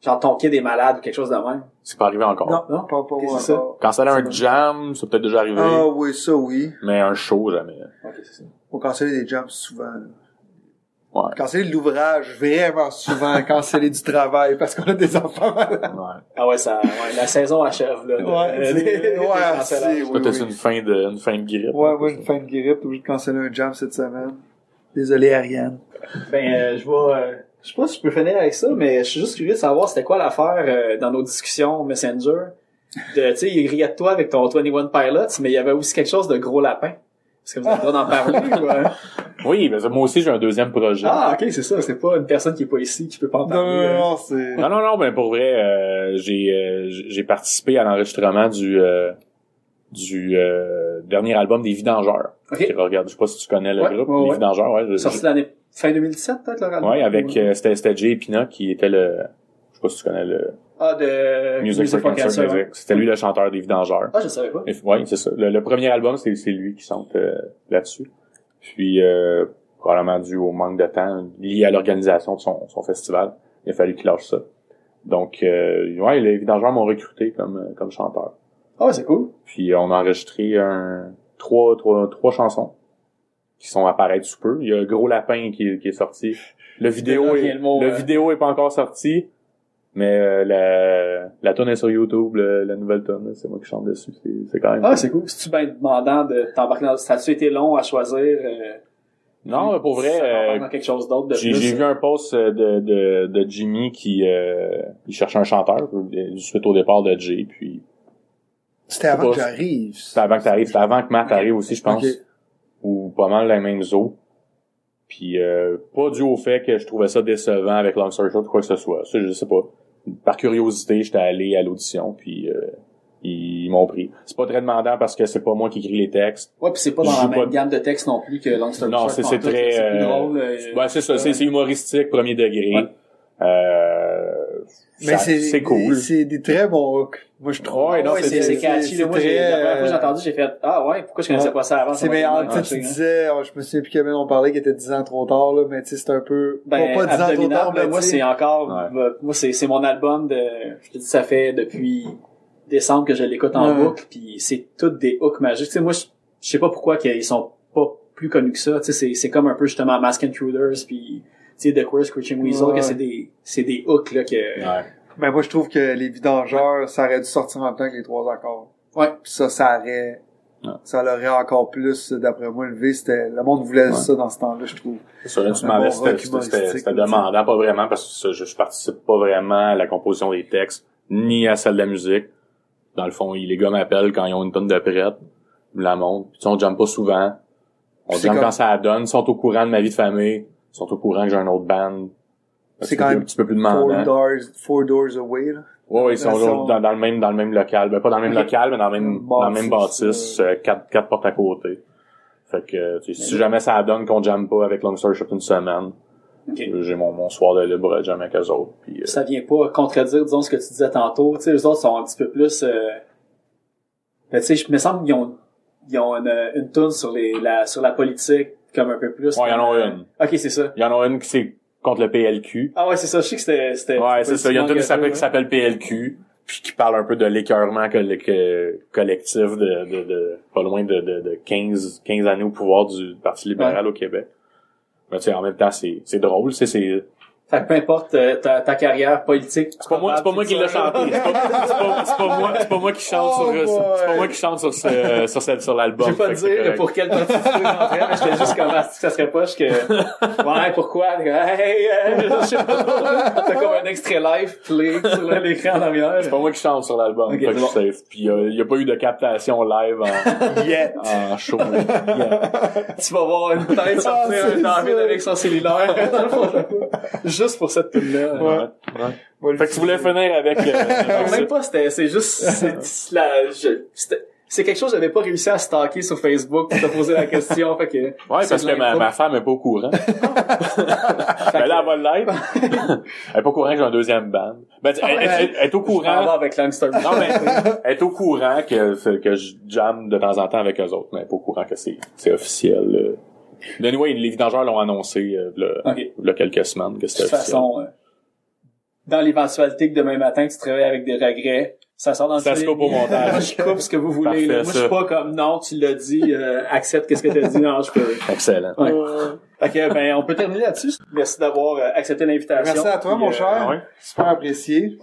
Speaker 1: genre, ton kid est malade ou quelque chose de même?
Speaker 4: C'est pas arrivé encore.
Speaker 3: Non,
Speaker 1: Non?
Speaker 3: pas, pas
Speaker 1: Ok,
Speaker 3: moi
Speaker 1: c'est ça.
Speaker 4: Quand ça a un jam, c'est peut-être déjà arrivé,
Speaker 3: Ah oui, ça oui.
Speaker 4: mais un show, jamais.
Speaker 1: Ok, c'est ça.
Speaker 3: Faut canceller des jumps souvent. là.
Speaker 4: Ouais.
Speaker 3: Canceller de l'ouvrage vraiment souvent. canceller du travail parce qu'on a des enfants malades.
Speaker 4: Ouais.
Speaker 1: Ah ouais, ça, ouais, la saison achève, là. de-
Speaker 3: Ouais,
Speaker 1: des
Speaker 3: ouais, c'est- oui, oui.
Speaker 4: une fin de, une fin de grippe.
Speaker 3: Ouais, moi, une fin de grippe, t'es obligé de canceller un jam cette semaine. Désolé, Ariane.
Speaker 1: Ben, euh, je vais, euh, je sais pas si je peux finir avec ça, mais je suis juste curieux de savoir c'était quoi l'affaire euh, dans nos discussions Messenger. De, tu sais, il riait de toi avec ton 21 Pilots, mais il y avait aussi quelque chose de gros lapin. Est-ce que vous avez le droit d'en parler ou, euh?
Speaker 4: Oui, mais moi aussi, j'ai un deuxième projet.
Speaker 1: Ah, ok, c'est ça. C'est pas une personne qui est pas ici qui peut pas en parler.
Speaker 3: non,
Speaker 1: euh.
Speaker 3: non, c'est...
Speaker 4: Non, non, non, mais pour vrai, euh, j'ai euh, j'ai participé à l'enregistrement du euh, du euh, dernier album des Vidangeurs.
Speaker 1: Ok.
Speaker 4: Regarde, je sais pas si tu connais le
Speaker 1: Ouais,
Speaker 4: groupe,
Speaker 1: ouais,
Speaker 4: les
Speaker 1: ouais.
Speaker 4: Vidangeurs, ouais. je-
Speaker 1: Sorti l'année fin 2017, peut-être, le
Speaker 4: Ouais, avec euh, c'était c'était Jay Pina qui était le je sais pas si tu connais le
Speaker 1: Ah, de
Speaker 4: Music for Cancer Music. C'était lui le chanteur des Vidangeurs.
Speaker 1: Ah, je savais pas.
Speaker 4: Ouais, c'est ça. Le, le premier album, c'est c'est lui qui chante euh, là-dessus. Puis euh, probablement dû au manque de temps lié à l'organisation de son, son festival, il a fallu qu'il lâche ça. Donc euh, ouais, les Vidangeurs m'ont recruté comme euh, comme chanteur.
Speaker 1: Ah, c'est cool.
Speaker 4: Puis euh, on a enregistré un trois trois trois chansons qui sont apparaître sous peu. Il y a Gros Lapin qui, qui est sorti. Le vidéo est,
Speaker 1: le mot,
Speaker 4: le
Speaker 1: euh.
Speaker 4: vidéo est pas encore sorti. Mais euh, la, la tune est sur YouTube, le- la nouvelle là, c'est moi qui chante dessus. C'est, c'est quand même.
Speaker 1: Ah,
Speaker 4: cool.
Speaker 1: c'est cool. C'est-tu bien demandant de t'embarquer dans... Ça a-tu été long à choisir? Euh,
Speaker 4: Non, mais pour vrai, euh,
Speaker 1: quelque chose d'autre de
Speaker 4: j'ai,
Speaker 1: plus?
Speaker 4: j'ai vu un post euh, de, de, de Jimmy qui euh, il cherchait un chanteur euh, suite au départ de Jay. Puis
Speaker 3: C'était avant
Speaker 4: pas-
Speaker 3: que j'arrive.
Speaker 4: c'était avant que t'arrives, c'était avant que Matt arrive aussi, je pense. Ou pas mal les mêmes eaux. Puis euh, pas dû au fait que je trouvais ça décevant avec Long Story Short ou quoi que ce soit. Ça, je sais pas. Par curiosité, j'étais allé à l'audition, puis euh, ils, m'ont pris. C'est pas très demandant parce que c'est pas moi qui écris les textes.
Speaker 1: Ouais, puis c'est pas dans
Speaker 4: Je
Speaker 1: la même
Speaker 4: pas-
Speaker 1: gamme de texte non plus que Long Story
Speaker 4: Non,
Speaker 1: Short,
Speaker 4: c'est, très...
Speaker 1: C'est
Speaker 4: euh,
Speaker 1: euh,
Speaker 4: ouais, c'est ça, c'est, c'est humoristique, premier degré.
Speaker 1: Ouais.
Speaker 4: Euh,
Speaker 3: Mais c'est,
Speaker 4: c'est cool.
Speaker 3: C'est des très bons hooks. Moi, je trouve.
Speaker 4: Ouais, non,
Speaker 1: ouais, c'est, c'est catchy. là. Moi, j'ai, la première fois que j'ai entendu, j'ai fait, ah ouais, pourquoi je connaissais
Speaker 3: Ouais.
Speaker 1: pas ça avant?
Speaker 3: C'est mais en tu sais,
Speaker 1: hein.
Speaker 3: disais, oh, je me souviens plus combien on parlait qui était 10 ans trop tard, là, mais tu sais, c'est un peu,
Speaker 1: Ben,
Speaker 3: pas, pas 10 ans trop tard, mais
Speaker 1: moi, c'est encore,
Speaker 4: Ouais.
Speaker 1: euh, moi, c'est, c'est mon album de, je te dis, ça fait depuis décembre que je l'écoute en
Speaker 3: Ouais.
Speaker 1: boucle, puis c'est toutes des hooks magiques. Tu sais, moi, je, je sais pas pourquoi qu'ils sont pas plus connus que ça. Tu sais, c'est, c'est comme un peu, justement, Mask Intruders, puis, sais, The Queer Screeching Weasel,
Speaker 3: Ouais.
Speaker 1: que c'est des, c'est des hooks, là, que,
Speaker 4: Ouais.
Speaker 3: mais moi, je trouve que les vidangeurs, ça aurait dû sortir en même temps que les trois accords.
Speaker 1: Ouais.
Speaker 3: Puis ça, ça aurait,
Speaker 4: Ouais.
Speaker 3: ça l'aurait encore plus, d'après moi, levé. C'était, le monde voulait
Speaker 4: Ouais.
Speaker 3: ça dans ce temps-là, je trouve.
Speaker 4: C'est sûr, là, tu c'était- demandant, pas vraiment, parce que ça, je, je participe pas vraiment à la composition des textes, ni à celle de la musique. Dans le fond, les gars m'appellent quand ils ont une tonne de prête, ils me la montrent. Puis, tu sais, on jamme pas souvent. On
Speaker 3: comme-
Speaker 4: quand ça la donne. Ils sont au courant de ma vie de famille. Ils sont au courant que j'ai un autre band.
Speaker 3: C'est quand même
Speaker 4: un petit peu plus
Speaker 3: Four
Speaker 4: demandant.
Speaker 3: doors, four doors away, là.
Speaker 4: Ouais, ouais, ils sont dans, dans le même, dans le même local. Ben, pas dans le même local, mais dans le même, dans le même
Speaker 3: Bâtisse,
Speaker 4: bâtisse, euh, quatre, quatre portes à côté. Fait que, tu sais, si jamais ça donne qu'on jamme pas avec Long Story Short une semaine,
Speaker 1: Ok.
Speaker 4: euh, j'ai mon, mon soir de libre à jammer avec eux autres. Puis, euh,
Speaker 1: Ça vient pas contredire, disons, ce que tu disais tantôt. Tu sais, les autres sont un petit peu plus... Euh... Ben, tu sais, je me semble qu'ils ont, ils ont une, une toune sur les, la, sur la politique, comme un peu plus.
Speaker 4: Ouais, il y en a une.
Speaker 1: Ok, c'est ça.
Speaker 4: Il y en a une qui c'est contre le PLQ.
Speaker 1: Ah ouais, c'est ça. Je sais que c'était... c'était
Speaker 4: Ouais, c'est ça. Il y en a une qui s'appelle, PLQ, puis qui parle un peu de l'écœurement collectif de, de, de, pas loin de, de, de 15, 15 années au pouvoir du Parti libéral au Québec. Mais tu sais, en même temps, c'est, c'est drôle, c'est, c'est,
Speaker 1: Fait que peu importe euh, ta, ta carrière politique.
Speaker 4: c'est pas moi, c'est pas moi qui l'ai chanté. C'est pas, c'est pas, c'est pas moi, c'est pas moi qui chante
Speaker 3: Oh
Speaker 4: sur,
Speaker 3: boy.
Speaker 4: c'est pas moi qui chante sur ce, sur cette, sur l'album.
Speaker 1: Je vais pas
Speaker 4: que
Speaker 1: dire
Speaker 4: correct.
Speaker 1: pour quelle partie du truc rentrait, mais j'étais juste comme, ah, ça serait poche que, ouais, pourquoi? Hey, euh, je sais pas. T'as comme un extrait live play sur l'écran en arrière.
Speaker 4: C'est pas moi qui chante sur l'album,
Speaker 1: Ok,
Speaker 4: fait que je
Speaker 1: bon.
Speaker 4: suis safe. Puis il y a pas eu de captation live en,
Speaker 3: Yet.
Speaker 4: en show. Yeah.
Speaker 1: Tu vas voir une tête sortir
Speaker 3: Ah, c'est
Speaker 1: un David avec son cellulaire dans le fond. Juste pour cette tune-là.
Speaker 4: Ouais. ouais. Fait que tu voulais finir avec... euh,
Speaker 1: Même pas, c'était, c'est juste, c'est, c'est la, je- c'était- c'est quelque chose que j'avais pas réussi à stalker sur Facebook pour te poser la question, fait que.
Speaker 4: Ouais, parce que ma, ma femme est pas au courant. ben là, elle va l'être. elle est pas au courant que j'ai un deuxième band. Ben, elle, elle- elle- elle est au
Speaker 1: Je
Speaker 4: courant.
Speaker 1: avec Langster.
Speaker 4: Non, mais elle est au courant que, que je jamme de temps en temps avec eux autres, mais elle est pas au courant que c'est, c'est officiel. euh. Anyway, les vidangeurs l'ont annoncé, euh, là,
Speaker 1: Ok.
Speaker 4: là, quelques semaines que
Speaker 1: De toute façon, euh, dans l'éventualité que demain matin tu te réveilles avec des regrets, ça sort dans le
Speaker 4: Ça se coupe au montage.
Speaker 1: Moi, je coupe ce que vous voulez.
Speaker 4: Parfait,
Speaker 1: Moi, je suis pas comme non, tu l'as dit, euh, accepte qu'est-ce que t'as dit. Non, je peux.
Speaker 4: Excellent.
Speaker 1: Ouais. Ben, on peut terminer là-dessus. Merci d'avoir euh, accepté l'invitation.
Speaker 3: Merci à toi,
Speaker 1: Puis,
Speaker 3: mon
Speaker 1: euh,
Speaker 3: cher.
Speaker 4: ouais.
Speaker 3: Super apprécié.